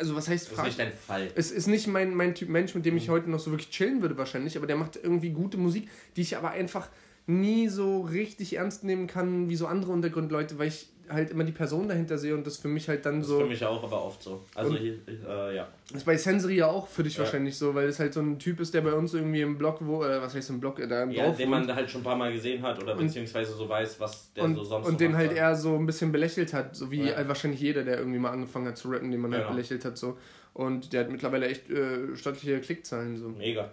Also, was heißt Das ist nicht dein Fall. Es ist nicht mein, mein Typ Mensch, mit dem ich heute noch so wirklich chillen würde, wahrscheinlich, aber der macht irgendwie gute Musik, die ich aber einfach nie so richtig ernst nehmen kann wie so andere Untergrundleute, weil ich halt immer die Person dahinter sehe und das für mich halt dann Das ist so. für mich auch aber oft so. Also, Und- hier, äh, ja. Das ist bei Sensory ja auch für dich Ja. wahrscheinlich so, weil es halt so ein Typ ist, der bei uns irgendwie im Blog, wo, oder was heißt im Blog, äh, da im ja Dorf den man halt schon ein paar Mal gesehen hat oder beziehungsweise so weiß, was der und, so sonst und so den halt eher so ein bisschen belächelt hat, so wie Ja. halt wahrscheinlich jeder, der irgendwie mal angefangen hat zu rappen, den man halt Genau. belächelt hat, so. Und der hat mittlerweile echt äh, stattliche Klickzahlen, so. Mega.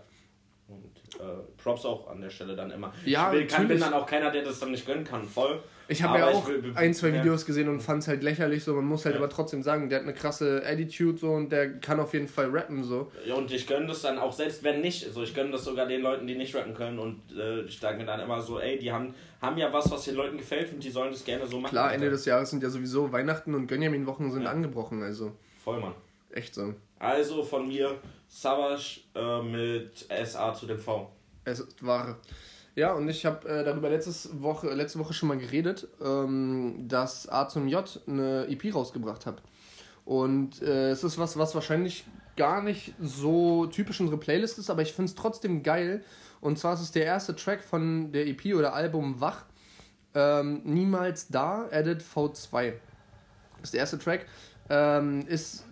Und äh, Props auch an der Stelle dann immer. Ja, ich bin, kann, bin dann auch keiner, der das dann nicht gönnen kann, voll. Ich habe ja auch will- ein, zwei ja. Videos gesehen und fand es halt lächerlich, so. Man muss halt Ja. aber trotzdem sagen, der hat eine krasse Attitude, so, und der kann auf jeden Fall rappen, so. Ja, und ich gönne das dann auch, selbst wenn nicht, also ich gönne das sogar den Leuten, die nicht rappen können und äh, ich sage mir dann immer so, ey, die haben, haben ja was, was den Leuten gefällt und die sollen das gerne so machen. Klar. Ende des Jahres sind ja sowieso Weihnachten und Gönjamin-Wochen sind Ja. angebrochen, also. Voll, Mann. Echt so. Also von mir Savage äh, mit SA zu dem V. Es Ware. Ja, und ich habe äh, darüber letztes Woche, letzte Woche schon mal geredet, ähm, dass A zum J eine EP rausgebracht hat. Und äh, es ist was, was wahrscheinlich gar nicht so typisch unsere Playlist ist, aber ich finde es trotzdem geil. Und zwar ist es der erste Track von der EP oder Album Wach. Ähm, Niemals da, Edit V2. Das ist der erste Track. Ähm, ist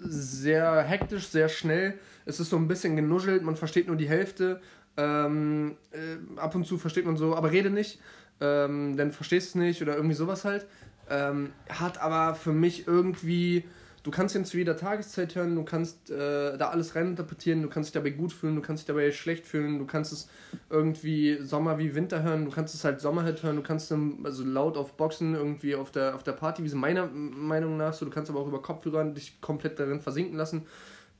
sehr hektisch, sehr schnell. Es ist so ein bisschen genuschelt, man versteht nur die Hälfte. Ähm, äh, ab und zu versteht man so, aber rede nicht, ähm, dann verstehst du es nicht oder irgendwie sowas halt. Ähm, hat aber für mich irgendwie du kannst ihn zu jeder Tageszeit hören, du kannst äh, da alles reininterpretieren, du kannst dich dabei gut fühlen, du kannst dich dabei schlecht fühlen, du kannst es irgendwie Sommer wie Winter hören, du kannst es halt Sommerhit hören, du kannst also laut auf Boxen irgendwie auf der, auf der Party, wie sie meiner Meinung nach so, du kannst aber auch über Kopfhörer dich komplett darin versinken lassen.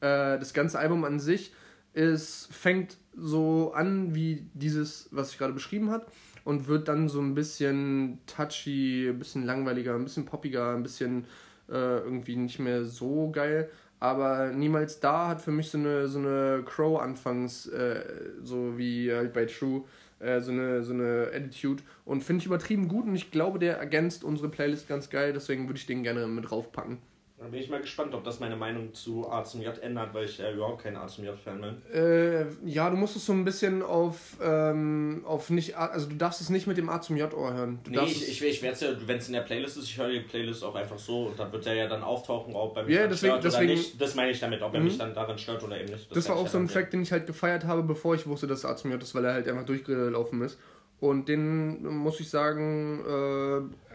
Äh, das ganze Album an sich ist, fängt so an wie dieses, was ich gerade beschrieben habe und wird dann so ein bisschen touchy, ein bisschen langweiliger, ein bisschen poppiger, ein bisschen äh, irgendwie nicht mehr so geil. Aber niemals da hat für mich so eine, so eine Crow anfangs, äh, so wie halt bei True, äh, so, eine, so eine Attitude. Und finde ich übertrieben gut und ich glaube, der ergänzt unsere Playlist ganz geil, deswegen würde ich den gerne mit draufpacken. Da bin ich mal gespannt, ob das meine Meinung zu A zum J ändert, weil ich ja überhaupt kein A zum J-Fan bin. Äh, ja, du musst es so ein bisschen auf, ähm, auf nicht, also du darfst es nicht mit dem A zum J-Ohr hören. Du nee, ich, ich, ich werde es ja, wenn es in der Playlist ist, ich höre die Playlist auch einfach so und dann wird der ja dann auftauchen, ob bei mir ja, deswegen, stört deswegen, oder nicht. Das meine ich damit, ob er mhm. mich dann darin stört oder eben nicht. Das, das war auch so ein Track, den ich halt gefeiert habe, bevor ich wusste, dass A zum J ist, weil er halt einfach durchgelaufen ist. Und den, muss ich sagen, äh,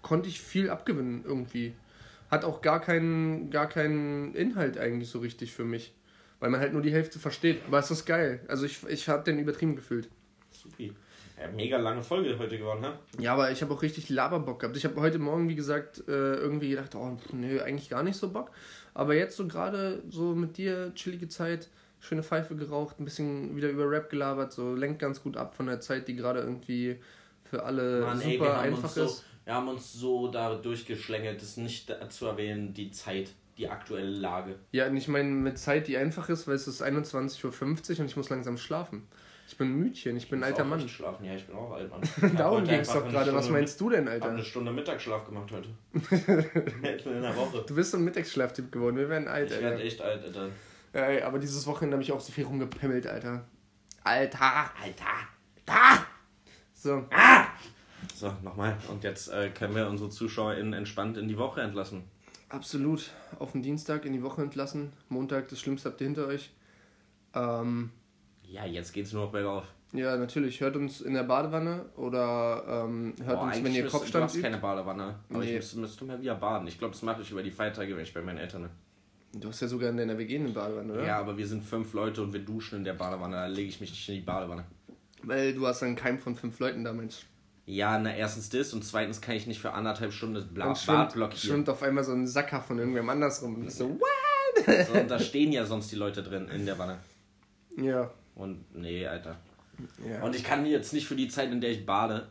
konnte ich viel abgewinnen irgendwie hat auch gar keinen, gar keinen Inhalt eigentlich so richtig für mich. Weil man halt nur die Hälfte versteht. Aber es ist geil. Also ich, ich habe den übertrieben gefühlt. Supi. Ja, mega lange Folge heute geworden, ne? Ja, aber ich habe auch richtig Laberbock gehabt. Ich habe heute Morgen, wie gesagt, äh, irgendwie gedacht, oh, nö, eigentlich gar nicht so Bock. Aber jetzt so gerade so mit dir, chillige Zeit, schöne Pfeife geraucht, ein bisschen wieder über Rap gelabert, so lenkt ganz gut ab von der Zeit, die gerade irgendwie für alle Mann, super ey, einfach ist. Wir haben uns so da durchgeschlängelt, das nicht zu erwähnen, die Zeit, die aktuelle Lage. Ja, und ich meine, mit Zeit, die einfach ist, weil es ist 21.50 Uhr und ich muss langsam schlafen. Ich bin ein Mütchen, ich bin ein alter Mann. Ich schlafen, ja, ich bin auch alt, Mann. Darum ging es doch gerade. Was meinst du denn, Alter? Ich habe eine Stunde Mittagsschlaf gemacht heute. *laughs* in der Woche. Du bist so ein Mittagsschlaftyp geworden, wir werden alt, ich Alter. Ich werde echt alt, Alter. Ja, ey, aber dieses Wochenende habe ich auch so viel rumgepimmelt, Alter. Alter! Alter! Alter! So. Ah! So, nochmal. Und jetzt äh, können wir unsere ZuschauerInnen entspannt in die Woche entlassen. Absolut. Auf den Dienstag in die Woche entlassen. Montag, das Schlimmste habt ihr hinter euch. Ähm, ja, jetzt geht's nur noch bergauf. Ja, natürlich. Hört uns in der Badewanne oder ähm, hört Boah, uns, wenn ihr Kopfstand Du hast keine Badewanne. Aber nee. ich müsste, müsste mal wieder baden. Ich glaube, das mache ich über die Feiertage, wenn ich bei meinen Eltern bin. Du hast ja sogar in deiner WG eine Badewanne, oder? Ja, aber wir sind fünf Leute und wir duschen in der Badewanne. Da lege ich mich nicht in die Badewanne. Weil du hast dann keinen von fünf Leuten da, meinst ja, na erstens das und zweitens kann ich nicht für anderthalb Stunden das Bla Bad schwimmt, blockieren. schwimmt auf einmal so ein Sacker von irgendwem anders rum und ist so, what? So, und da stehen ja sonst die Leute drin in der Wanne. Ja. Und nee, Alter. Ja. Und ich kann jetzt nicht für die Zeit, in der ich bade,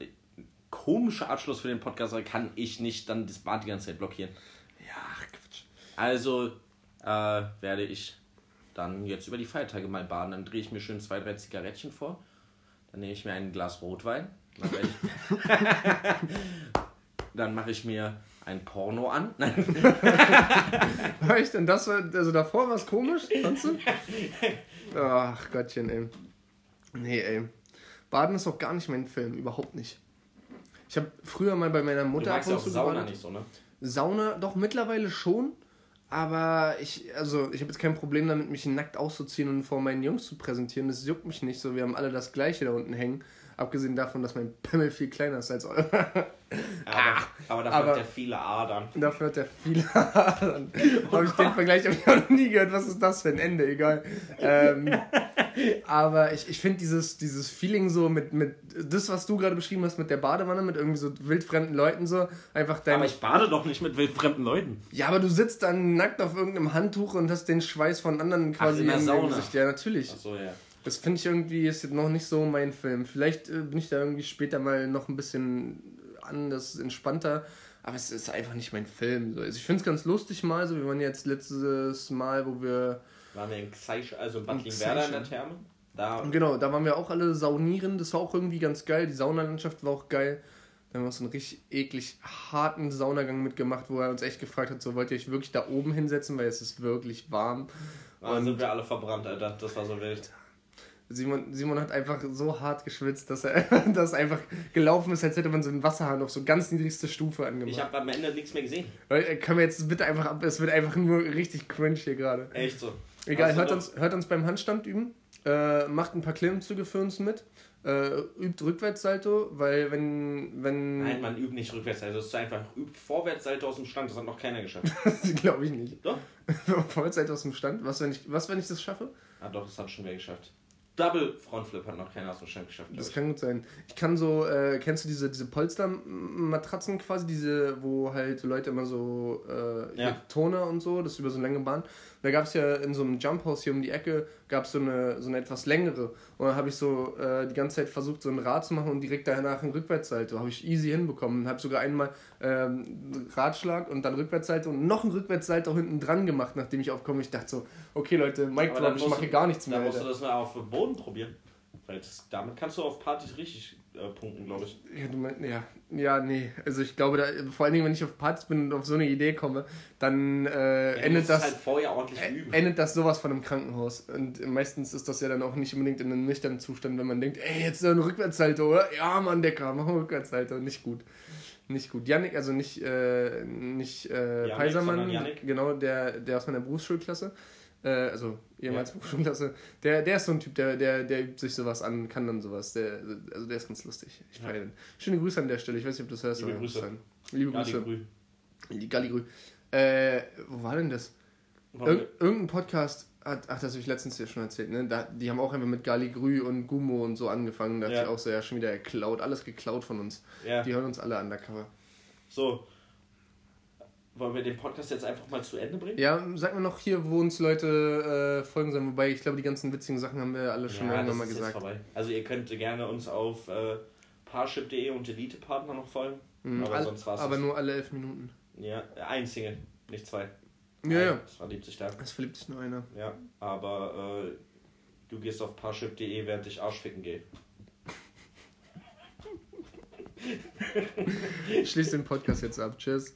komischer Abschluss für den Podcast, kann ich nicht dann das Bad die ganze Zeit blockieren. Ja, Quatsch. Also äh, werde ich dann jetzt über die Feiertage mal baden. Dann drehe ich mir schön zwei, drei Zigarettchen vor. Dann nehme ich mir ein Glas Rotwein *laughs* dann mache ich mir ein Porno an. *laughs* war ich denn das? Also davor war es komisch, fandst du? Ach Gottchen, ey. Nee, ey. Baden ist auch gar nicht mein Film, überhaupt nicht. Ich habe früher mal bei meiner Mutter du magst und zu Sauna gebadet. nicht so, ne? Sauna, doch mittlerweile schon. Aber ich, also ich habe jetzt kein Problem damit, mich nackt auszuziehen und vor meinen Jungs zu präsentieren. Das juckt mich nicht so. Wir haben alle das Gleiche da unten hängen. Abgesehen davon, dass mein Pimmel viel kleiner ist als euer. Aber, aber dafür aber, hat der viele Adern. Dafür hat der viele Adern. habe ich den Vergleich hab ich noch nie gehört. Was ist das für ein Ende? Egal. Ähm, aber ich, ich finde dieses, dieses Feeling so mit, mit das, was du gerade beschrieben hast mit der Badewanne, mit irgendwie so wildfremden Leuten so, einfach dein... Aber ich bade doch nicht mit wildfremden Leuten. Ja, aber du sitzt dann nackt auf irgendeinem Handtuch und hast den Schweiß von anderen quasi Ach, in der Sauna. Gesicht. Ja, natürlich. Ach so, ja. Das finde ich irgendwie ist noch nicht so mein Film. Vielleicht äh, bin ich da irgendwie später mal noch ein bisschen anders, entspannter. Aber es ist einfach nicht mein Film. So. Also ich finde es ganz lustig mal. So, wir waren jetzt letztes Mal, wo wir. Waren wir in Xeisch, also in Bad Werder in der Therme? Da. Genau, da waren wir auch alle saunieren. Das war auch irgendwie ganz geil. Die Saunalandschaft war auch geil. Da haben wir so einen richtig eklig harten Saunagang mitgemacht, wo er uns echt gefragt hat, so wollt ihr euch wirklich da oben hinsetzen, weil es ist wirklich warm. Da sind wir alle verbrannt, Alter. Das war so wild. Simon, Simon hat einfach so hart geschwitzt, dass er *laughs* das einfach gelaufen ist, als hätte man so einen Wasserhahn auf so ganz niedrigste Stufe angemacht. Ich habe am Ende nichts mehr gesehen. Äh, können wir jetzt bitte einfach ab, es wird einfach nur richtig cringe hier gerade. Echt so. Egal, hört uns, hört uns beim Handstand üben. Äh, macht ein paar Klimmzüge für uns mit. Äh, übt Rückwärtssalto, weil wenn. wenn Nein, man übt nicht rückwärts. Also es ist einfach, übt Vorwärtssalto aus dem Stand. Das hat noch keiner geschafft. *laughs* Glaube ich nicht. Doch? *laughs* Vorwärtssalto aus dem Stand. Was wenn, ich, was, wenn ich das schaffe? Ah doch, das hat schon wer geschafft. Double Frontflip hat noch keiner aus dem Stand geschafft. Das kann gut sein. Ich kann so, äh, kennst du diese, diese Polstermatratzen quasi, diese, wo halt Leute immer so äh, Ja. Toner und so, das ist über so eine lange Bahn. Da gab es ja in so einem Jumphouse hier um die Ecke, gab es so eine, so eine etwas längere. Und dann habe ich so äh, die ganze Zeit versucht, so ein Rad zu machen und direkt danach ein Rückwärtssalto. Habe ich easy hinbekommen. Habe sogar einmal ähm, Radschlag und dann Rückwärtssalto und noch ein Rückwärtssalto hinten dran gemacht, nachdem ich aufkomme. Ich dachte so, okay Leute, Mike Drop, dann ich mache du- hier gar nichts mehr. Da musst du Alter. das mal auf dem Boden probieren. Weil das, damit kannst du auf Partys richtig äh, punkten, glaube ich. Ja, du meinst, ja, ja, nee. Also ich glaube, da, vor allen Dingen, wenn ich auf Partys bin und auf so eine Idee komme, dann äh, Ja, endet das halt vorher ordentlich äh, üben. endet das sowas von einem Krankenhaus. Und meistens ist das ja dann auch nicht unbedingt in einem nüchternen Zustand, wenn man denkt, ey, jetzt so ein Rückwärtssalto, oder? Ja, Mann, Decker, mach mal Rückwärtssalto. Nicht gut. Nicht gut. Yannick, also nicht, äh, nicht äh, Yannick, Peisermann, genau, der, der aus meiner Berufsschulklasse, äh, also ehemals Berufsschulklasse, der, der ist so ein Typ, der, der, der übt sich sowas an, kann dann sowas. Der, also der ist ganz lustig. Ich Ja. feiere den. Schöne Grüße an der Stelle. Ich weiß nicht, ob du das hörst. Liebe Grüße. sein. Liebe Ja, Grüße. Grü. Die Galligrü. Äh, wo war denn das? Ir irgendein Podcast hat, ach, das habe ich letztens ja schon erzählt, ne? Da, die haben auch einfach mit Galligrü und Gummo und so angefangen. Da hat Ja. ich auch so, ja, schon wieder geklaut, alles geklaut von uns. Ja, Die hören uns alle undercover. so. Wollen wir den Podcast jetzt einfach mal zu Ende bringen? Ja, sag mir noch hier, wo uns Leute äh, folgen sollen, wobei ich glaube, die ganzen witzigen Sachen haben wir alle schon Ja, irgendwann mal gesagt. vorbei. Also ihr könnt gerne uns auf äh, parship.de und Elite-Partner noch folgen. Mhm, aber all- sonst war's aber nur alle elf Minuten. Ja, ein Single, nicht zwei. Ja, ja. Das verliebt sich da. Es verliebt sich nur einer. Ja, aber äh, du gehst auf parship.de, während ich Arschficken gehe. Ich schließe den Podcast jetzt ab. Tschüss.